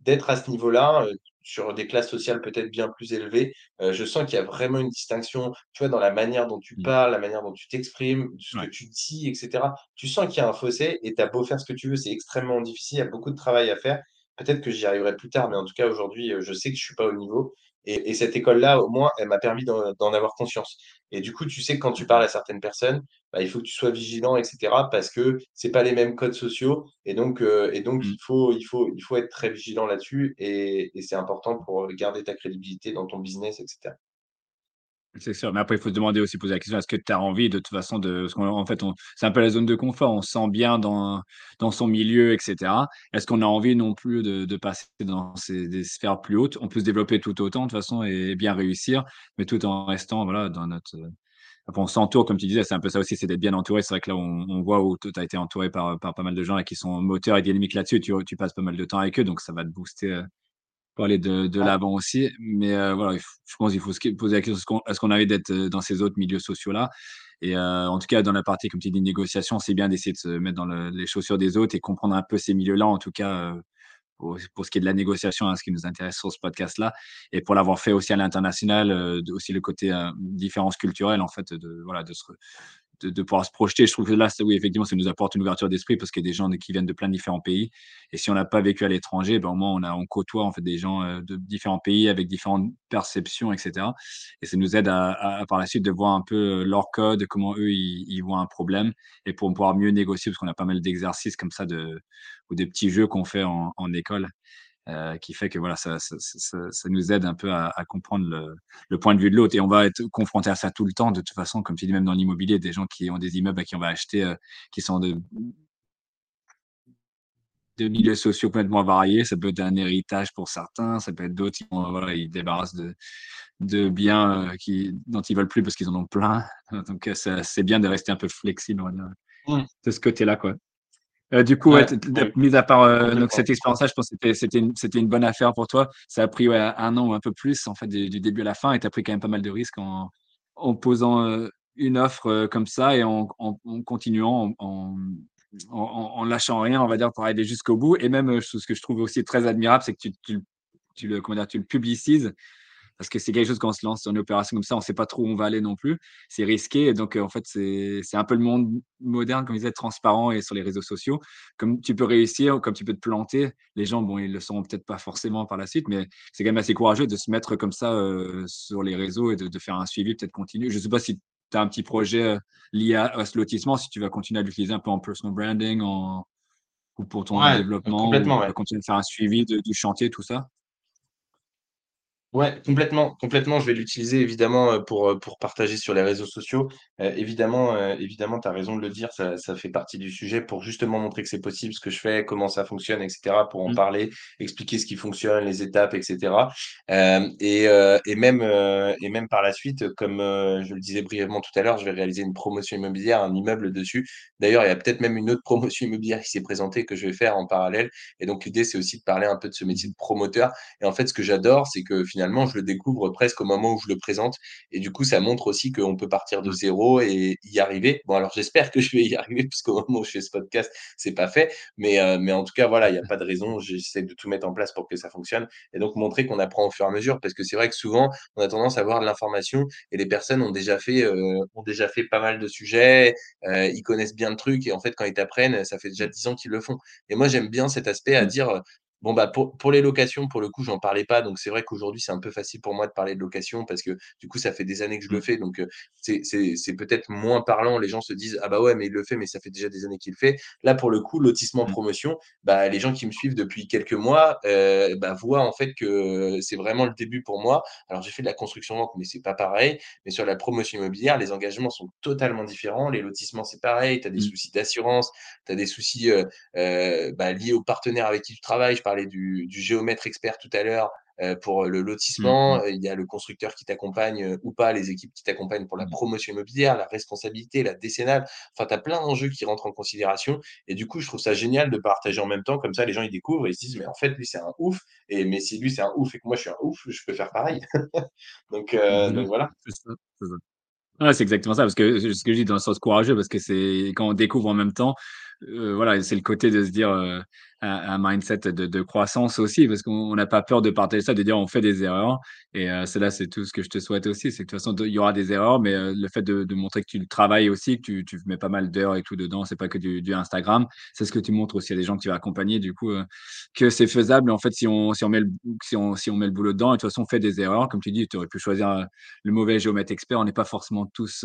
d'être à ce niveau-là, sur des classes sociales peut-être bien plus élevées. Je sens qu'il y a vraiment une distinction, tu vois, dans la manière dont tu Mmh. parles, la manière dont tu t'exprimes, ce que tu dis et cetera. Tu sens qu'il y a un fossé et tu as beau faire ce que tu veux, c'est extrêmement difficile, il y a beaucoup de travail à faire. Peut-être que j'y arriverai plus tard, mais en tout cas aujourd'hui, heu, je sais que je suis pas au niveau et et cette école-là, au moins, elle m'a permis d'en avoir conscience et du coup, tu sais que quand tu parles à certaines personnes, bah, il faut que tu sois vigilant et cetera parce que c'est pas les mêmes codes sociaux et donc et donc Mmh. il faut il faut il faut être très vigilant là-dessus et et c'est important pour, garder ta crédibilité dans ton business et cetera. C'est sûr, mais après, il faut se demander aussi, poser la question: «Est-ce que tu as envie de toute façon de» parce qu'en fait, on c'est un peu la zone de confort, on se sent bien dans dans son milieu et cetera. Est-ce qu'on a envie non plus de de passer dans ces des sphères plus hautes? On peut se développer tout autant de toute façon et bien réussir, mais tout en restant, voilà, dans notre, après on s'entoure comme tu disais, c'est un peu ça aussi, c'est d'être bien entouré. C'est vrai que là, on on voit où tu as été entouré par, par pas mal de gens et qui sont moteurs et dynamiques là-dessus. Tu tu passes pas mal de temps avec eux, donc ça va te booster, heu pour aller de de Ouais, l'avant aussi. Mais heu, voilà, je pense qu'il faut se poser la question, est-ce qu'on est-ce qu'on a envie d'être, heu, dans ces autres milieux sociaux-là? Et heu, en tout cas, dans la partie, comme tu dis, négociation, c'est bien d'essayer de se mettre dans le les chaussures des autres et comprendre un peu ces milieux-là, en tout cas, heu, pour pour ce qui est de la négociation, hein, ce qui nous intéresse sur ce podcast-là. Et pour l'avoir fait aussi à l'international, de aussi le côté, différence culturelle, en fait, de voilà, de se de, pouvoir se projeter. Je trouve que là, oui, effectivement, ça nous apporte une ouverture d'esprit parce qu'il y a des gens qui viennent de plein de différents pays. Et si on n'a pas vécu à l'étranger, ben, au moins, on, a, on côtoie en fait, des gens euh, de différents pays avec différentes perceptions, etc. Et ça nous aide à, par la suite de voir un peu euh, leur code, comment eux, ils, voient un problème et pour pouvoir mieux négocier parce qu'on a pas mal d'exercices comme ça de, ou des petits jeux qu'on fait en école. Euh, qui fait que voilà, ça, ça, ça, ça, nous aide un peu à, à comprendre le, le, point de vue de l'autre. Et on va être confronté à ça tout le temps, de toute façon, comme tu dis, même dans l'immobilier, des gens qui ont des immeubles à qui on va acheter, euh, qui sont de, de milieux sociaux complètement variés. Ça peut être un héritage pour certains, ça peut être d'autres qui voilà, ils débarrassent de, de biens euh, qui, dont ils veulent plus parce qu'ils en ont plein. [LAUGHS] Donc, c'est bien de rester un peu flexible, dire, mmh, de ce côté-là, quoi. Euh, du coup, ouais, mis à part euh, donc cette expérience-là, je pense que c'était une, bonne affaire pour toi. Ça a pris ouais, un an ou un peu plus en fait du, du début à la fin, et tu as pris quand même pas mal de risques en, en posant euh, une offre comme ça et en, en, en continuant, en, lâchant rien, on va dire, pour aller jusqu'au bout. Et même ce que je trouve aussi très admirable, c'est que tu, tu, le- tu le comment dire, tu le publicises parce que c'est quelque chose quand on se lance sur une opération comme ça, on ne sait pas trop où on va aller non plus. C'est risqué. Et donc, euh, en fait, c'est un peu le monde moderne, comme ils disait, transparent et sur les réseaux sociaux. Comme tu peux réussir, comme tu peux te planter. Les gens, bon, ils le sauront peut-être pas forcément par la suite, mais c'est quand même assez courageux de se mettre comme ça euh, sur les réseaux et de, de faire un suivi peut-être continu. Je ne sais pas si tu as un petit projet euh, lié à, ce lotissement, si tu vas continuer à l'utiliser un peu en personal branding, en, ou pour ton Ouais, développement, ou ouais. continuer de faire un suivi de- du chantier, tout ça? Ouais, complètement, complètement. Je vais l'utiliser évidemment, heu, pour, heu, pour partager sur les réseaux sociaux. Heu, évidemment, évidemment, tu as raison de le dire, ça ça fait partie du sujet pour justement montrer que c'est possible ce que je fais, comment ça fonctionne et cetera, pour en Mm, parler, expliquer ce qui fonctionne, les étapes et cetera. Hem et et même, et même par la suite, comme, je le disais brièvement tout à l'heure, je vais réaliser une promotion immobilière, un immeuble dessus. D'ailleurs, il y a peut-être même une autre promotion immobilière qui s'est présentée que je vais faire en parallèle et donc l'idée, c'est aussi de parler un peu de ce métier de promoteur et en fait, ce que j'adore, c'est que finalement, je le découvre presque au moment où je le présente. Et du coup, ça montre aussi qu'on peut partir de zéro et y arriver. Bon, alors j'espère que je vais y arriver, puisqu'au moment où je fais ce podcast, c'est pas fait. Mais, euh, mais en tout cas, voilà, il n'y a pas de raison. J'essaie de tout mettre en place pour que ça fonctionne. Et donc, montrer qu'on apprend au fur et à mesure. Parce que c'est vrai que souvent, on a tendance à avoir de l'information et les personnes ont déjà fait, euh, ont déjà fait pas mal de sujets. euh, ils connaissent bien le truc. Et en fait, quand ils t'apprennent, ça fait déjà mm, 10 ans qu'ils le font. Et moi, j'aime bien cet aspect à mm, dire, Bon, bah, pour, pour les locations, pour le coup, j'en parlais pas. Donc, c'est vrai qu'aujourd'hui, c'est un peu facile pour moi de parler de location parce que du coup, ça fait des années que je le mm, fais. Donc, euh, c'est c'est- c'est peut-être moins parlant. Les gens se disent, ah bah ouais, mais il le fait, mais ça fait déjà des années qu'il le fait. Là, pour le coup, lotissement mm, promotion, bah, les gens qui me suivent depuis quelques mois euh, bah, voient en fait que c'est vraiment le début pour moi. Alors, j'ai fait de la construction-vente, mais c'est pas pareil. Mais sur la promotion immobilière, les engagements sont totalement différents. Les lotissements, c'est pareil. Tu as des mm, soucis d'assurance, tu as des soucis euh, euh, bah, liés aux partenaires avec qui tu travailles. Je parlais du, du géomètre expert tout à l'heure euh, pour le mm, lotissement. mm, Il y a le constructeur qui t'accompagne euh, ou pas, les équipes qui t'accompagnent pour la mm. promotion immobilière, la responsabilité, la décennale. Enfin, tu as plein d'enjeux qui rentrent en considération. Et du coup, je trouve ça génial de partager en même temps. Comme ça, les gens, ils découvrent et ils se disent, mais en fait, lui, c'est un ouf. Et mais si lui, c'est un ouf et que moi, je suis un ouf, je peux faire pareil. [LAUGHS] donc, euh, Mmh donc voilà. Ça. c'est exactement ça, parce que ce que je dis dans le sens courageux, parce que c'est quand on découvre en même temps, euh, voilà, c'est le côté de se dire euh, un, mindset de, croissance aussi, parce qu'on n'a pas peur de partager ça, de dire on fait des erreurs. Et euh, c'est là, c'est tout ce que je te souhaite aussi. C'est que de toute façon, il y aura des erreurs, mais le fait de, montrer que tu travailles aussi, que tu, mets pas mal d'heures et tout dedans, c'est pas que du, Instagram. C'est ce que tu montres aussi à des gens que tu vas accompagner, du coup, que c'est faisable. En fait, si on, si, on met le, si, on, si on met le boulot dedans, et de toute façon, on fait des erreurs. Comme tu dis, tu aurais pu choisir le mauvais géomètre expert. On n'est pas forcément tous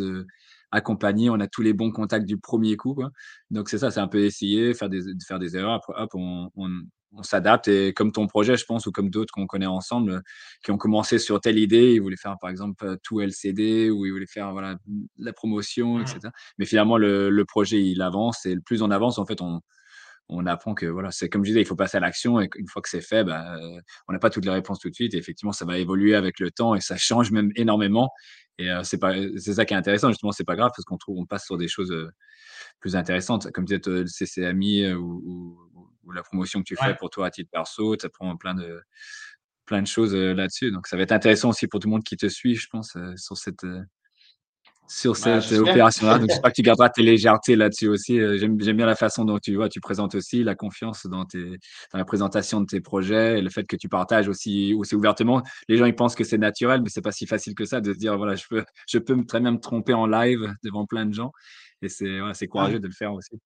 accompagné, on a tous les bons contacts du premier coup. Quoi. Donc c'est ça, c'est un peu essayer, faire des, faire des erreurs, après hop, on, on, s'adapte. Et comme ton projet, je pense, ou comme d'autres qu'on connaît ensemble, qui ont commencé sur telle idée, ils voulaient faire par exemple tout LCD, ou ils voulaient faire voilà, la promotion, etc. Mmh. Mais finalement, le, le projet, il avance, et le plus on avance, en fait, on, on apprend que voilà, c'est comme je disais, il faut passer à l'action et une fois que c'est fait, bah, on n'a pas toutes les réponses tout de suite. Et effectivement, ça va évoluer avec le temps et ça [LAUGHS] change même énormément. Et c'est pas, c'est ça qui est intéressant justement. C'est pas grave parce qu'on trouve, on passe sur des choses plus intéressantes, comme peut-être le CCAMI ou, ou, la promotion que tu fais pour toi à titre perso. Tu apprends plein de plein de choses là-dessus. Donc ça va être intéressant aussi pour tout le monde qui te suit, je pense, sur cette sur bah, cette opération-là. Donc, j'espère que tu garderas tes légèretés là-dessus aussi. Euh, j'aime bien la façon dont tu vois, tu présentes aussi la confiance dans, tes, dans la présentation de tes projets et le fait que tu partages aussi, aussi ouvertement. Les gens, ils pensent que c'est naturel, mais c'est pas si facile que ça de se dire, voilà, je peux, je peux très bien me tromper en live devant plein de gens. Et c'est voilà, courageux de le faire aussi.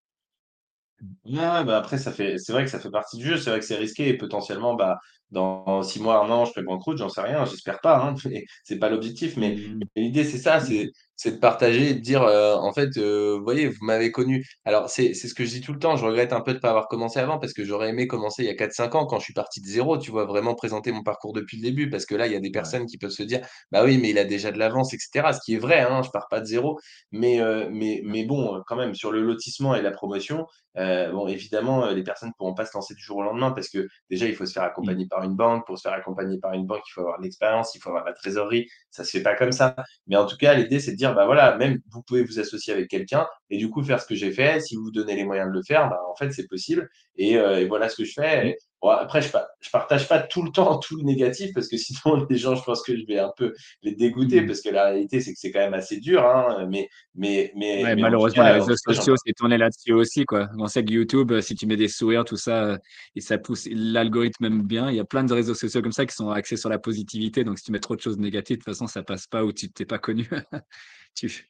Ouais, bah après, ça fait, c'est vrai que ça fait partie du jeu. C'est vrai que c'est risqué et potentiellement, bah, dans six mois, un an, je fais banqueroute, j'en sais rien, j'espère pas, hein, [LAUGHS] c'est pas l'objectif, mais, mmh. l'idée, c'est ça, c'est c'est de partager, de dire, euh, en fait, euh, vous voyez, vous m'avez connu. Alors, c'est ce que je dis tout le temps, je regrette un peu de pas avoir commencé avant, parce que j'aurais aimé commencer il y a 4-5 ans, quand je suis parti de zéro, tu vois, vraiment présenter mon parcours depuis le début, parce que là, il y a des personnes qui peuvent se dire, bah oui, mais il a déjà de l'avance, etc. Ce qui est vrai, hein, je pars pas de zéro, mais, euh, mais, mais bon, quand même, sur le lotissement et la promotion, bon, évidemment, les personnes ne pourront pas se lancer du jour au lendemain, parce que déjà, il faut se faire mmh. accompagner par une banque, pour se faire accompagner par une banque, il faut avoir l'expérience, il faut avoir la trésorerie, ça se fait pas comme ça. Mais en tout cas, l'idée, c'est de dire, bah voilà, même vous pouvez vous associer avec quelqu'un et du coup faire ce que j'ai fait. Si vous vous donnez les moyens de le faire, bah, en fait, c'est possible. Et, euh, voilà ce que je fais. après, je, je partage pas tout le temps [LAUGHS] tout le négatif parce que sinon, les gens, je pense que je vais un peu les dégoûter mmh. parce que la réalité, c'est que c'est quand même assez dur. Hein, mais, mais, mais, malheureusement, les réseaux sociaux, c'est tourné là-dessus aussi. Quoi. On sait que YouTube, si tu mets des sourires, tout ça, euh, et ça pousse l'algorithme même bien. Il y a plein de réseaux sociaux comme ça qui sont axés sur la positivité. Donc, si tu mets trop de choses négatives, de toute façon, ça passe pas ou tu t'es pas connu. [LAUGHS]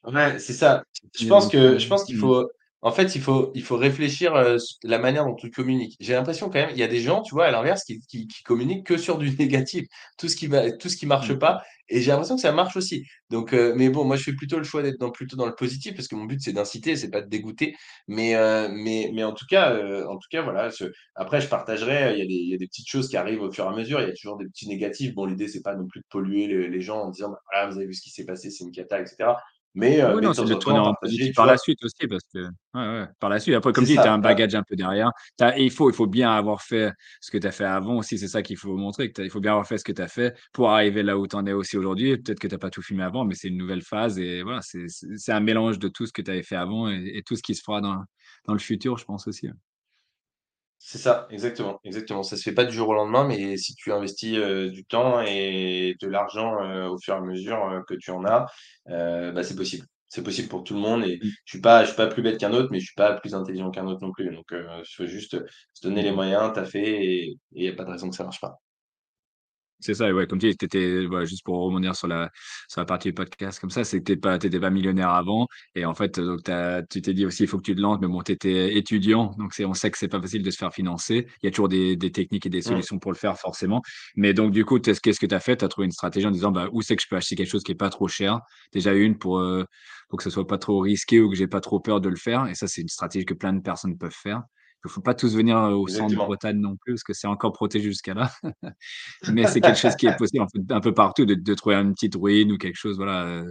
Ouais, c'est ça. Je pense que je pense qu'il faut en fait, il faut il faut réfléchir, euh, la manière dont tu communiques. J'ai l'impression quand même, il y a des gens, tu vois, à l'inverse, qui qui qui communiquent que sur du [LAUGHS] négatif. Tout ce qui va tout ce qui marche mmh. pas et j'ai l'impression que ça marche aussi. Donc euh, mais bon, moi, je fais plutôt le choix d'être dans plutôt dans le positif parce que mon but, c'est d'inciter, c'est pas de dégoûter. Mais euh, mais mais en tout cas, en tout cas, voilà, après je partagerai, il y a des il y a des petites choses qui arrivent au fur et à mesure. Il y a toujours des petits négatifs. Bon, l'idée, c'est pas non plus de polluer les gens en disant: «Bah, voilà, vous avez vu ce qui s'est passé, c'est une cata» etc. Mais, euh, oui, non, c'est de tourner en positif par la suite aussi, parce que ouais, ouais, par la suite. Après, comme dis, tu as un bagage un peu derrière. il faut, il faut bien avoir fait ce que tu as fait avant aussi. C'est ça qu'il faut montrer. Que il faut bien avoir fait ce que tu as fait pour arriver là où tu en es aussi aujourd'hui. Peut-être que tu n'as pas tout filmé avant, mais c'est une nouvelle phase. Et voilà, c'est un mélange de tout ce que tu avais fait avant et, et, tout ce qui se fera dans, dans le futur, je pense aussi. C'est ça, exactement, exactement. Ça se fait pas du jour au lendemain, mais si tu investis euh, du temps et de l'argent euh, au fur et à mesure euh, que tu en as, bah, c'est possible. C'est possible pour tout le monde et mmh. je suis pas, je suis pas plus bête qu'un autre, mais je suis pas plus intelligent qu'un autre non plus. Donc, il faut juste se donner les moyens, as fait et il n'y a pas de raison que ça marche pas. C'est ça, ouais, comme tu dis, étais, juste pour revenir sur la, sur la partie du podcast comme ça, c'est que tu pas, pas millionnaire avant. Et en fait, donc tu t'es dit aussi, il faut que tu te lances, mais bon, tu étais étudiant. Donc on sait que c'est pas facile de se faire financer. Il y a toujours des, des techniques et des solutions pour le faire, forcément. Mais donc, du coup, qu'est-ce que tu as fait? Tu as trouvé une stratégie en disant, bah, où c'est que je peux acheter quelque chose qui est pas trop cher? Déjà une pour, euh, pour que ce soit pas trop risqué ou que j'ai pas trop peur de le faire. Et ça, c'est une stratégie que plein de personnes peuvent faire. Il ne faut pas tous venir au centre de Bretagne non plus, parce que c'est encore protégé jusqu'à là. [LAUGHS] Mais c'est quelque chose qui est possible un peu partout, de, trouver une petite ruine ou quelque chose, voilà,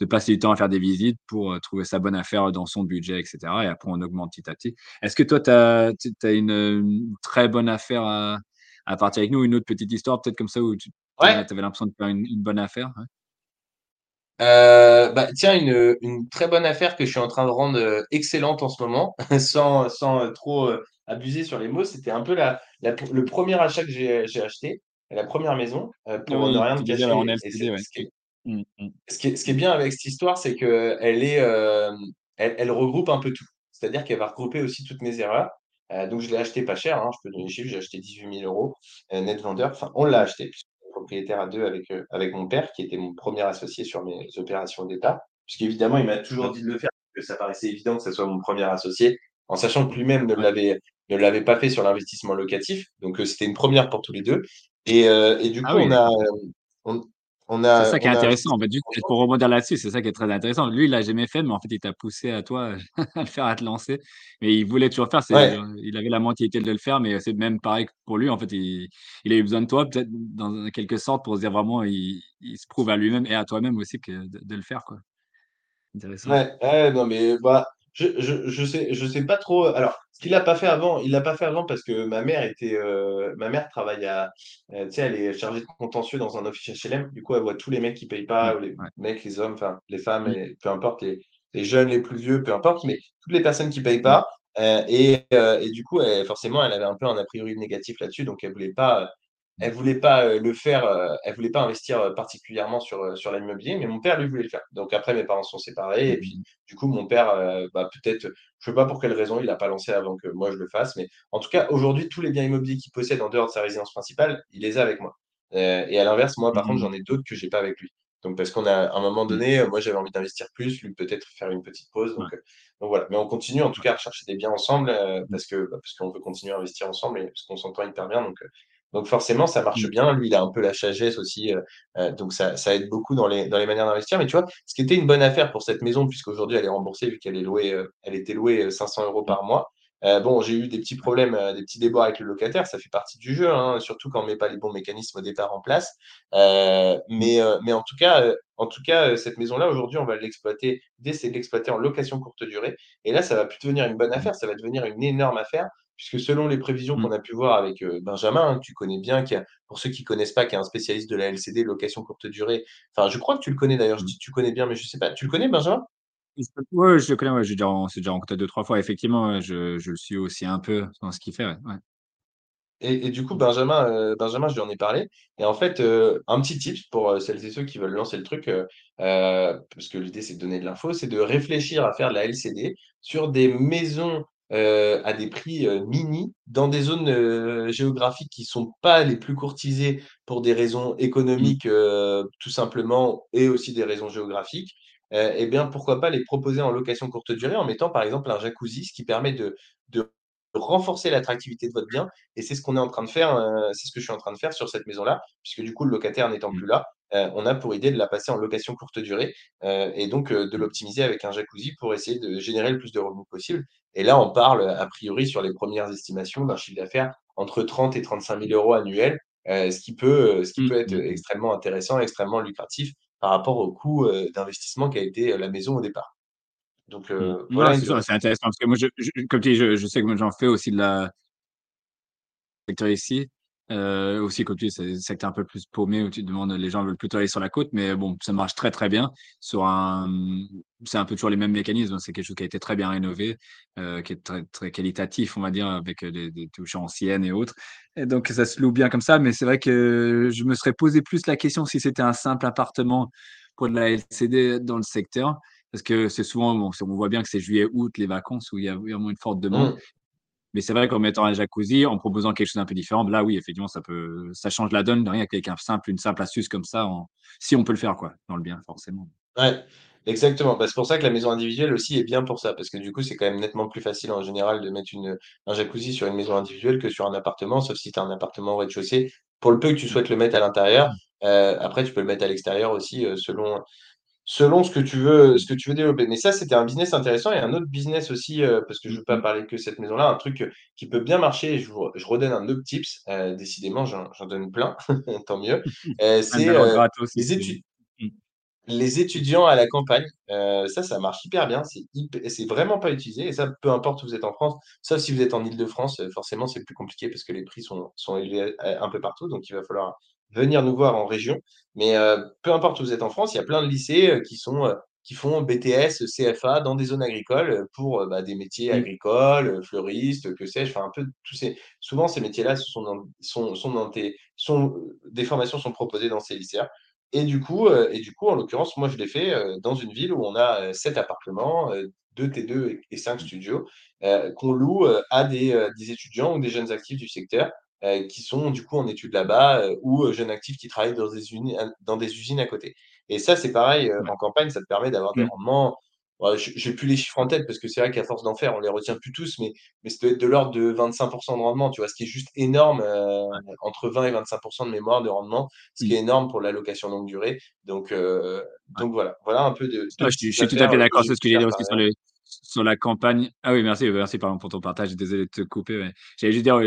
de passer du temps à faire des visites pour trouver sa bonne affaire dans son budget, etc. Et après, on augmente petit à petit. Est-ce que toi, tu as, une, très bonne affaire à, partir avec nous, une autre petite histoire, peut-être comme ça, où tu avais l'impression de faire une, bonne affaire euh, bah, tiens, une, une, très bonne affaire que je suis en train de rendre euh, excellente en ce moment, [LAUGHS] sans, sans euh, trop abuser sur les mots. C'était un peu la, le premier achat que j'ai acheté, la première maison, pour ne rien cacher. Mmh, mmh. Ce qui est ce qui est bien avec cette histoire, c'est qu'elle est, hem, elle elle regroupe un peu tout. C'est-à-dire qu'elle va regrouper aussi toutes mes erreurs. Donc je l'ai acheté pas cher, hein, je peux donner les chiffres, j'ai acheté 18 000 €, heu, net vendeur. Enfin, on l'a acheté propriétaire à 2 avec, heu, avec mon père qui était mon premier associé sur mes opérations d'État. Puisqu'évidemment, il m'a toujours dit de le faire, parce que ça paraissait évident que ça soit mon premier associé, en sachant que lui-même ne l'avait ne l'avait pas fait sur l'investissement locatif. Donc, heu, c'était une première pour tous les 2 et heu et du Ah coup, oui, on a. on on C'est a ça qui est a intéressant, investi en fait, juste pour rebondir là-dessus, c'est ça qui est très intéressant. Lui, il l'a jamais fait, mais en fait, il t'a poussé à toi, [LAUGHS] à le faire, à te lancer. Mais il voulait toujours le faire, c'est ouais. il avait la mentalité de le faire, mais c'est même pareil pour lui, en fait, il il a eu besoin de toi, peut-être dans quelque sorte, pour se dire vraiment, il il se prouve à lui-même et à toi-même aussi que de de le faire, quoi. Intéressant. Ouais, ouais, non, mais bah, je je je sais je sais pas trop, alors ce qu'il a pas fait avant, il l'a pas fait avant parce que ma mère était, heu, ma mère travaille à heu, tu sais, elle est chargée de contentieux dans un office HLM. Du coup, elle voit tous les mecs qui payent Mmh, pas, ou les ouais. mecs, les hommes, enfin les femmes Mmh, et peu importe, les les jeunes, les plus vieux, peu importe, mais toutes les personnes qui payent mmh, pas, heu et du coup, elle forcément, elle avait un peu un a priori négatif là-dessus, donc elle voulait pas, mmh, elle voulait pas, heu, le faire, heu, elle voulait pas investir, heu, particulièrement sur, sur l'immobilier, mais mon père, lui, voulait le faire. Donc après, mes parents sont séparés et puis, mmh du coup, mon père, bah, peut-être, je sais pas pour quelle raison, il l'a pas lancé avant que moi je le fasse, mais en tout cas, aujourd'hui, tous les biens immobiliers qu'il possède en dehors de sa résidence principale, il les a avec moi. Et à l'inverse, moi, par contre, mmh, j'en ai d'autres que j'ai pas avec lui. Donc parce qu'on a à un moment mmh, donné, moi, j'avais envie d'investir plus, lui peut-être faire une petite pause, ouais, donc voilà. Mais on continue en tout cas à rechercher des biens ensemble, parce que, bah, parce qu'on veut continuer à investir ensemble et parce qu'on s'entend hyper bien, donc donc forcément, ça marche mmh, bien. Lui, il a un peu la sagesse aussi, heu heu, donc ça ça aide beaucoup dans les dans les manières d'investir. Mais tu vois, ce qui était une bonne affaire pour cette maison, puisqu'aujourd'hui elle est remboursée vu qu'elle est louée, heu, elle était louée, heu, 500 € mmh, par mois. Bon, j'ai eu des petits problèmes, des petits déboires avec le locataire, ça fait partie du jeu, hein, surtout quand on met pas les bons mécanismes au départ en place. Mais mais en tout cas, heu, en tout cas, heu, cette maison-là, aujourd'hui, on va l'exploiter c'est de l'exploiter en location courte durée et là, ça va plus devenir une bonne affaire, ça va devenir une énorme affaire puisque selon les prévisions mmh, qu'on a pu voir avec, heu, Benjamin, hein, que tu connais bien, qui a pour ceux qui connaissent pas, qui est un spécialiste de la LCD, location courte durée. Enfin, je crois que tu le connais d'ailleurs, je mmh. dis: «Tu connais bien», mais je sais pas. Tu le connais Benjamin? Ouais, je le connais, ouais, j'ai déjà on s'est déjà rencontré deux trois fois, effectivement, je je le suis aussi un peu dans ce qu'il fait, ouais. Et et du coup, Benjamin, heu, Benjamin, je lui en ai parlé et en fait, heu, un petit tips pour, celles et ceux qui veulent lancer le truc, parce que l'idée, c'est de donner de l'info, c'est de réfléchir à faire de la LCD sur des maisons, heu, à des prix, heu, mini dans des zones, heu, géographiques qui sont pas les plus courtisées pour des raisons Mmh, économiques, heu, tout simplement et aussi des raisons géographiques. Et bien, pourquoi pas les proposer en location courte durée en mettant, par exemple, un jacuzzi, ce qui permet de de renforcer l'attractivité de votre bien et c'est ce qu'on est en train de faire, c'est ce que je suis en train de faire sur cette maison-là, puisque du coup, le locataire n'étant mmh, plus là, heu, on a pour idée de la passer en location courte durée, heu et donc heu, de l'optimiser avec un jacuzzi pour essayer de générer le plus de revenus possible et là, on parle, a priori, sur les premières estimations d'un chiffre d'affaires entre 30 et 35 000 € annuels, heu, ce qui peut, heu, ce qui mmh, peut être mmh mh. extrêmement intéressant, extrêmement lucratif par rapport au coût, d'investissement qu'a été, la maison au départ. Donc Mmh. voilà c'est intéressant parce que moi, je je comme tu dis, je je sais que moi, j'en fais aussi de la ici, heu, aussi comme tu dis, c'est un peu plus paumé où tu te demandes les gens veulent plutôt aller sur la côte, mais bon, ça marche très, très bien sur un, c'est un peu toujours les mêmes mécanismes, hein. C'est quelque chose qui a été très bien rénové, heu, qui est très, très qualitatif, on va dire, avec, des des touches anciennes et autres et donc ça se loue bien comme ça, mais c'est vrai que je me serais posé plus la question si c'était un simple appartement pour de la LCD dans le secteur. Parce que c'est souvent bon, on voit bien que c'est juillet, août, les vacances où il y a vraiment une forte demande. mmh. Mais c'est vrai qu'en mettant un jacuzzi, en proposant quelque chose d'un peu différent, là oui, effectivement, ça peut ça change la donne, rien qu'avec un simple une simple astuce comme ça, si on peut le faire quoi, dans le bien forcément. Ouais, exactement. Bah, c'est pour ça que la maison individuelle aussi est bien pour ça, parce que du coup, c'est quand même nettement plus facile en général de mettre une, un jacuzzi sur une maison individuelle que sur un appartement, sauf si tu as un appartement au rez-de-chaussée. Pour le peu que tu souhaites le mettre à l'intérieur, heu, après tu peux le mettre à l'extérieur aussi, heu, selon selon ce que tu veux ce que tu veux développer. Mais ça, c'était un business intéressant et un autre business aussi, heu, parce que je Mmh veux pas mh. parler que cette maison-là, un truc, heu, qui peut bien marcher et je vous je redonne un autre tips, heu, décidément j'en donne plein, [LAUGHS] tant mieux, [LAUGHS] c'est, gratos les étudiants à la campagne, ça, ça marche hyper bien, c'est vraiment pas utilisé et ça, peu importe où vous êtes en France, sauf si vous êtes en Île-de-France, forcément, c'est plus compliqué parce que les prix sont sont élevés, un peu partout, donc il va falloir venir nous voir en région. Mais, heu, peu importe où vous êtes en France, il y a plein de lycées, heu, qui sont, heu, qui font BTS, CFA dans des zones agricoles, pour, bah, des métiers Mmh. agricoles, fleuristes, que sais-je, enfin un peu tous ces souvent ces métiers-là sont dans sont sont dans des sont, des formations sont proposées dans ces lycées-là et du coup, euh, et du coup, en l'occurrence, moi, je l'ai fait euh, dans une ville où on a euh, sept appartements, euh, deux T2 et, cinq studios, euh, qu'on loue euh, à des, euh, des étudiants ou des jeunes actifs du secteur euh, qui sont du coup en études là-bas euh, ou euh, jeunes actifs qui travaillent dans des, uni- dans des usines à côté. Et ça, c'est pareil, euh, en campagne, ça te permet d'avoir des Mm. rendements. J- j'ai plus les chiffres en tête parce que c'est vrai qu'à force d'en faire, on les retient plus tous, mais, mais ça doit être de l'ordre de 25% de rendement, tu vois, ce qui est juste énorme, euh, entre 20 et 25% de mémoire de rendement, ce qui Mm. est énorme pour la location longue durée. Donc, euh, donc voilà, voilà un peu de, de je, suis je petites suis tout à fait euh, d'accord. C'est ce que j'ai dit sur, la campagne. Ah oui, merci, merci pardon, pour ton partage. Désolé de te couper. mais J'allais juste dire,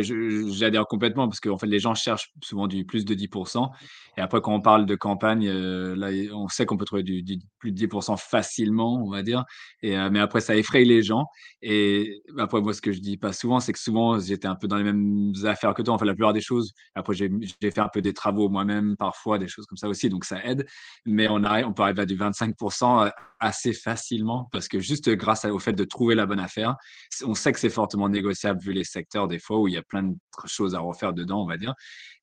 j'adhère complètement parce qu'en fait, les gens cherchent souvent du plus de 10%. Et après, quand on parle de campagne, euh, là, on sait qu'on peut trouver du, plus de 10% facilement, on va dire. Et, euh, mais après, ça effraie les gens. Et après, moi, ce que je dis pas souvent, c'est que souvent, j'étais un peu dans les mêmes affaires que toi. En fait, la plupart des choses. Après, j'ai fait un peu des travaux moi-même, parfois, des choses comme ça aussi. Donc, ça aide. Mais on, arrive, on peut arriver à du 25% assez facilement parce que juste grâce au fait de trouver la bonne affaire, on sait que c'est fortement négociable vu les secteurs des fois où il y a plein de choses à refaire dedans, on va dire.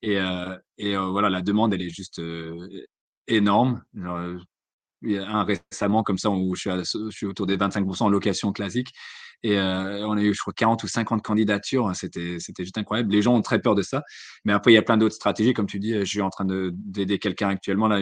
Et, euh, et euh, voilà, la demande, elle est juste euh, énorme. Il y a un récemment comme ça où je suis, à, je suis autour des 25% en location classique. Et on a eu, je crois, 40 ou 50 candidatures. C'était, c'était juste incroyable. Les gens ont très peur de ça. Mais après, il y a plein d'autres stratégies. Comme tu dis, je suis en train de, d'aider quelqu'un actuellement là,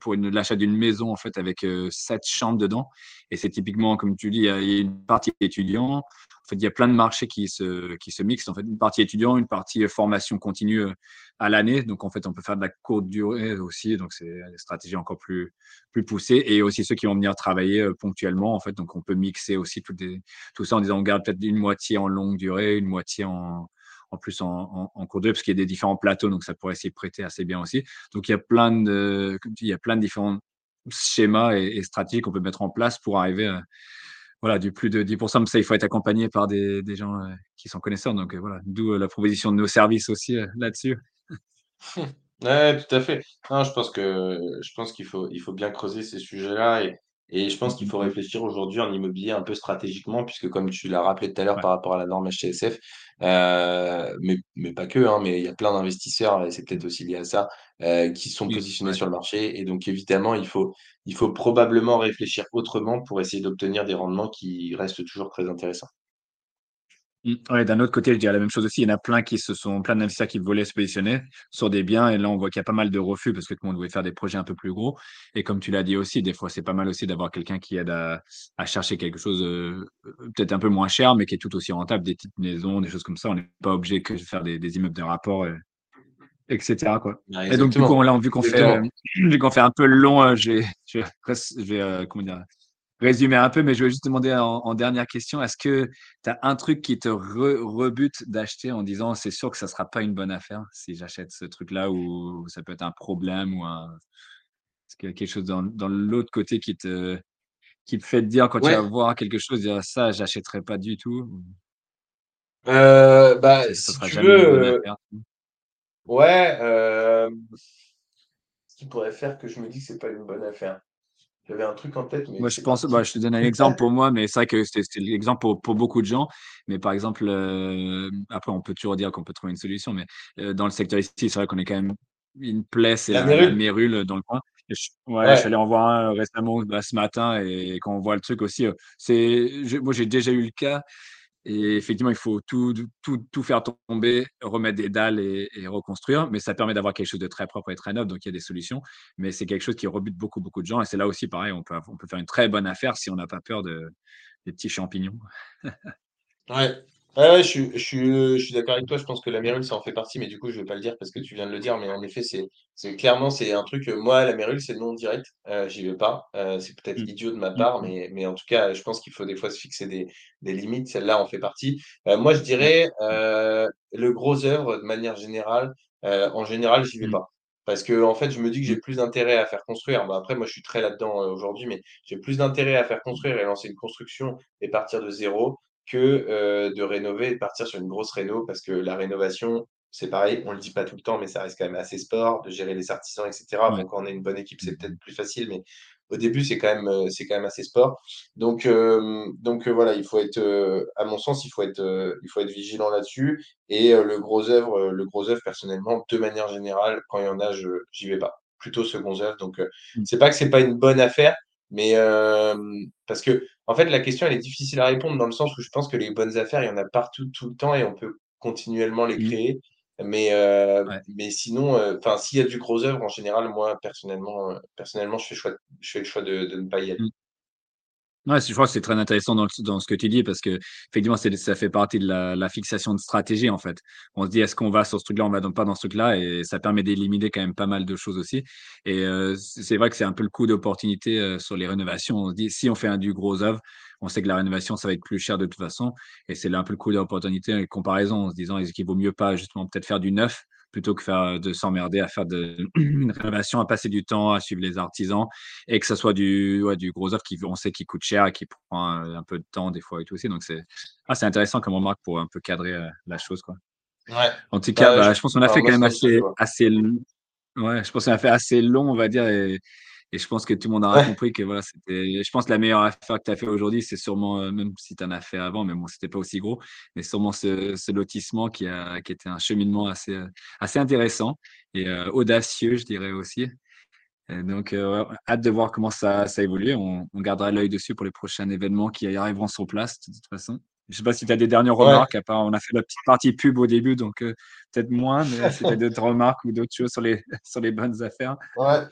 pour l'achat d'une maison en fait avec euh, sept chambres dedans. Et c'est typiquement, comme tu dis, il y a, une partie étudiant. En fait, il y a plein de marchés qui se, qui se mixent. En fait, une partie étudiant, une partie formation continue euh, à l'année. Donc, en fait, on peut faire de la courte durée aussi. Donc, c'est des stratégies encore plus, plus poussées. Et aussi ceux qui vont venir travailler euh, ponctuellement. En fait, donc, on peut mixer aussi tout, des, tout ça en disant on garde peut-être une moitié en longue durée, une moitié en, en plus en, en, cours durée, parce qu'il y a des différents plateaux. Donc, ça pourrait s'y prêter assez bien aussi. Donc, il y a plein de, il y a plein de différents schémas et, stratégies qu'on peut mettre en place pour arriver à voilà, du plus de 10%. Mais ça, il faut être accompagné par des, des gens euh, qui sont connaisseurs. Donc euh, voilà, d'où euh, la proposition de nos services aussi là-dessus. [LAUGHS] Ouais, tout à fait. Non, je pense que je pense qu'il faut il faut bien creuser ces sujets-là et, et je pense qu'il faut réfléchir aujourd'hui en immobilier un peu stratégiquement, puisque comme tu l'as rappelé tout à l'heure Ouais, par rapport à la norme HTSF, euh, mais, mais pas que, hein, mais il y a plein d'investisseurs, et c'est peut-être aussi lié à ça, euh, qui sont oui, positionnés ouais. sur le marché. Et donc évidemment, il faut, il faut probablement réfléchir autrement pour essayer d'obtenir des rendements qui restent toujours très intéressants. Mm. Ouais, d'un autre côté, je dirais la même chose aussi. Il y en a plein qui se sont, plein d'investisseurs qui voulaient se positionner sur des biens. Et là, on voit qu'il y a pas mal de refus parce que tout le monde voulait faire des projets un peu plus gros. Et comme tu l'as dit aussi, des fois, c'est pas mal aussi d'avoir quelqu'un qui aide à, à chercher quelque chose euh, peut-être un peu moins cher, mais qui est tout aussi rentable, des petites maisons, des choses comme ça. On n'est pas obligé que de faire des, des immeubles de rapport, euh, etc., quoi. Et donc, du coup, on, là, vu qu'on fait, euh, vu qu'on fait un peu long, euh, je vais, je vais, je vais, euh, comment dire, résumer un peu, mais je vais juste demander en, en dernière question, est-ce que tu as un truc qui te re- rebute d'acheter en disant c'est sûr que ça sera pas une bonne affaire si j'achète ce truc-là ou ça peut être un problème ou un... Est-ce qu'il y a quelque chose dans, dans l'autre côté qui te, qui te fait te dire quand tu vas voir quelque chose, dire ça, j'achèterai pas du tout, ou? Euh, bah, ça, ça si sera tu veux, ouais, euh, ce qui pourrait faire que je me dis que c'est pas une bonne affaire. J'avais un truc en tête, mais Moi, je pense, bah, je te donne un exemple pour moi, mais c'est vrai que c'est l'exemple pour, pour beaucoup de gens. Mais par exemple, euh, après, on peut toujours dire qu'on peut trouver une solution, mais euh, dans le secteur ici, c'est vrai qu'on est quand même une plaie, c'est La la, Mérule? dans le coin. Et je, ouais, je suis allé en voir un récemment bah, ce matin et quand on voit le truc aussi, euh, c'est, moi, j'ai déjà eu le cas. Et effectivement, il faut tout, tout, tout faire tomber, remettre des dalles et, et reconstruire. Mais ça permet d'avoir quelque chose de très propre et très neuf. Donc, il y a des solutions. Mais c'est quelque chose qui rebute beaucoup, beaucoup de gens. Et c'est là aussi, pareil, on peut, on peut faire une très bonne affaire si on n'a pas peur de, des petits champignons. [LAUGHS] ouais. Ouais, ouais, je suis, je suis, je suis d'accord avec toi. Je pense que la Mérule, ça en fait partie, mais du coup, je vais pas le dire parce que tu viens de le dire. Mais en effet, c'est, c'est clairement, c'est un truc. euh, Moi, la Mérule, c'est non direct. Euh, j'y vais pas. Euh, c'est peut-être Mm, idiot de ma mm, part, mm. mais, mais en tout cas, je pense qu'il faut des fois se fixer des, des limites. Celle-là en fait partie. Euh, moi, je dirais euh, le gros œuvre de manière générale. euh, en général, j'y vais Mm, pas. Parce que en fait, je me dis que j'ai plus d'intérêt à faire construire. Bon, après, moi, je suis très là-dedans euh, aujourd'hui, mais j'ai plus d'intérêt à faire construire et lancer une construction et partir de zéro que euh, de rénover et de partir sur une grosse réno parce que la rénovation, c'est pareil, on le dit pas tout le temps, mais ça reste quand même assez sport de gérer les artisans, etc. Ouais. Quand on a une bonne équipe, c'est peut-être Mm, plus facile, mais au début, c'est quand même, euh, c'est quand même assez sport. Donc, euh, donc euh, voilà, il faut être, euh, à mon sens, il faut être, il faut être vigilant là-dessus. Et le gros œuvre, le gros œuvre, personnellement, de manière générale, quand il y en a, je, j'y vais pas. plutôt second œuvre. Donc, euh, Mm. c'est pas que c'est pas une bonne affaire, mais parce que, en fait, la question, elle est difficile à répondre dans le sens où je pense que les bonnes affaires, il y en a partout, tout le temps, et on peut continuellement les Mm. créer. Mais, euh, Ouais. mais sinon, euh, enfin, s'il y a du gros œuvre, en général, moi, personnellement, euh, personnellement, je fais, choix, je fais le choix de, de ne pas y aller. Ouais, je crois que c'est très intéressant dans, dans ce que tu dis parce que effectivement, ça fait partie de la, la fixation de stratégie en fait. On se dit est-ce qu'on va sur ce truc-là, on va donc pas dans ce truc-là et ça permet d'éliminer quand même pas mal de choses aussi. Et euh, c'est vrai que c'est un peu le coup d'opportunité euh, sur les rénovations. On se dit si on fait un du gros œuvre, on sait que la rénovation ça va être plus cher de toute façon et c'est là un peu le coup d'opportunité et comparaison en se disant est-ce qu'il vaut mieux pas justement peut-être faire du neuf plutôt que faire de s'emmerder à faire de, [CLEARS THROAT] une rénovation, à passer du temps, à suivre les artisans et que ça soit du, ouais, du gros œuvre qui, on sait, qui coûte cher et qui prend un, un peu de temps des fois et tout aussi. Donc, c'est ah, intéressant comme remarque pour un peu cadrer euh, la chose. Quoi. Ouais. En tout cas, Bah, bah, je- je pense qu'on a fait quand même assez, assez, l- ouais, je pense qu'on a fait assez long, on va dire, et, et je pense que tout le monde aura Ouais. compris que voilà, c'était, je pense que la meilleure affaire que tu as fait aujourd'hui, c'est sûrement, euh, même si tu en as fait avant, mais bon, c'était pas aussi gros, mais sûrement ce, ce lotissement qui a, qui était un cheminement assez, euh, assez intéressant et euh, audacieux, je dirais aussi. Et donc, euh, hâte de voir comment ça, ça évolue. On, on gardera l'œil dessus pour les prochains événements qui arriveront sur place, de toute façon. Je sais pas si tu as des dernières Ouais. remarques, à part on a fait la petite partie pub au début, donc euh, peut-être moins, mais si tu as d'autres remarques ou d'autres choses sur les, [LAUGHS] sur les bonnes affaires. Ouais.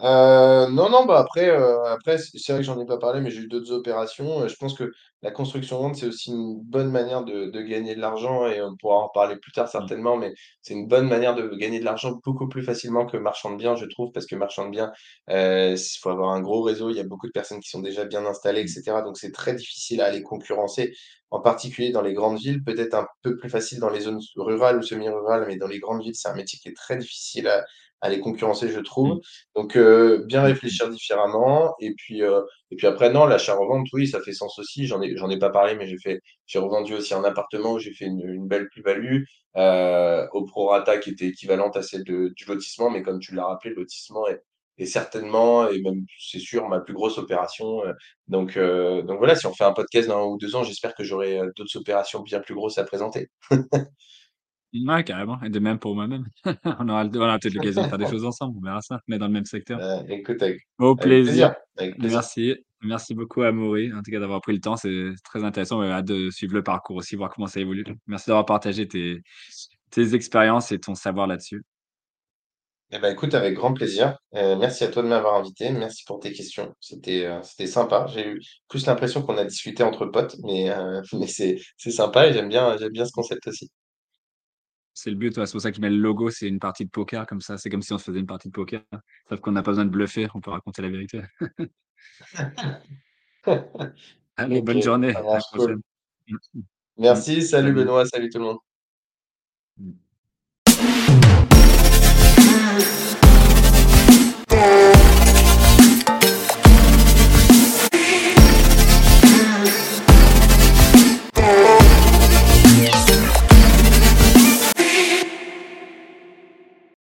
Euh, non, non, bah après, euh, après c'est c'est vrai que j'en ai pas parlé, mais j'ai eu d'autres opérations. Euh, Je pense que la construction-vente, c'est aussi une bonne manière de, de gagner de l'argent et on pourra en parler plus tard Mm, certainement, mais c'est une bonne manière de gagner de l'argent beaucoup plus facilement que marchand de biens, je trouve, parce que marchand de biens, euh, il faut avoir un gros réseau, il y a beaucoup de personnes qui sont déjà bien installées, mm, etc. Donc c'est très difficile à aller concurrencer, en particulier dans les grandes villes, peut-être un peu plus facile dans les zones rurales ou semi-rurales, mais dans les grandes villes, c'est un métier qui est très difficile à, à les concurrencer, je trouve. mm, Donc, euh, bien mm, mm, réfléchir différemment. Et puis, euh, et puis après, non, l'achat-revente, oui, ça fait sens aussi. J'en ai, j'en ai pas parlé, mais j'ai fait, j'ai revendu aussi un appartement où j'ai fait une, une belle plus-value euh, au prorata qui était équivalente à celle de- du lotissement. Mais comme tu l'as rappelé, le lotissement est, est certainement, et même c'est sûr, ma plus grosse opération. Euh, Donc, euh, donc voilà, si on fait un podcast dans un ou deux ans, j'espère que j'aurai euh, d'autres opérations bien plus grosses à présenter. [LAUGHS] Ouais, carrément. Et de même pour moi-même. [LAUGHS] On aura, le- on aura peut-être l'occasion de faire des [LAUGHS] choses ensemble, on verra ça, mais dans le même secteur. Euh, écoute, avec, Au avec plaisir. plaisir. Avec plaisir. Merci. Merci beaucoup, Amaury, en tout cas d'avoir pris le temps. C'est très intéressant. On hâte de suivre le parcours aussi, voir comment ça évolue. Merci d'avoir partagé tes, tes expériences et ton savoir là-dessus. Eh ben, écoute, avec grand plaisir. Euh, merci à toi de m'avoir invité. Merci pour tes questions. C'était euh, c'était sympa. J'ai eu plus l'impression qu'on a discuté entre potes, mais, euh, [LAUGHS] mais c'est c'est sympa et j'aime bien, j'aime bien ce concept aussi c'est le but. C'est pour ça qu'il met le logo, c'est une partie de poker comme ça. C'est comme si on se faisait une partie de poker. Sauf qu'on n'a pas besoin de bluffer, on peut raconter la vérité. [LAUGHS] Allez, bonne journée. Merci, salut Benoît, salut tout le monde. Mm.